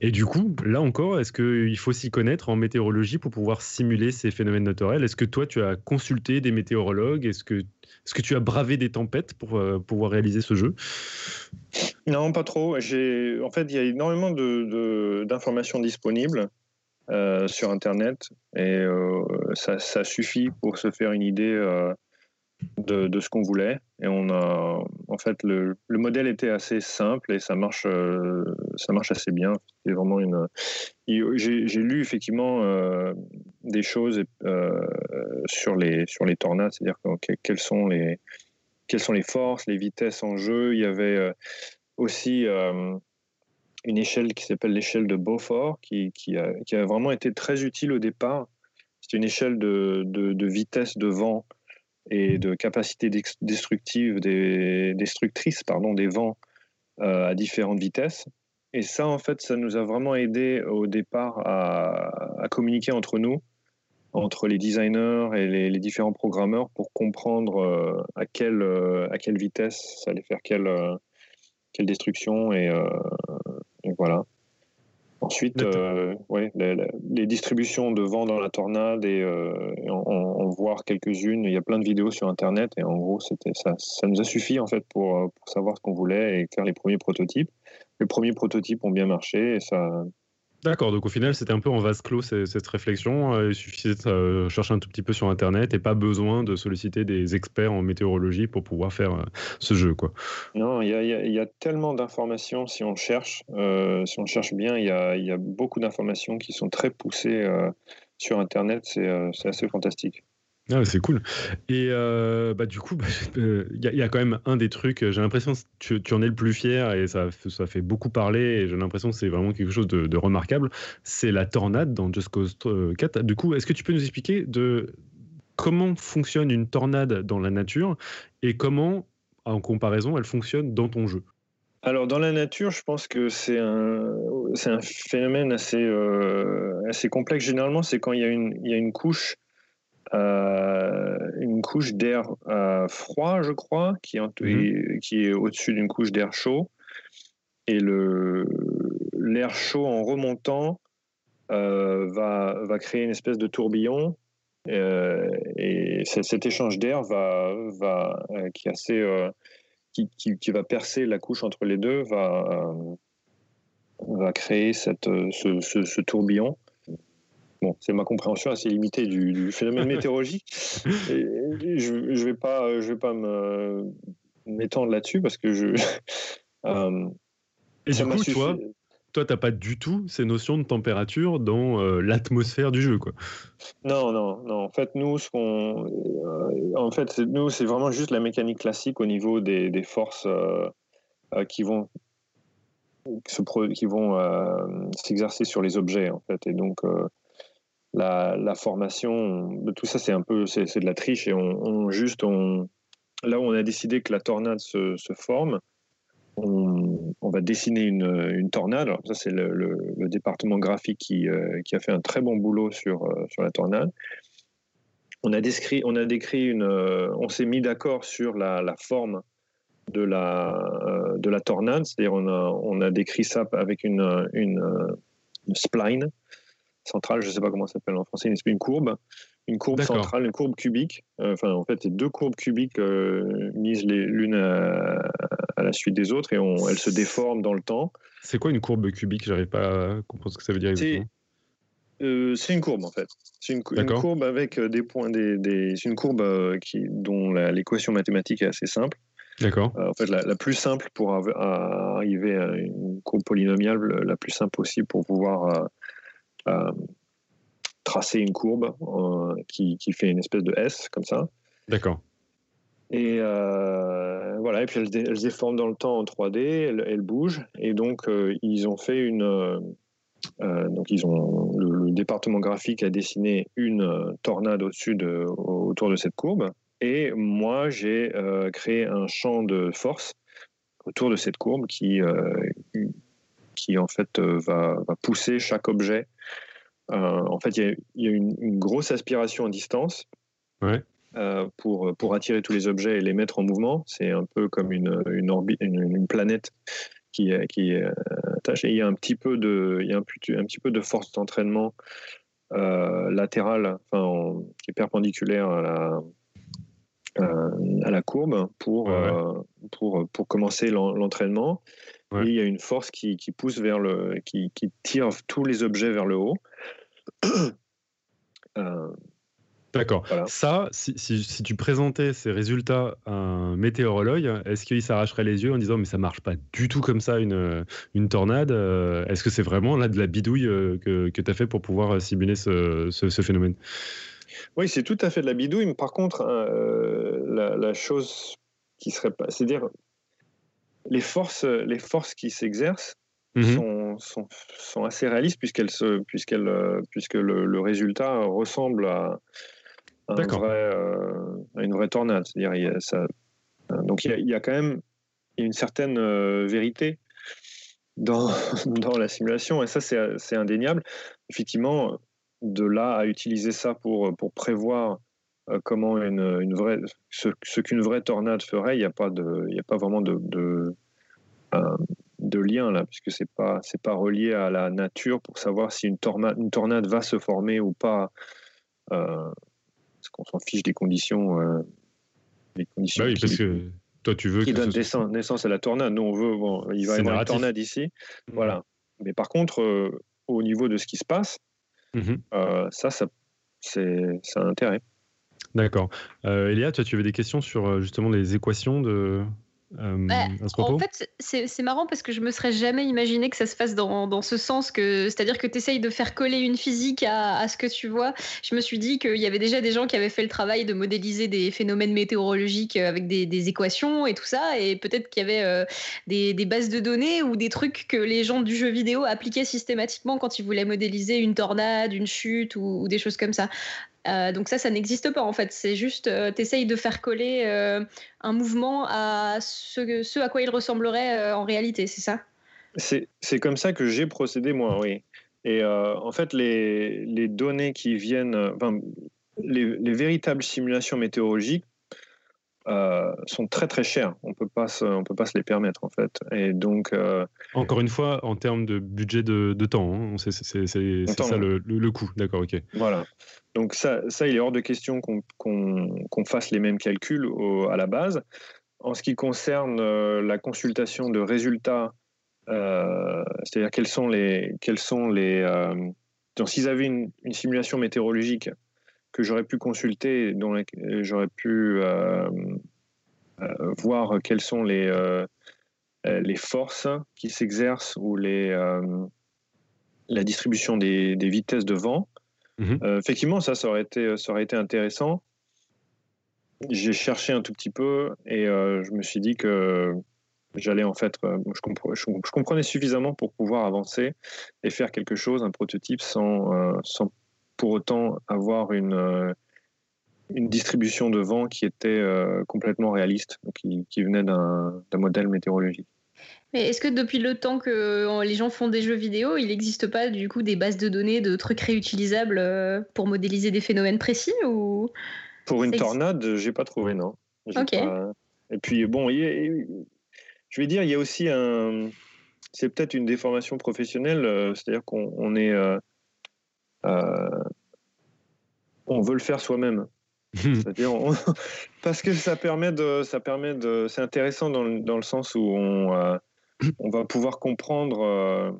Et du coup, là encore, est-ce qu'il faut s'y connaître en météorologie pour pouvoir simuler ces phénomènes naturels? Est-ce que toi, tu as consulté des météorologues? Est-ce que, est que tu as bravé des tempêtes pour euh, pouvoir réaliser ce jeu? Non, pas trop. En fait, il y a énormément d'informations disponibles euh, sur Internet et euh, ça, ça, suffit pour se faire une idée de, ce qu'on voulait. Et on a, en fait, le, le, modèle était assez simple et ça marche, euh, ça marche assez bien. C'est vraiment une. J'ai lu effectivement euh, des choses euh, sur les sur les tornades, c'est-à-dire quelles sont les quelles sont les forces, les vitesses en jeu. Il y avait aussi une échelle qui s'appelle l'échelle de Beaufort, qui, qui, a, vraiment été très utile au départ. C'est une échelle de, de vitesse de vent et de capacité destructive des, pardon, des vents euh, à différentes vitesses. Et ça, en fait, ça nous a vraiment aidé au départ à, communiquer entre nous, entre les designers et les, différents programmeurs pour comprendre euh, à, quelle, euh, à quelle vitesse ça allait faire quelle, quelle destruction. Et voilà. Ensuite, ouais, les, distributions de vent dans la tornade et, en, voir quelques-unes. Il y a plein de vidéos sur Internet et en gros, c'était ça, ça nous a suffi en fait pour, pour savoir ce qu'on voulait et faire les premiers prototypes. Les premiers prototypes ont bien marché et ça, D'accord, donc au final, c'était un peu en vase clos cette réflexion. Euh, il suffisait de euh, chercher un tout petit peu sur Internet et pas besoin de solliciter des experts en météorologie pour pouvoir faire euh, ce jeu. Quoi. Non, il y, a, tellement d'informations si on cherche. si on cherche bien, il y a, beaucoup d'informations qui sont très poussées sur Internet. C'est assez fantastique. Ah, c'est cool. Et euh, bah, du coup, bah, [LAUGHS] il y, a quand même un des trucs, j'ai l'impression que tu, en es le plus fier et ça, ça fait beaucoup parler et j'ai l'impression que c'est vraiment quelque chose de, remarquable. C'est la tornade dans Just Cause 4. Du coup, est-ce que tu peux nous expliquer de comment fonctionne une tornade dans la nature et comment, en comparaison, elle fonctionne dans ton jeu? Alors dans la nature, je pense que c'est un, phénomène assez, euh, complexe. Généralement, c'est quand il y a une, couche euh, une couche d'air euh, froid, je crois, qui est, mhm. qui est au-dessus d'une couche d'air chaud. Et l'air chaud, en remontant, euh, va, va créer une espèce de tourbillon. et cet échange d'air va, va, qui, assez, qui, qui, va percer la couche entre les deux va, va créer cette, ce, ce tourbillon. Bon, c'est ma compréhension assez limitée du, phénomène [LAUGHS] météorologique. je ne vais pas, je vais pas m'étendre là-dessus parce que je. [LAUGHS] Euh, et du coup, toi, toi, t'as pas du tout ces notions de température dans euh, l'atmosphère du jeu, quoi. Non, non, non. En fait, nous, ce qu'on, euh, en fait, nous, c'est vraiment juste la mécanique classique au niveau des, des forces qui vont qui vont s'exercer sur les objets, en fait. Et donc, la, formation, tout ça c'est un peu c'est de la triche et on, juste on, là où on a décidé que la tornade se, forme, on, va dessiner une, tornade. Ça c'est le, département graphique qui, euh, qui, a fait un très bon boulot sur, euh, la tornade. On a, décrit, on a décrit une, euh, on s'est mis d'accord sur la, forme de la, de la tornade, c'est-à-dire on a, on a décrit ça avec une, une spline centrale, je ne sais pas comment ça s'appelle en français, une, courbe, une courbe centrale, une courbe cubique. Euh, enfin, en fait, c'est deux courbes cubiques euh, mises l'une à, la suite des autres et on, elles se déforment dans le temps. C'est quoi une courbe cubique? J'arrive pas à comprendre ce que ça veut dire exactement. Euh, c'est une courbe en fait. C'est une, courbe avec des points, des, c'est une courbe qui, dont l'équation mathématique est assez simple. D'accord. en fait, la, plus simple pour arriver à une courbe polynomiale, la plus simple possible pour pouvoir tracer une courbe euh, qui, qui, fait une espèce de S comme ça. D'accord. Et euh, voilà, et puis elles, elles, se déforment dans le temps en 3D, elles, bougent, et donc ils ont fait une, donc ils ont le, département graphique a dessiné une tornade au-dessus de, autour de cette courbe, et moi j'ai créé un champ de force autour de cette courbe qui qui en fait va, va pousser chaque objet euh, en fait, il y a, une, grosse aspiration à distance euh, pour, pour attirer tous les objets et les mettre en mouvement. C'est un peu comme une, une, orbite, une, planète qui, qui est attachée. Il y a un petit peu de, il y a un, un petit peu de force d'entraînement euh, latérale, enfin, qui est perpendiculaire à la, à la courbe pour, pour, pour commencer l'entraînement. Et il y a une force qui, qui pousse vers le, qui, qui, tire tous les objets vers le haut. [COUGHS] Euh, D'accord. Ça, si, si, tu présentais ces résultats à un météorologue, est-ce qu'il s'arracherait les yeux en disant mais ça marche pas du tout comme ça une, une tornade euh, Est-ce que c'est vraiment là de la bidouille euh, que, que tu as fait pour pouvoir simuler ce, ce, phénomène? Oui, c'est tout à fait de la bidouille. Mais par contre, la, la, chose qui serait pas, c'est-à-dire les forces, les forces qui s'exercent Mmh sont, sont, assez réalistes puisqu'elles se, puisqu'elles, euh, puisque le, le, résultat ressemble à, un vrai, euh, à, une vraie tornade. C'est-à-dire, euh, donc il y, a, il y, a, quand même une certaine vérité dans, [LAUGHS] dans la simulation et ça c'est, c'est indéniable. Effectivement, de là à utiliser ça pour, pour prévoir comment une, une vraie, ce, ce, qu'une vraie tornade ferait, il n'y a pas de, il y a pas vraiment de, de de lien là, puisque c'est pas c'est pas relié à la nature pour savoir si une tornade, une tornade va se former ou pas. Euh, parce qu'on s'en fiche des conditions, euh, des conditions. Bah oui, parce que toi tu veux qui donne naissance, à la tornade. Nous on veut, bon, il va y avoir une tornade ici, mmh. voilà. Mais par contre, euh, au niveau de ce qui se passe, mmh ça, ça c'est un intérêt. D'accord. Elia, toi, tu avais des questions sur justement les équations de, euh, bah, en fait, c'est marrant parce que je me serais jamais imaginé que ça se fasse dans, dans ce sens, que c'est-à-dire que tu essayes de faire coller une physique à, à, ce que tu vois. Je me suis dit qu'il y avait déjà des gens qui avaient fait le travail de modéliser des phénomènes météorologiques avec des, des équations et tout ça, et peut-être qu'il y avait euh, des, des, bases de données ou des trucs que les gens du jeu vidéo appliquaient systématiquement quand ils voulaient modéliser une tornade, une chute ou, ou des choses comme ça. Euh, donc ça, ça n'existe pas en fait. C'est juste, euh, tu essayes de faire coller euh, un mouvement à ce, à quoi il ressemblerait en réalité, c'est ça? C'est comme ça que j'ai procédé moi, oui. Et en fait, les, les, données qui viennent, enfin, les, les, véritables simulations météorologiques euh, sont très très chers. On peut pas on peut pas se les permettre en fait. Et donc euh, encore une fois, en termes de budget de, temps, hein, c'est ça le, le, coût. D'accord, ok. Voilà. Donc ça, ça, il est hors de question qu'on fasse les mêmes calculs à la base. En ce qui concerne euh, la consultation de résultats, c'est-à-dire quels sont les quels sont les s'ils avaient une, une, simulation météorologique que j'aurais pu consulter, dont j'aurais pu euh, euh, voir quelles sont les, euh, les forces qui s'exercent ou les, la distribution des, des, vitesses de vent. Mhm. effectivement, ça, ça aurait été, ça aurait été intéressant. J'ai cherché un tout petit peu et je me suis dit que j'allais en fait, je, je, comprenais suffisamment pour pouvoir avancer et faire quelque chose, un prototype, sans, sans pour autant avoir une, euh, une distribution de vent qui était euh, complètement réaliste, qui, qui venait d'un modèle météorologique. Mais est-ce que depuis le temps que euh, les gens font des jeux vidéo, il n'existe pas du coup des bases de données, de trucs réutilisables pour modéliser des phénomènes précis ou Pour une tornade, j'ai pas trouvé non. Ok. Et puis bon, je vais dire, il y a aussi un, c'est peut-être une déformation professionnelle, c'est-à-dire qu'on est on veut le faire soi-même. [LAUGHS] C'est-à-dire, [LAUGHS] parce que ça permet de, ça permet de, c'est intéressant dans le, dans le, sens où on, euh, on va pouvoir comprendre, euh,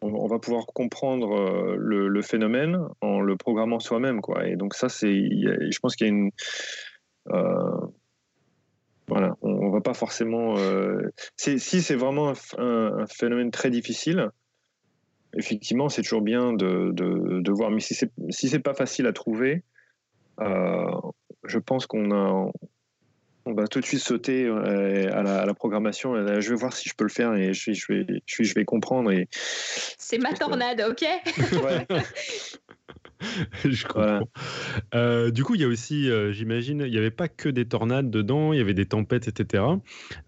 on, va pouvoir comprendre le, phénomène en le programmant soi-même, quoi. Et donc ça, c'est, je pense qu'il y a une, voilà, on, va pas forcément, si c'est vraiment un, phénomène très difficile, effectivement, c'est toujours bien de, de, voir. Mais si c'est si c'est pas facile à trouver, euh, je pense qu'on a on va tout de suite sauter euh, à la, programmation. Je vais voir si je peux le faire et je, je, vais, je, je vais comprendre. Et... C'est ma tornade, ok? Ouais. [LAUGHS] je comprends. Euh, du coup, il y a aussi, euh, j'imagine, il n'y avait pas que des tornades dedans, il y avait des tempêtes, etc.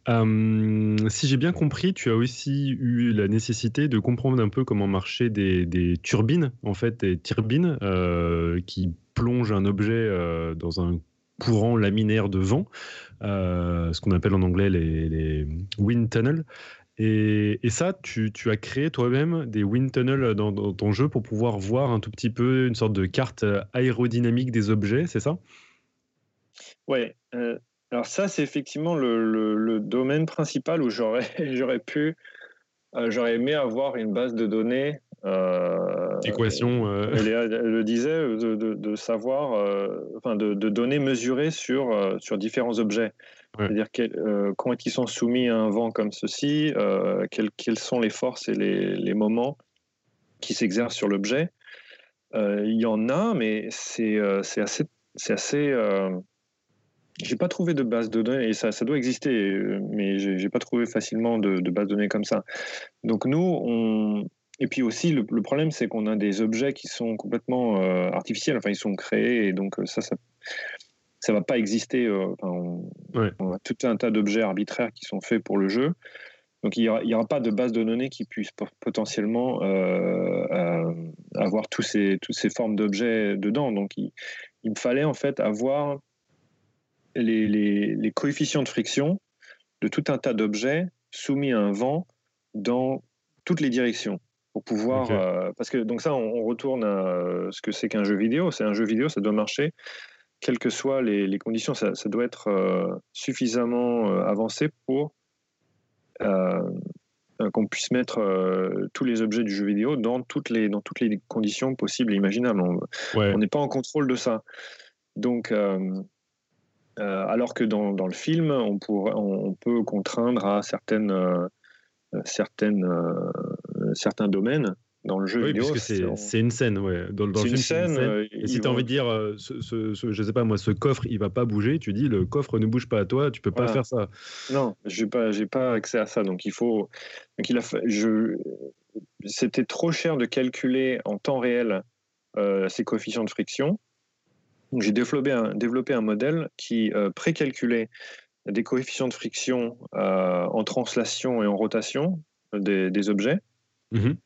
Euh, si j'ai bien compris, tu as aussi eu la nécessité de comprendre un peu comment marchaient des, des turbines, en fait, des turbines qui plongent un objet dans un courant laminaire de vent, ce qu'on appelle en anglais les, wind tunnels. Et, ça, tu, as créé toi-même des wind tunnels dans, ton jeu pour pouvoir voir un tout petit peu une sorte de carte euh, aérodynamique des objets, c'est ça? Ouais. Euh, alors ça, c'est effectivement le, domaine principal où [LAUGHS] pu, euh, j'aurais aimé avoir une base de données. Équation. Elle, le disait, de, savoir, enfin, de, données mesurées sur, sur différents objets. C'est-à-dire euh, quand ils sont soumis à un vent comme ceci, euh, quelles, sont les forces et les, moments qui s'exercent sur l'objet. Euh, il y en a, mais c'est assez... C'est assez j'ai pas trouvé de base de données, et ça, ça doit exister, mais j'ai pas trouvé facilement de, de, base de données comme ça. Donc nous, on, et puis aussi, le, le problème, c'est qu'on a des objets qui sont complètement artificiels, enfin, ils sont créés, et donc ça, ça, ça va pas exister. Euh, on, a tout un tas d'objets arbitraires qui sont faits pour le jeu. Donc il n'y aura, pas de base de données qui puisse potentiellement euh, euh, avoir tous ces, toutes ces formes d'objets dedans. Donc il, me fallait en fait avoir les, les, coefficients de friction de tout un tas d'objets soumis à un vent dans toutes les directions pour pouvoir. euh, parce que donc ça, on, on retourne à euh, ce que c'est qu'un jeu vidéo. C'est un jeu vidéo, ça doit marcher, quelles que soient les, les conditions. Ça, ça doit être euh, suffisamment euh, avancé pour qu'on puisse mettre tous les objets du jeu vidéo dans toutes les dans toutes les conditions possibles et imaginables. On, Ouais. n'est pas en contrôle de ça. Donc, alors que dans, dans le film, on, pourrait- on, on peut contraindre à certaines, certaines, certains domaines. Dans le jeu Oui, vidéo, c'est une scène, ouais. Dans, dans c'est le une film, c'est une scène. scène. euh, Et si tu as vont- envie de dire, euh, ce, ce- ce- je sais pas moi, ce coffre, il va pas bouger, tu dis, le coffre ne bouge pas à toi, tu peux pas faire ça. Non, j'ai pas, j'ai pas accès à ça. Donc il faut, donc il a, fa- je, c'était trop cher de calculer en temps réel euh, ces coefficients de friction. Donc j'ai développé un, développé un modèle qui euh, précalculait des coefficients de friction euh, en translation et en rotation des, des objets. Mhm.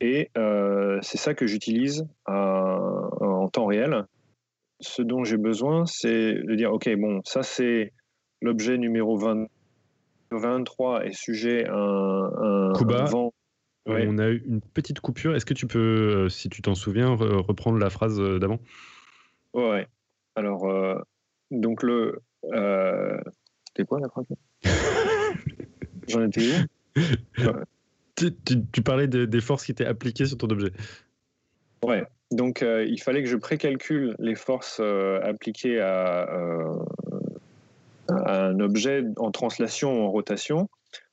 Et euh, c'est ça que j'utilise euh, en temps réel. Ce dont j'ai besoin, c'est de dire, OK, bon, ça c'est l'objet numéro 20 23 est sujet à un, un- Kuba, un vent. Ouais. On a eu une petite coupure. Est-ce que tu peux, euh, si tu t'en souviens, re- reprendre la phrase d'avant? Ouais, ouais. Alors, euh, donc le... euh, C'était quoi la phrase? [LAUGHS] J'en étais où? Tu, parlais de- des forces qui étaient appliquées sur ton objet. Ouais. Donc, euh, il fallait que je précalcule les forces euh, appliquées à, euh, à un objet en translation ou en rotation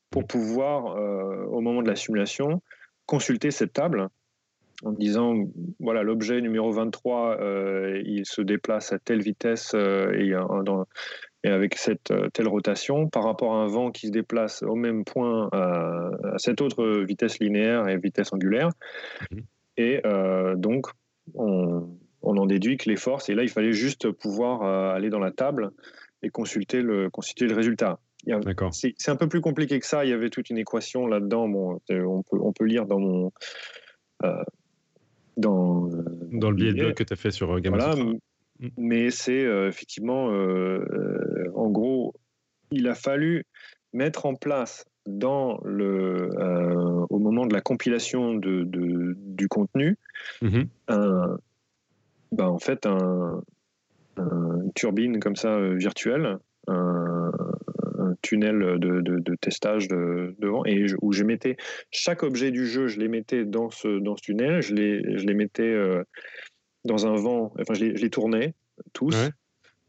pour pouvoir, au moment de la simulation, consulter cette table en disant voilà, l'objet numéro 23, euh, il se déplace à telle vitesse et, dans- et avec cette euh, telle rotation par rapport à un vent qui se déplace au même point euh, à cette autre vitesse linéaire et vitesse angulaire. Mhm. Et euh, donc, on, on en déduit que les forces, et là, il fallait juste pouvoir aller dans la table et consulter le, consulter le résultat. C'est un peu plus compliqué que ça. Il y avait toute une équation là-dedans. Bon, on, peut, on peut lire dans mon. euh, dans, Dans le billet de blog que tu as fait sur Gamma Voilà, Mm. mais c'est euh, effectivement, euh, euh, en gros, il a fallu mettre en place dans le, euh, au moment de la compilation de, de- du contenu, Mhm. un, ben, en fait, un, turbine comme ça virtuelle, un, un tunnel de, testage de, de vent, et je- où je mettais chaque objet du jeu, je les mettais dans ce, dans ce tunnel, je les, je les mettais euh, dans un vent, enfin, je les, je les tournais tous Ouais.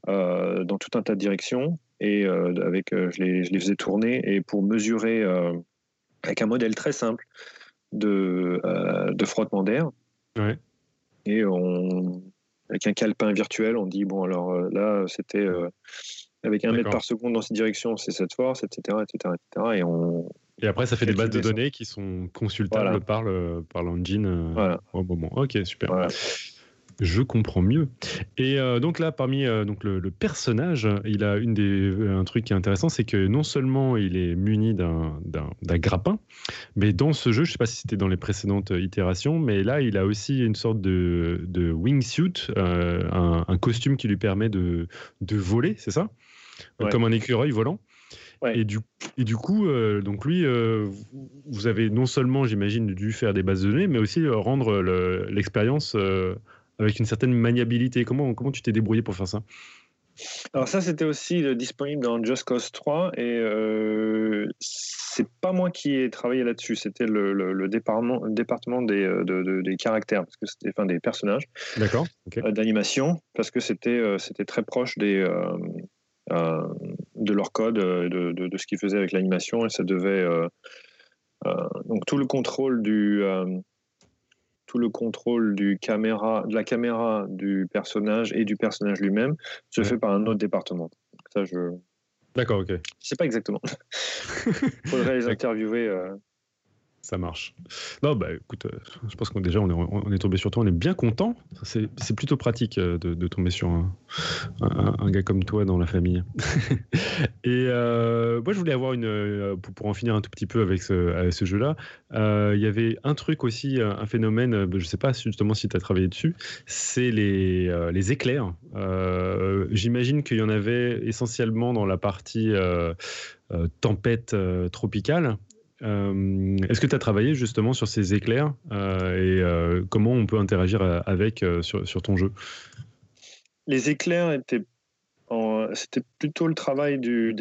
euh, dans tout un tas de directions, et euh, avec, euh, je, les, je les faisais tourner, et pour mesurer avec un modèle très simple de, de frottement d'air. Ouais. Et on, avec un calepin virtuel, on dit bon alors là c'était avec un mètre par seconde dans cette direction, c'est cette force, etc., etc., etc. Et on Et après, ça fait des bases de données qui sont consultables Voilà. par le par l'engine voilà. au moment. Ok, super. Voilà. Je comprends mieux. Et euh, donc là, parmi euh, donc le, le personnage, il a une des euh, un truc qui est intéressant, c'est que non seulement il est muni d'un grappin, mais dans ce jeu, je sais pas si c'était dans les précédentes itérations, mais là, il a aussi une sorte de, de wingsuit, euh, un, un costume qui lui permet de, de voler, c'est ça? Ouais. Comme un écureuil volant. Ouais. Et, du, et du coup, euh, donc lui, euh, vous- avez non seulement, j'imagine, dû faire des bases de données, mais aussi rendre le- l'expérience avec une certaine maniabilité. Comment, comment tu t'es débrouillé pour faire ça? Alors ça c'était aussi euh, disponible dans Just Cause 3 et euh, c'est pas moi qui ai travaillé là-dessus, c'était le, le- le département, le département des, euh, de- de- des caractères, parce que c'était enfin des personnages. D'accord Ok. euh, d'animation parce que c'était euh, c'était très proche des de leur code de, de, ce qu'ils faisaient avec l'animation et ça devait donc tout le contrôle du tout le contrôle du caméra de la caméra du personnage et du personnage lui-même se fait par un autre département. Ça je D'accord, ok. je sais pas exactement. [LAUGHS] Faudrait les interviewer euh, Ça marche. Non, bah écoute, euh, je pense qu'on déjà on est, on tombé sur toi, on est bien content. C'est plutôt pratique euh, de, tomber sur un, gars comme toi dans la famille. [LAUGHS] Et euh, moi, je voulais avoir une pour, en finir un tout petit peu avec ce, jeu-là. Il y avait un truc aussi, un phénomène. Je sais pas justement si tu as travaillé dessus. C'est les, éclairs. J'imagine qu'il y en avait essentiellement dans la partie tempête tropicale. Est-ce que tu as travaillé justement sur ces éclairs et comment on peut interagir avec sur, ton jeu? Les éclairs étaient c'était plutôt le travail du,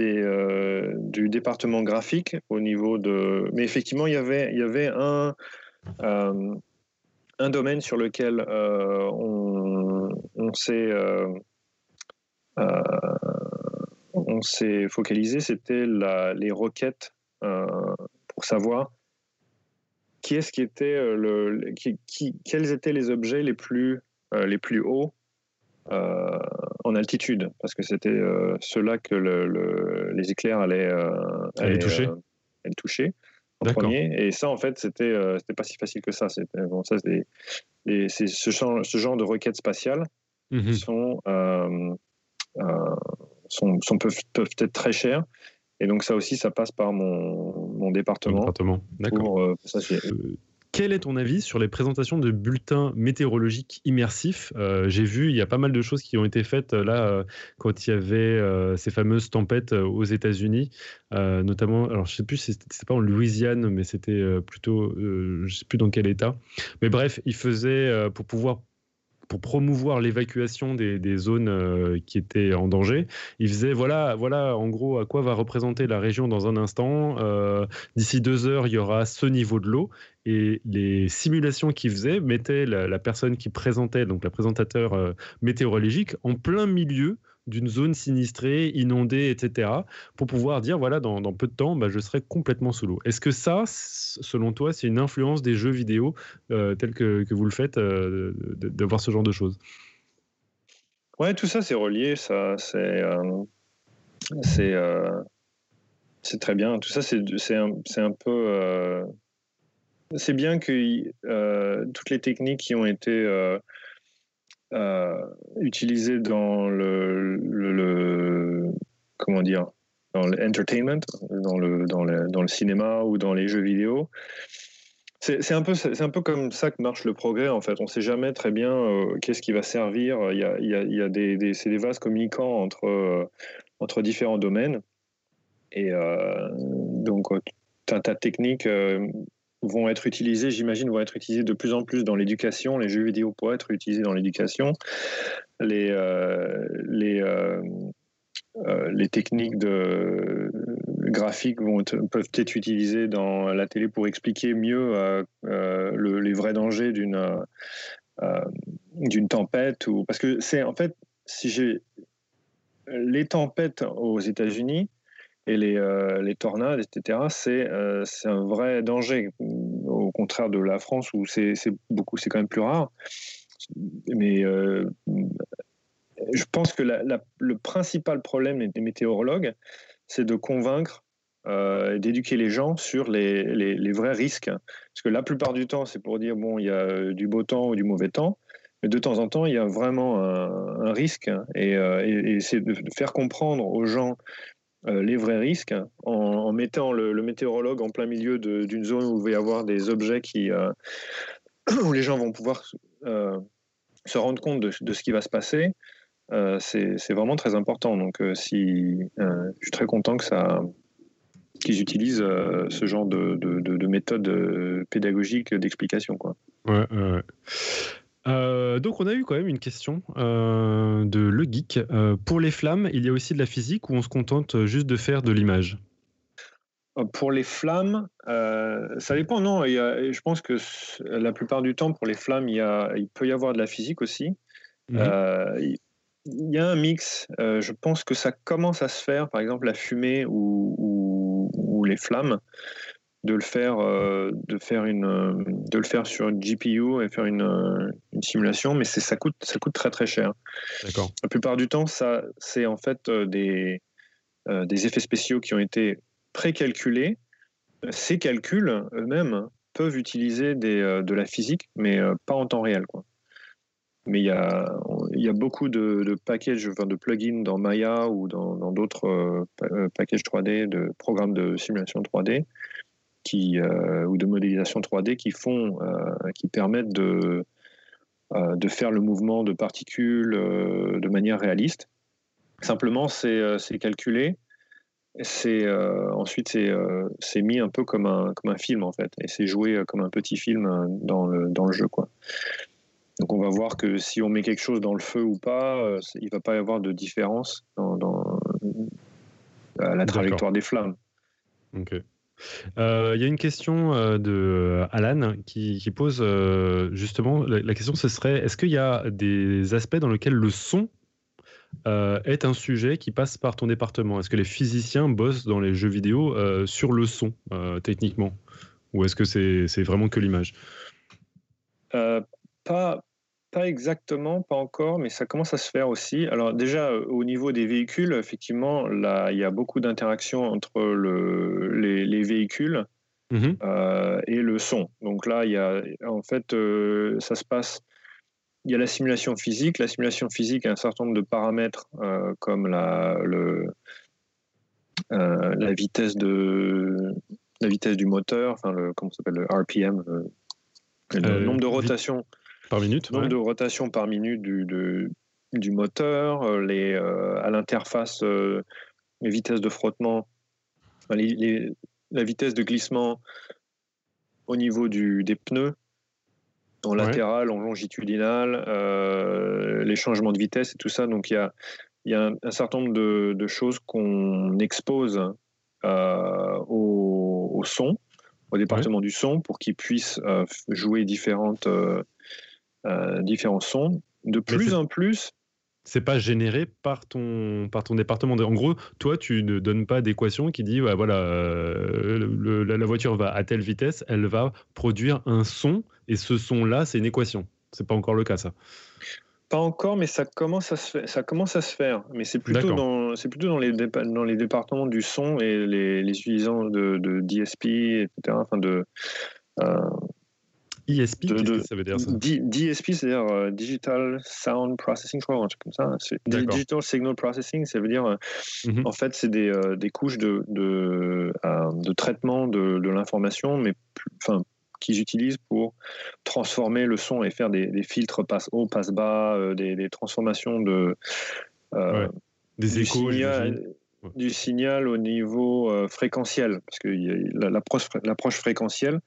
département graphique au niveau de. Mais effectivement, il y avait, il y avait un, un domaine sur lequel on, on s'est focalisé, c'était les requêtes pour savoir qui est-ce qui était le, qui, quels étaient les objets les plus les plus hauts euh, en altitude, parce que c'était euh, cela que les éclairs allaient, euh, allaient toucher. toucher en premier. Et ça, en fait, c'était c'était pas si facile que ça. C'était bon, ça, c'est ce, genre, ce genre de requêtes spatiales mmh qui sont, sont, sont, peuvent, peuvent, être très chères. Et donc ça aussi, ça passe par mon, mon département. département. D'accord. Quel est ton avis sur les présentations de bulletins météorologiques immersifs? Euh, J'ai vu, il y a pas mal de choses qui ont été faites euh, là euh, quand il y avait ces fameuses tempêtes aux États-Unis, notamment. Alors, je sais plus, c'était pas en Louisiane, mais c'était plutôt, je sais plus dans quel état. Mais bref, ils faisaient pour pouvoir pour promouvoir l'évacuation des, zones euh, qui étaient en danger. Il faisait voilà, voilà en gros à quoi va représenter la région dans un instant. Euh, d'ici deux heures, il y aura ce niveau de l'eau. Et les simulations qu'il faisait mettaient la, personne qui présentait, donc la présentateur euh, météorologique, en plein milieu d'une zone sinistrée, inondée, etc., pour pouvoir dire, voilà, dans, peu de temps, bah, je serai complètement sous l'eau. Est-ce que ça, selon toi, c'est une influence des jeux vidéo euh, tels que, vous le faites, euh, de, voir ce genre de choses? Ouais, tout ça, c'est relié, ça, c'est... Euh, c'est c'est très bien. Tout ça, c'est un, un peu. c'est bien que toutes les techniques qui ont été euh, utilisé dans le, comment dire dans l'entertainment, dans le, dans, le, dans le cinéma ou dans les jeux vidéo. C'est un, peu, un peu comme ça que marche le progrès, en fait. On sait jamais très bien euh, qu'est-ce qui va servir. Il y a, il y a, des, c'est des vases communicants entre, euh, entre différents domaines. Et donc, tu as ta technique vont être utilisés, j'imagine, vont être utilisés de plus en plus dans l'éducation. Les jeux vidéo pourraient être utilisés dans l'éducation. Les, euh, les, euh, euh, les techniques de graphiques vont peuvent être utilisées dans la télé pour expliquer mieux les vrais dangers d'une d'une tempête. Ou, parce que c'est en fait, si j'ai les tempêtes aux États-Unis, et les, euh, tornades, etc., euh, c'est un vrai danger, au contraire de la France où c'est beaucoup, c'est quand même plus rare. Mais euh, je pense que le principal problème des météorologues, c'est de convaincre d'éduquer les gens sur les, les, vrais risques. Parce que la plupart du temps, c'est pour dire, bon, il y a du beau temps ou du mauvais temps, mais de temps en temps, il y a vraiment un, risque. Et, et, c'est de faire comprendre aux gens euh, les vrais risques en, mettant le, météorologue en plein milieu d'une zone où il va y avoir des objets qui, euh, [CLEARS THROAT] où les gens vont pouvoir euh, se rendre compte de, ce qui va se passer. c'est vraiment très important. Donc, si, je suis très content que ça qu'ils utilisent ce genre de, de, de méthode pédagogique d'explication. Ouais, ouais. Euh, donc on a eu quand même une question euh, de Le Geek. Euh, pour les flammes, il y a aussi de la physique ou on se contente juste de faire de l'image? Pour les flammes, ça dépend. Non, je pense que la plupart du temps, pour les flammes, il, y a, il peut y avoir de la physique aussi. Mhm. il y a un mix. je pense que ça commence à se faire, par exemple la fumée ou, ou les flammes de le faire, euh, de faire une, de le faire sur une GPU et faire une, euh, une simulation, mais ça coûte, ça coûte très très cher. La plupart du temps, ça, c'est en fait euh, des, des effets spéciaux qui ont été précalculés. Ces calculs eux-mêmes peuvent utiliser des, de la physique, mais pas en temps réel, quoi. Mais il y a, il y a beaucoup de, de packages, enfin de plugins dans Maya ou dans d'autres packages 3D, de programmes de simulation 3D, qui, euh, ou de modélisation 3D qui font, euh, qui permettent de, euh, de faire le mouvement de particules de manière réaliste. Simplement, c'est calculé c'est ensuite c'est mis un peu comme un comme un film en fait et c'est joué comme un petit film dans le dans le jeu quoi. Donc on va voir que si on met quelque chose dans le feu ou pas, il va pas y avoir de différence dans, la trajectoire des flammes. Ok. Il y a une question de Alan qui, pose justement la, question ce serait est-ce qu'il y a des aspects dans lesquels le son euh, est un sujet qui passe par ton département? Est-ce que les physiciens bossent dans les jeux vidéo euh, sur le son, euh, techniquement? Ou est-ce que c'est vraiment que l'image? Pas, pas exactement, pas encore, mais ça commence à se faire aussi. Alors déjà, au niveau des véhicules, effectivement, là, il y a beaucoup d'interactions entre le, les, véhicules mmh et le son. Donc là, il y a, en fait, ça se passe il y a la simulation physique. La simulation physique a un certain nombre de paramètres euh, comme la, le, euh, la, vitesse de, la vitesse du moteur, enfin le, comment s'appelle, le RPM, le, euh, nombre de rotations par minute. Nombre de rotations par minute du, du moteur, les, à l'interface, les vitesses de frottement, la vitesse de glissement au niveau du, des pneus en latéral, en longitudinal, euh, les changements de vitesse et tout ça. Donc il y a, y a un, certain nombre de, choses qu'on expose euh, au, son, au département du son, pour qu'il puisse euh, jouer différentes, différents sons. De plus en plus, c'est pas généré par ton, par ton département. En gros, toi, tu ne donnes pas d'équation qui dit voilà, la, voiture va à telle vitesse, elle va produire un son et ce son-là, c'est une équation. C'est pas encore le cas, ça. Pas encore, mais ça commence à se faire. Ça commence à se faire. Mais c'est plutôt dans, c'est plutôt dans les dans les départements du son et les, les utilisants de, de, DSP, etc. Enfin de euh, ISP, qu'est-ce que ça veut dire ça DSP, c'est-à-dire euh, Digital Sound Processing, je crois, un truc comme ça. Digital Signal Processing, ça veut dire, euh, mhm. en fait, c'est des, des, couches de, de, de traitement de, de l'information, mais enfin, qu'ils utilisent pour transformer le son et faire des, filtres passe haut, passe bas, euh, des, transformations de euh, des échos, du signal, au niveau euh, fréquentiel, parce que l'approche fréquentielle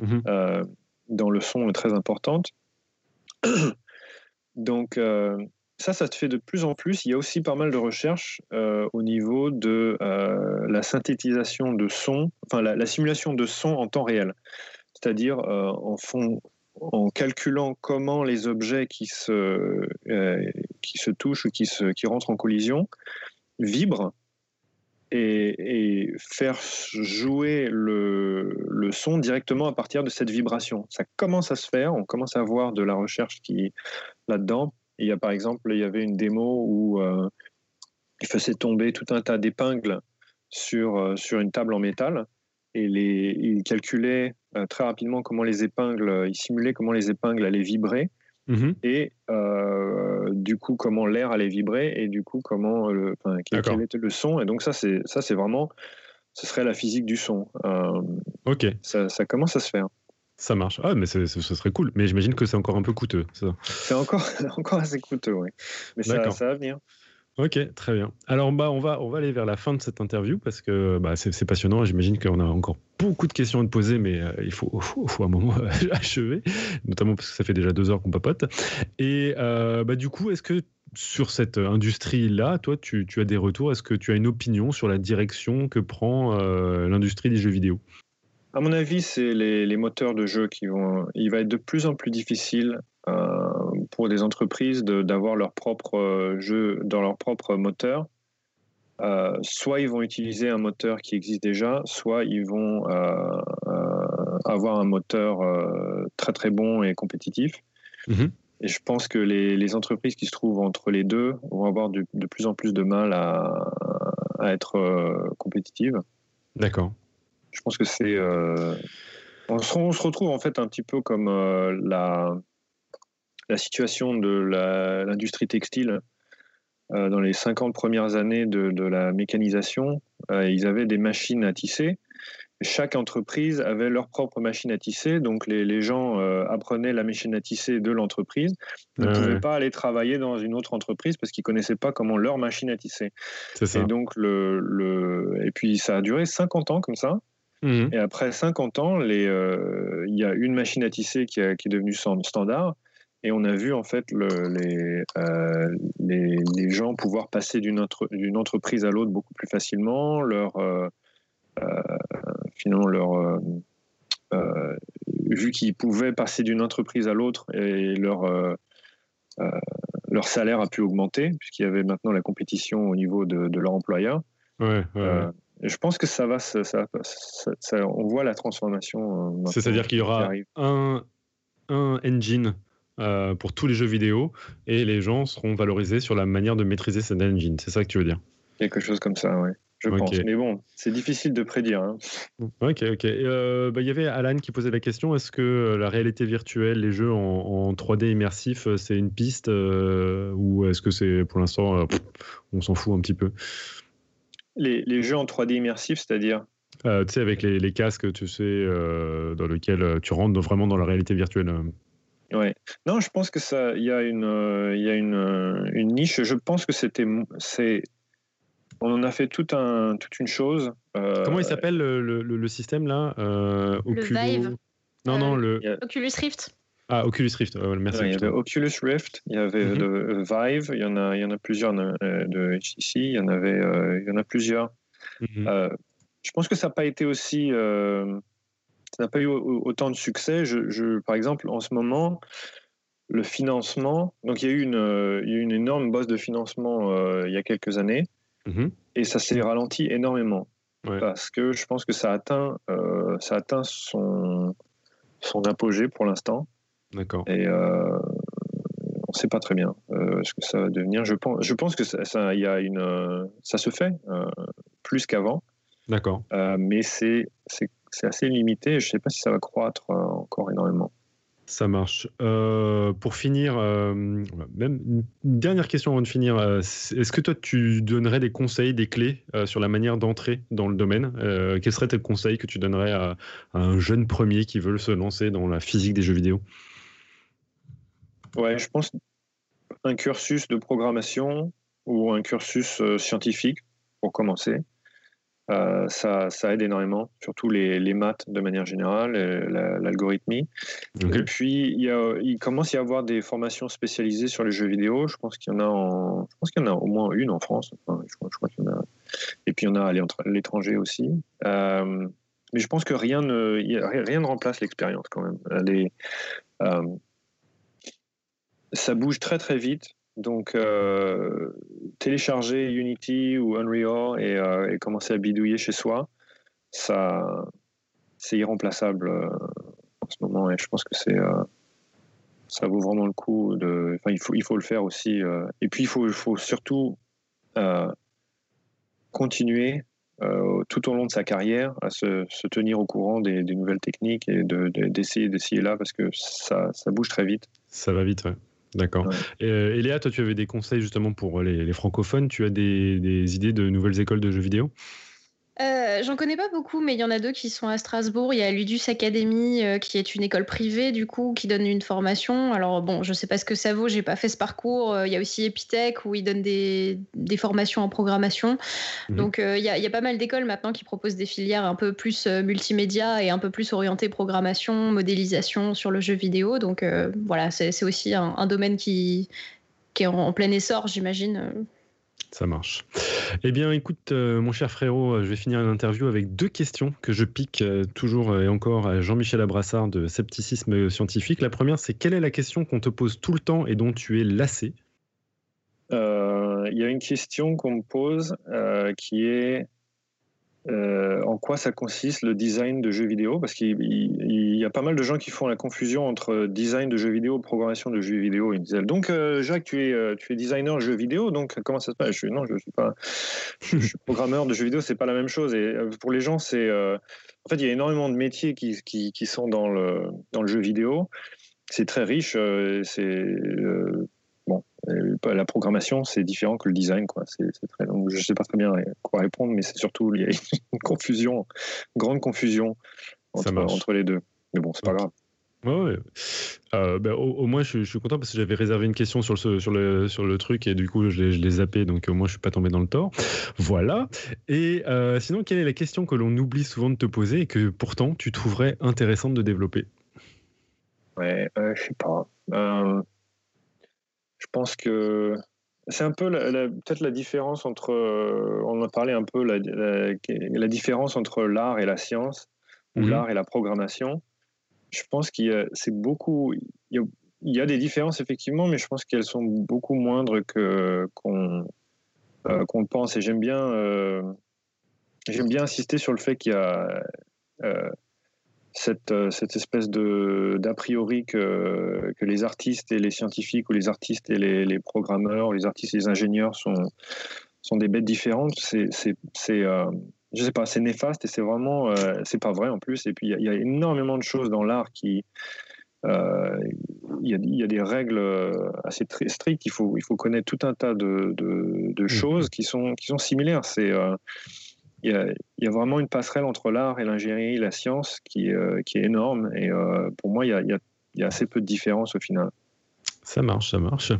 mhm. Dans le son est très importante. [CLEARS THROAT] Donc ça, ça se fait de plus en plus. Il y a aussi pas mal de recherches au niveau de la synthétisation de son, enfin la, simulation de son en temps réel c'est-à-dire euh, en, en calculant comment les objets qui se, euh, qui se touchent ou qui, se, qui rentrent en collision vibrent et, faire jouer le, son directement à partir de cette vibration. Ça commence à se faire, on commence à voir de la recherche qui là-dedans. Il y a par exemple, il y avait une démo où euh, il faisait tomber tout un tas d'épingles sur, sur une table en métal et il calculait euh, très rapidement comment les épingles, euh, il simulait comment les épingles allaient vibrer mhm. et euh, du coup comment l'air allait vibrer et du coup comment le, quel, était le son et donc ça c'est ça c'est vraiment ce serait la physique du son. ok. Ça, ça, commence à se faire. Ça marche. Ah, mais ce serait cool. Mais j'imagine que c'est encore un peu coûteux. C'est encore, [LAUGHS] encore assez coûteux, oui. Mais ça, ça va venir. Ok, très bien. Alors, bah, on, va, on va aller vers la fin de cette interview parce que bah, c'est passionnant. J'imagine qu'on a encore beaucoup de questions à te poser, mais euh, il faut, [LAUGHS] faut, un moment [LAUGHS] achever, notamment parce que ça fait déjà deux heures qu'on papote. Et euh, bah, du coup, est-ce que sur cette industrie-là, toi, tu, tu, as des retours? Est-ce que tu as une opinion sur la direction que prend euh, l'industrie des jeux vidéo? À mon avis, c'est les, les, moteurs de jeux qui vont. Il va être de plus en plus difficile euh, pour des entreprises d'avoir leur propre euh, jeu dans leur propre moteur. Euh, soit ils vont utiliser un moteur qui existe déjà, soit ils vont avoir un moteur très très bon et compétitif. Mhm. Et je pense que les, entreprises qui se trouvent entre les deux vont avoir de, plus en plus de mal à, être compétitives. D'accord. Je pense que c'est. on, on, se retrouve en fait un petit peu comme la, la situation de l'industrie textile euh, dans les 50 premières années de, la mécanisation. Euh, ils avaient des machines à tisser chaque entreprise avait leur propre machine à tisser, donc les, gens apprenaient la machine à tisser de l'entreprise, ne pouvaient pas aller travailler dans une autre entreprise parce qu'ils connaissaient pas comment leur machine à tisser. Et donc le, le, et puis ça a duré 50 ans comme ça. Mmh. Et après 50 ans, il y a une machine à tisser qui, qui est devenue standard. Et on a vu en fait les, euh, les, les, gens pouvoir passer d'une entreprise à l'autre beaucoup plus facilement, leur, euh, euh, finalement leur, vu qu'ils pouvaient passer d'une entreprise à l'autre et leur, leur salaire a pu augmenter puisqu'il y avait maintenant la compétition au niveau de, de leur employeur. Ouais, je pense que ça va, ça, ça, on voit la transformation. C'est-à-dire qu'il y aura un, un engine euh, pour tous les jeux vidéo et les gens seront valorisés sur la manière de maîtriser cette engine. C'est ça que tu veux dire? Quelque chose comme ça, oui. Je pense. Mais bon, c'est difficile de prédire. Hein. Ok, ok. Euh, bah, il y avait Alan qui posait la question est-ce que la réalité virtuelle, les jeux en, 3D immersif, c'est une piste euh, ou est-ce que c'est pour l'instant, on s'en fout un petit peu? Les, les, jeux en 3D immersif, c'est-à-dire Tu sais, avec les, les, casques, tu sais, dans lesquels tu rentres vraiment dans la réalité virtuelle. Ouais. Non, je pense que ça, il y a une, euh, il y a une, euh, une, niche. Je pense que c'était, c'est, on en a fait tout un, toute une chose. Euh, Comment il s'appelle le, le, système là Le Vive. Non, non, le. Oculus Rift. Ah, Oculus Rift. merci. il y avait Oculus Rift, il y avait mhm. le Vive, il y en a, il y en a plusieurs de HTC, il y en avait, il y en a plusieurs. Mhm. je pense que ça n'a pas été aussi ça n'a pas eu autant de succès. Je, par exemple, en ce moment, le financement, donc il y a eu une, euh, une énorme bosse de financement euh, il y a quelques années, mm-hmm. et ça s'est ralenti énormément. Parce que je pense que ça atteint, euh, ça atteint son, son apogée pour l'instant. D'accord. Et on ne sait pas très bien ce que ça va devenir. Je pense, je pense que ça, ça, y a une, ça se fait plus qu'avant. D'accord. mais c'est assez limité. Je ne sais pas si ça va croître euh, encore énormément. Ça marche. Euh, pour finir, euh, même une dernière question avant de finir. Est-ce que toi, tu donnerais des conseils, des clés sur la manière d'entrer dans le domaine Quels seraient tes conseils que tu donnerais à, un jeune premier qui veut se lancer dans la physique des jeux vidéo? Ouais, je pense un cursus de programmation ou un cursus scientifique pour commencer. Euh, ça, aide énormément, surtout les, maths de manière générale, l'algorithmie. Et puis, il, y a, il commence à y avoir des formations spécialisées sur les jeux vidéo. Je pense qu'il y en a, en, je pense qu'il y en a au moins une en France. je, crois, qu'il y en a. Et puis, il y en a à l'étranger aussi. Euh, mais je pense que rien ne, rien ne remplace l'expérience quand même. Euh, ça bouge très très vite. Donc, euh, télécharger Unity ou Unreal euh, et, commencer à bidouiller chez soi, ça, c'est irremplaçable euh, en ce moment. Et je pense que c'est, ça vaut vraiment le coup. De, il faut, il faut le faire aussi. et puis, il faut, il faut surtout continuer tout au long de sa carrière à se, tenir au courant des, nouvelles techniques et d'essayer d'essayer là parce que ça, ça bouge très vite. Ça va vite, ouais. D'accord. Et, euh, Léa, toi, tu avais des conseils justement pour les, francophones. Tu as des, idées de nouvelles écoles de jeux vidéo? Euh, j'en connais pas beaucoup, mais il y en a deux qui sont à Strasbourg. Il y a Ludus Academy, euh, qui est une école privée, du coup, qui donne une formation. Alors, bon, je sais pas ce que ça vaut, j'ai pas fait ce parcours. Euh, il y a aussi Epitech, où ils donnent des, formations en programmation. Mhm. Donc, il y, a, pas mal d'écoles maintenant qui proposent des filières un peu plus multimédia et un peu plus orientées programmation, modélisation sur le jeu vidéo. Donc, voilà, c'est aussi un, domaine qui, qui est en plein essor, j'imagine. Ça marche. Eh bien, écoute, euh, mon cher frérot, euh, je vais finir l'interview avec deux questions que je pique euh, toujours et encore à Jean-Michel Abrassard de Scepticisme Scientifique. La première, c'est quelle est la question qu'on te pose tout le temps et dont tu es lassé? Il y a une question qu'on me pose qui est euh, en quoi ça consiste le design de jeux vidéo? Parce qu'il y a pas mal de gens qui font la confusion entre design de jeux vidéo et programmation de jeux vidéo. Ils disent donc euh, Jacques, tu es, euh, tu es designer de jeux vidéo, donc comment ça se passe? Je, Non, je suis pas. je suis [LAUGHS] programmeur de jeux vidéo, c'est pas la même chose. Et pour les gens, c'est en fait il y a énormément de métiers qui, qui, qui sont dans le dans le jeu vidéo. C'est très riche. c'est la programmation, c'est différent que le design. Quoi. Très, donc je ne sais pas très bien quoi répondre, mais c'est surtout il y a une [LAUGHS] confusion, une grande confusion entre, entre les deux. Mais bon, c'est pas grave. Ouais, euh, ben, au, moins, je, suis content parce que j'avais réservé une question sur le, sur le, sur le truc et du coup, je l'ai zappé, donc au moins, je suis pas tombé dans le tort. Voilà. Et euh, sinon, quelle est la question que l'on oublie souvent de te poser et que pourtant tu trouverais intéressante de développer? Ouais, euh, je sais pas. Euh, je pense que c'est un peu peut-être la différence entre. on a parlé un peu la, la, différence entre l'art et la science ou mhm. l'art et la programmation je pense qu'il y a, c'est beaucoup, il y, a, des différences effectivement, mais je pense qu'elles sont beaucoup moindres que qu'on euh, qu'on pense. Et j'aime bien, euh, j'aime bien insister sur le fait qu'il y a euh, cette, cette espèce de d'a priori que, que les artistes et les scientifiques ou les artistes et les, les programmeurs, les artistes et les ingénieurs sont sont des bêtes différentes. C'est c'est je sais pas, c'est néfaste et c'est vraiment, euh, c'est pas vrai en plus. Et puis il y, a énormément de choses dans l'art qui, euh, il y, a des règles euh, assez très strictes. Il faut, il faut connaître tout un tas de, de, mmh. choses qui sont, qui sont similaires. C'est il y, a, vraiment une passerelle entre l'art et l'ingénierie, la science qui, qui est énorme. Et pour moi, il y a, assez peu de différence au final. Ça marche, ça marche.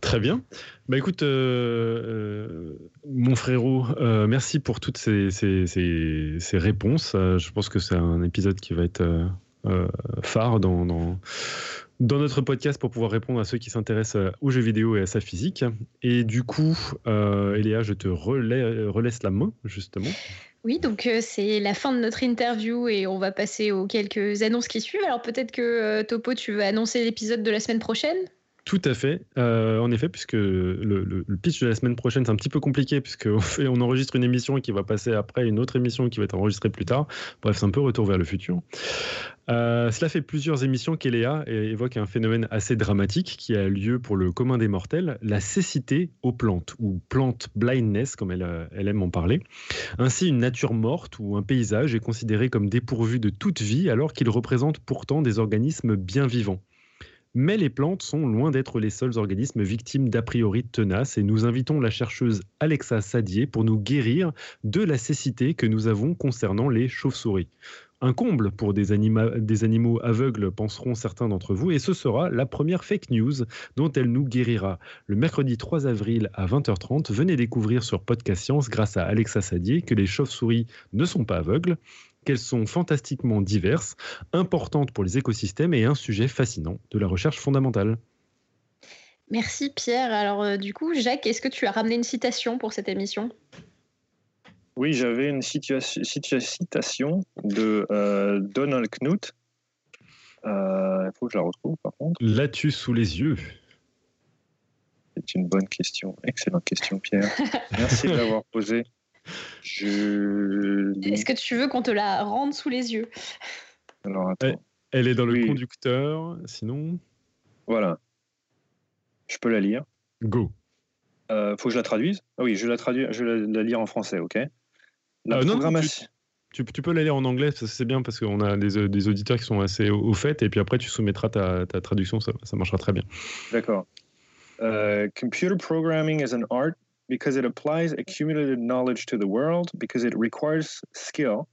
Très bien. Bah écoute, euh, euh, mon frérot, euh, merci pour toutes ces, réponses. je pense que c'est un épisode qui va être phare dans, notre podcast pour pouvoir répondre à ceux qui s'intéressent aux jeux vidéo et à sa physique. Et du coup, Eléa, je te relaisse la main, justement. Oui, donc c'est la fin de notre interview et on va passer aux quelques annonces qui suivent. Alors peut-être que Topo, tu veux annoncer l'épisode de la semaine prochaine? Tout à fait, euh, en effet, puisque le, pitch de la semaine prochaine, c'est un petit peu compliqué, puisqu'on on enregistre une émission qui va passer après une autre émission qui va être enregistrée plus tard. Bref, c'est un peu retour vers le futur. Euh, cela fait plusieurs émissions qu'Eléa évoque un phénomène assez dramatique qui a lieu pour le commun des mortels, la cécité aux plantes, ou plant blindness, comme elle, elle aime en parler. Ainsi, une nature morte ou un paysage est considéré comme dépourvu de toute vie, alors qu'il représente pourtant des organismes bien vivants. Mais les plantes sont loin d'être les seuls organismes victimes d'a priori tenaces et nous invitons la chercheuse Alexa Sadier pour nous guérir de la cécité que nous avons concernant les chauves-souris. Un comble pour des, animaux aveugles, penseront certains d'entre vous, et ce sera la première fake news dont elle nous guérira. Le mercredi 3 avril à 20h30, venez découvrir sur Podcast Science, grâce à Alexa Sadier, que les chauves-souris ne sont pas aveugles qu'elles sont fantastiquement diverses, importantes pour les écosystèmes et un sujet fascinant de la recherche fondamentale. Merci Pierre. Alors euh, du coup, Jacques, est-ce que tu as ramené une citation pour cette émission? Oui, j'avais une citation de euh, Donald Knuth. Euh, il faut que je la retrouve par contre. L'as-tu sous les yeux? C'est une bonne question. Excellente question Pierre. Merci de l'avoir posée. [LAUGHS] Je... Est-ce que tu veux qu'on te la rende sous les yeux? Alors, attends. Elle, est dans le conducteur, sinon. Voilà. Je peux la lire. Go. Euh, faut que je la traduise? Ah oui, je la traduis, je vais la, lire en français, ok La euh, programmation. tu, peux la lire en anglais, c'est bien parce qu'on a des, des, auditeurs qui sont assez au, fait, et puis après tu soumettras ta, ta traduction, ça, ça marchera très bien. D'accord. Uh, computer programming is an art because it applies mm-hmm. accumulated knowledge to the world, because it requires skill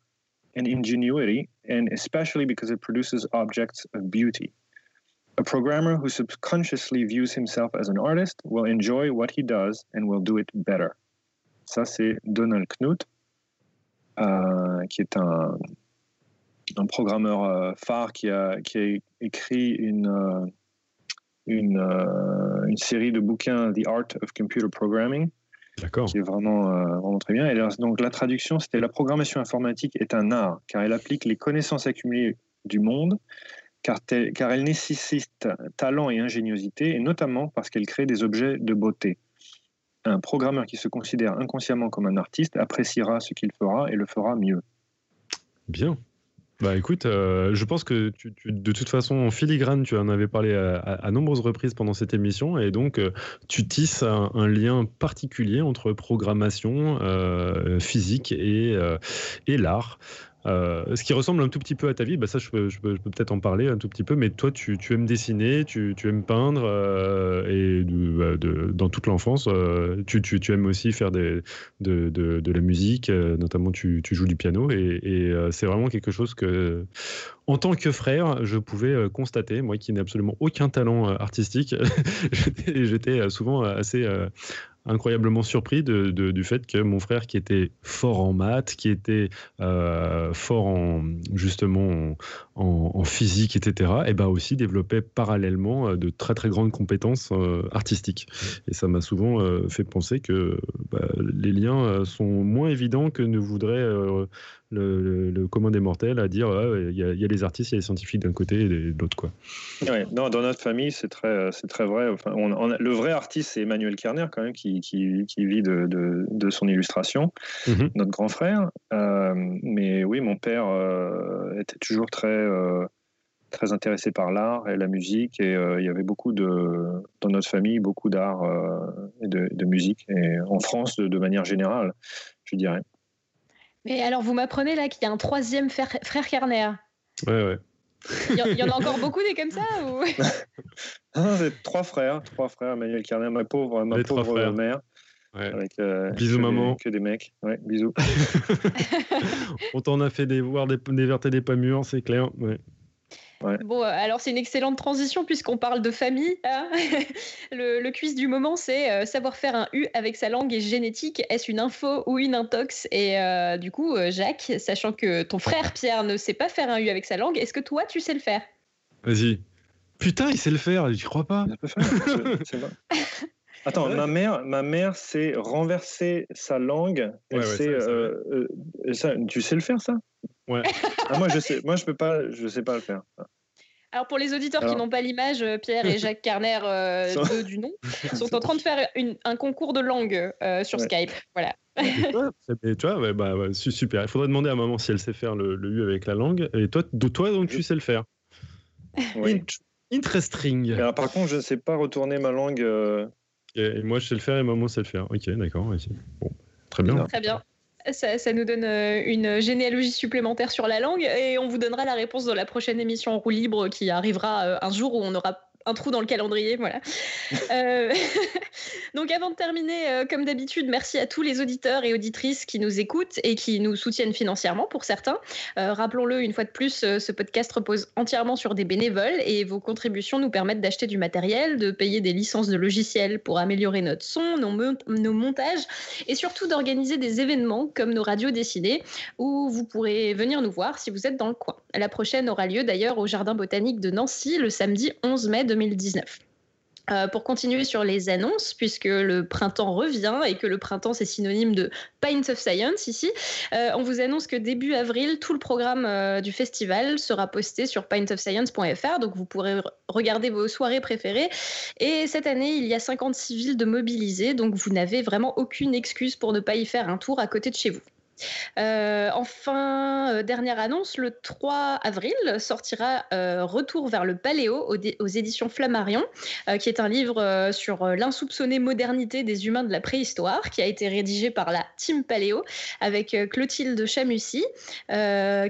and ingenuity, and especially because it produces objects of beauty. A programmer who subconsciously views himself as an artist will enjoy what he does and will do it better. Ça, c'est Donald Knuth, euh, qui est un, un programmeur euh, phare qui a, qui a écrit une, euh, une, euh, une série de bouquins, The Art of Computer Programming, qui est vraiment, euh, vraiment très bien. Et donc la traduction, c'était la programmation informatique est un art, car elle applique les connaissances accumulées du monde, car, car elle nécessite talent et ingéniosité, et notamment parce qu'elle crée des objets de beauté. Un programmeur qui se considère inconsciemment comme un artiste appréciera ce qu'il fera et le fera mieux. Bien, bah écoute, euh, je pense que tu, de toute façon, en filigrane, tu en avais parlé à, nombreuses reprises pendant cette émission, et donc euh, tu tisses un, lien particulier entre programmation, euh, physique et, et l'art. Euh, ce qui ressemble un tout petit peu à ta vie, bah ça je peux, peut-être en parler un tout petit peu, mais toi tu, aimes dessiner, tu, aimes peindre euh, et bah, dans toute l'enfance, euh, tu, aimes aussi faire de la musique, notamment tu, joues du piano et, et c'est vraiment quelque chose que en tant que frère, je pouvais constater, moi qui n'ai absolument aucun talent artistique, [LAUGHS] j'étais souvent assez, incroyablement surpris du fait que mon frère, qui était fort en maths, qui était euh, fort en justement en, physique, etc., et ben aussi développait parallèlement euh, de très très grandes compétences euh, artistiques. Et ça m'a souvent fait penser que bah, les liens sont moins évidents que ne voudrait le, commun des mortels à dire il y, a les artistes, il y a les scientifiques d'un côté et de l'autre. Quoi. non, dans notre famille, c'est très, c'est très vrai. Enfin, on, le vrai artiste, c'est Emmanuel Kerner, quand même, qui, qui, vit de, de, son illustration, mhm. notre grand frère. Euh, mais oui, mon père euh, était toujours très, euh, très intéressé par l'art et la musique. Et il y avait beaucoup de, dans notre famille, beaucoup d'art et de, de, musique, et en France de, manière générale, je dirais. Mais alors, vous m'apprenez là qu'il y a un troisième frère, frère Kerner. Ouais, ouais. Il y, en a encore beaucoup des comme ça ou... [LAUGHS] ah, trois frères, trois frères, Emmanuel Kerner, ma pauvre, ma pauvre mère. Avec, euh, bisous maman. que des mecs. Ouais, bisous. [LAUGHS] [LAUGHS] On t'en a fait des voir des, des vertes et des pas mûres, c'est clair. Ouais. Bon, euh, alors c'est une excellente transition puisqu'on parle de famille. Hein. [LAUGHS] le, quiz du moment, c'est euh, savoir faire un U avec sa langue et génétique. Est-ce une info ou une intox? Et euh, du coup, Jacques, sachant que ton frère Pierre ne sait pas faire un U avec sa langue, est-ce que toi, tu sais le faire? Vas-y. Putain, il sait le faire, j'y crois pas. [LAUGHS] Attends, ma mère, ma mère sait renverser sa langue. Elle sait, ça, tu sais le faire, ça? Ouais. Ah, moi, je sais, moi, je peux pas, je sais pas le faire. Alors pour les auditeurs qui n'ont pas l'image, euh, Pierre et Jacques Carner euh, [LAUGHS] du nom sont en train de faire un concours de langue euh, sur Skype. Voilà. tu vois, bah, super. Il faudrait demander à maman si elle sait faire le, U avec la langue. Et toi, de toi donc tu sais le faire. Oui. Interesting. Alors, par contre, je ne sais pas retourner ma langue. Et, moi, je sais le faire et maman sait le faire. Ok, d'accord. Bon, très bien. Très bien. Ça, nous donne euh, une généalogie supplémentaire sur la langue et on vous donnera la réponse dans la prochaine émission en roue libre qui arrivera euh, un jour où on aura un trou dans le calendrier, voilà. [LAUGHS] Euh, [LAUGHS] donc avant de terminer, euh, comme d'habitude, merci à tous les auditeurs et auditrices qui nous écoutent et qui nous soutiennent financièrement pour certains. Euh, rappelons-le une fois de plus, ce podcast repose entièrement sur des bénévoles et vos contributions nous permettent d'acheter du matériel, de payer des licences de logiciels pour améliorer notre son, nos, nos montages et surtout d'organiser des événements comme nos radios dessinées où vous pourrez venir nous voir si vous êtes dans le coin. La prochaine aura lieu d'ailleurs au Jardin botanique de Nancy le samedi 11 mai 2019. Euh, pour continuer sur les annonces, puisque le printemps revient et que le printemps c'est synonyme de Pint of Science ici, euh, on vous annonce que début avril, tout le programme euh, du festival sera posté sur pintofscience.fr, donc vous pourrez regarder vos soirées préférées. Et cette année, il y a 56 villes de mobilisées, donc vous n'avez vraiment aucune excuse pour ne pas y faire un tour à côté de chez vous. Euh, enfin, euh, dernière annonce, le 3 avril sortira euh, Retour vers le Paléo aux, éditions Flammarion, qui est un livre sur l'insoupçonnée modernité des humains de la préhistoire, qui a été rédigé par la Team Paléo avec Clotilde Chamussy,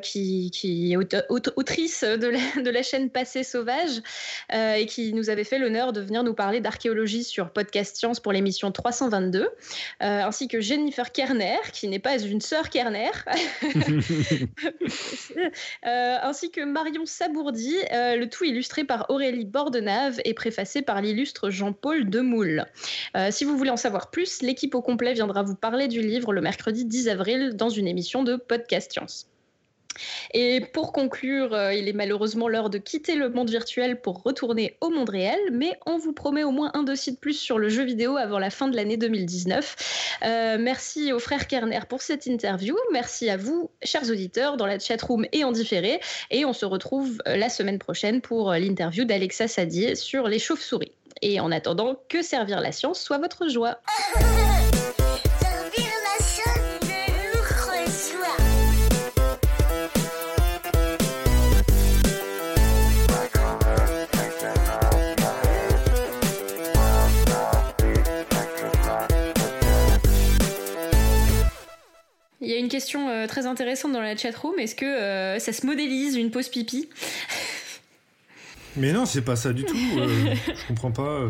qui, est autrice de la, [LAUGHS] de la, chaîne Passé Sauvage et qui nous avait fait l'honneur de venir nous parler d'archéologie sur Podcast Science pour l'émission 322, ainsi que Jennifer Kerner, qui n'est pas une sœur Kerner, [LAUGHS] euh, ainsi que Marion Sabourdi, euh, le tout illustré par Aurélie Bordenave et préfacé par l'illustre Jean-Paul Demoule. Euh, si vous voulez en savoir plus, l'équipe au complet viendra vous parler du livre le mercredi 10 avril dans une émission de Podcast Science. Et pour conclure, euh, il est malheureusement l'heure de quitter le monde virtuel pour retourner au monde réel, mais on vous promet au moins un dossier de plus sur le jeu vidéo avant la fin de l'année 2019. Euh, merci au frère Kerner pour cette interview. Merci à vous, chers auditeurs, dans la chatroom et en différé. Et on se retrouve euh, la semaine prochaine pour l'interview d'Alexa Sadier sur les chauves-souris. Et en attendant, que servir la science soit votre joie. [LAUGHS] Il y a une question euh, très intéressante dans la chatroom. Est-ce que euh, ça se modélise une pause pipi? Mais non, c'est pas ça du tout. je comprends pas.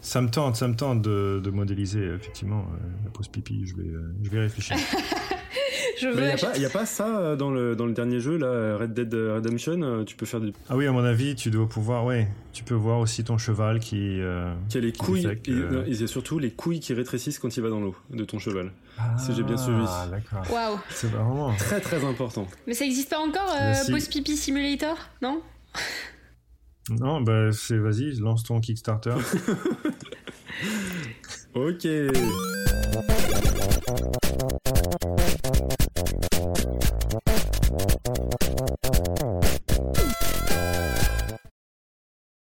Ça me tente, ça me tente de, modéliser effectivement la pause pipi. Je vais, je vais réfléchir. [LAUGHS] Il n'y a, pas ça dans le, dans le dernier jeu, là, Red Dead Redemption. Tu peux faire du. Ah oui, à mon avis, tu dois pouvoir, ouais. Tu peux voir aussi ton cheval qui. qui a les couilles. et, surtout les couilles qui rétrécissent quand il va dans l'eau de ton cheval si j'ai bien suivi. Ah, d'accord. Waouh. C'est vraiment très très important. Mais ça existe pas encore, euh, Post Pipi Simulator, non? Non, bah c'est vas-y, lance ton Kickstarter. [LAUGHS] ok.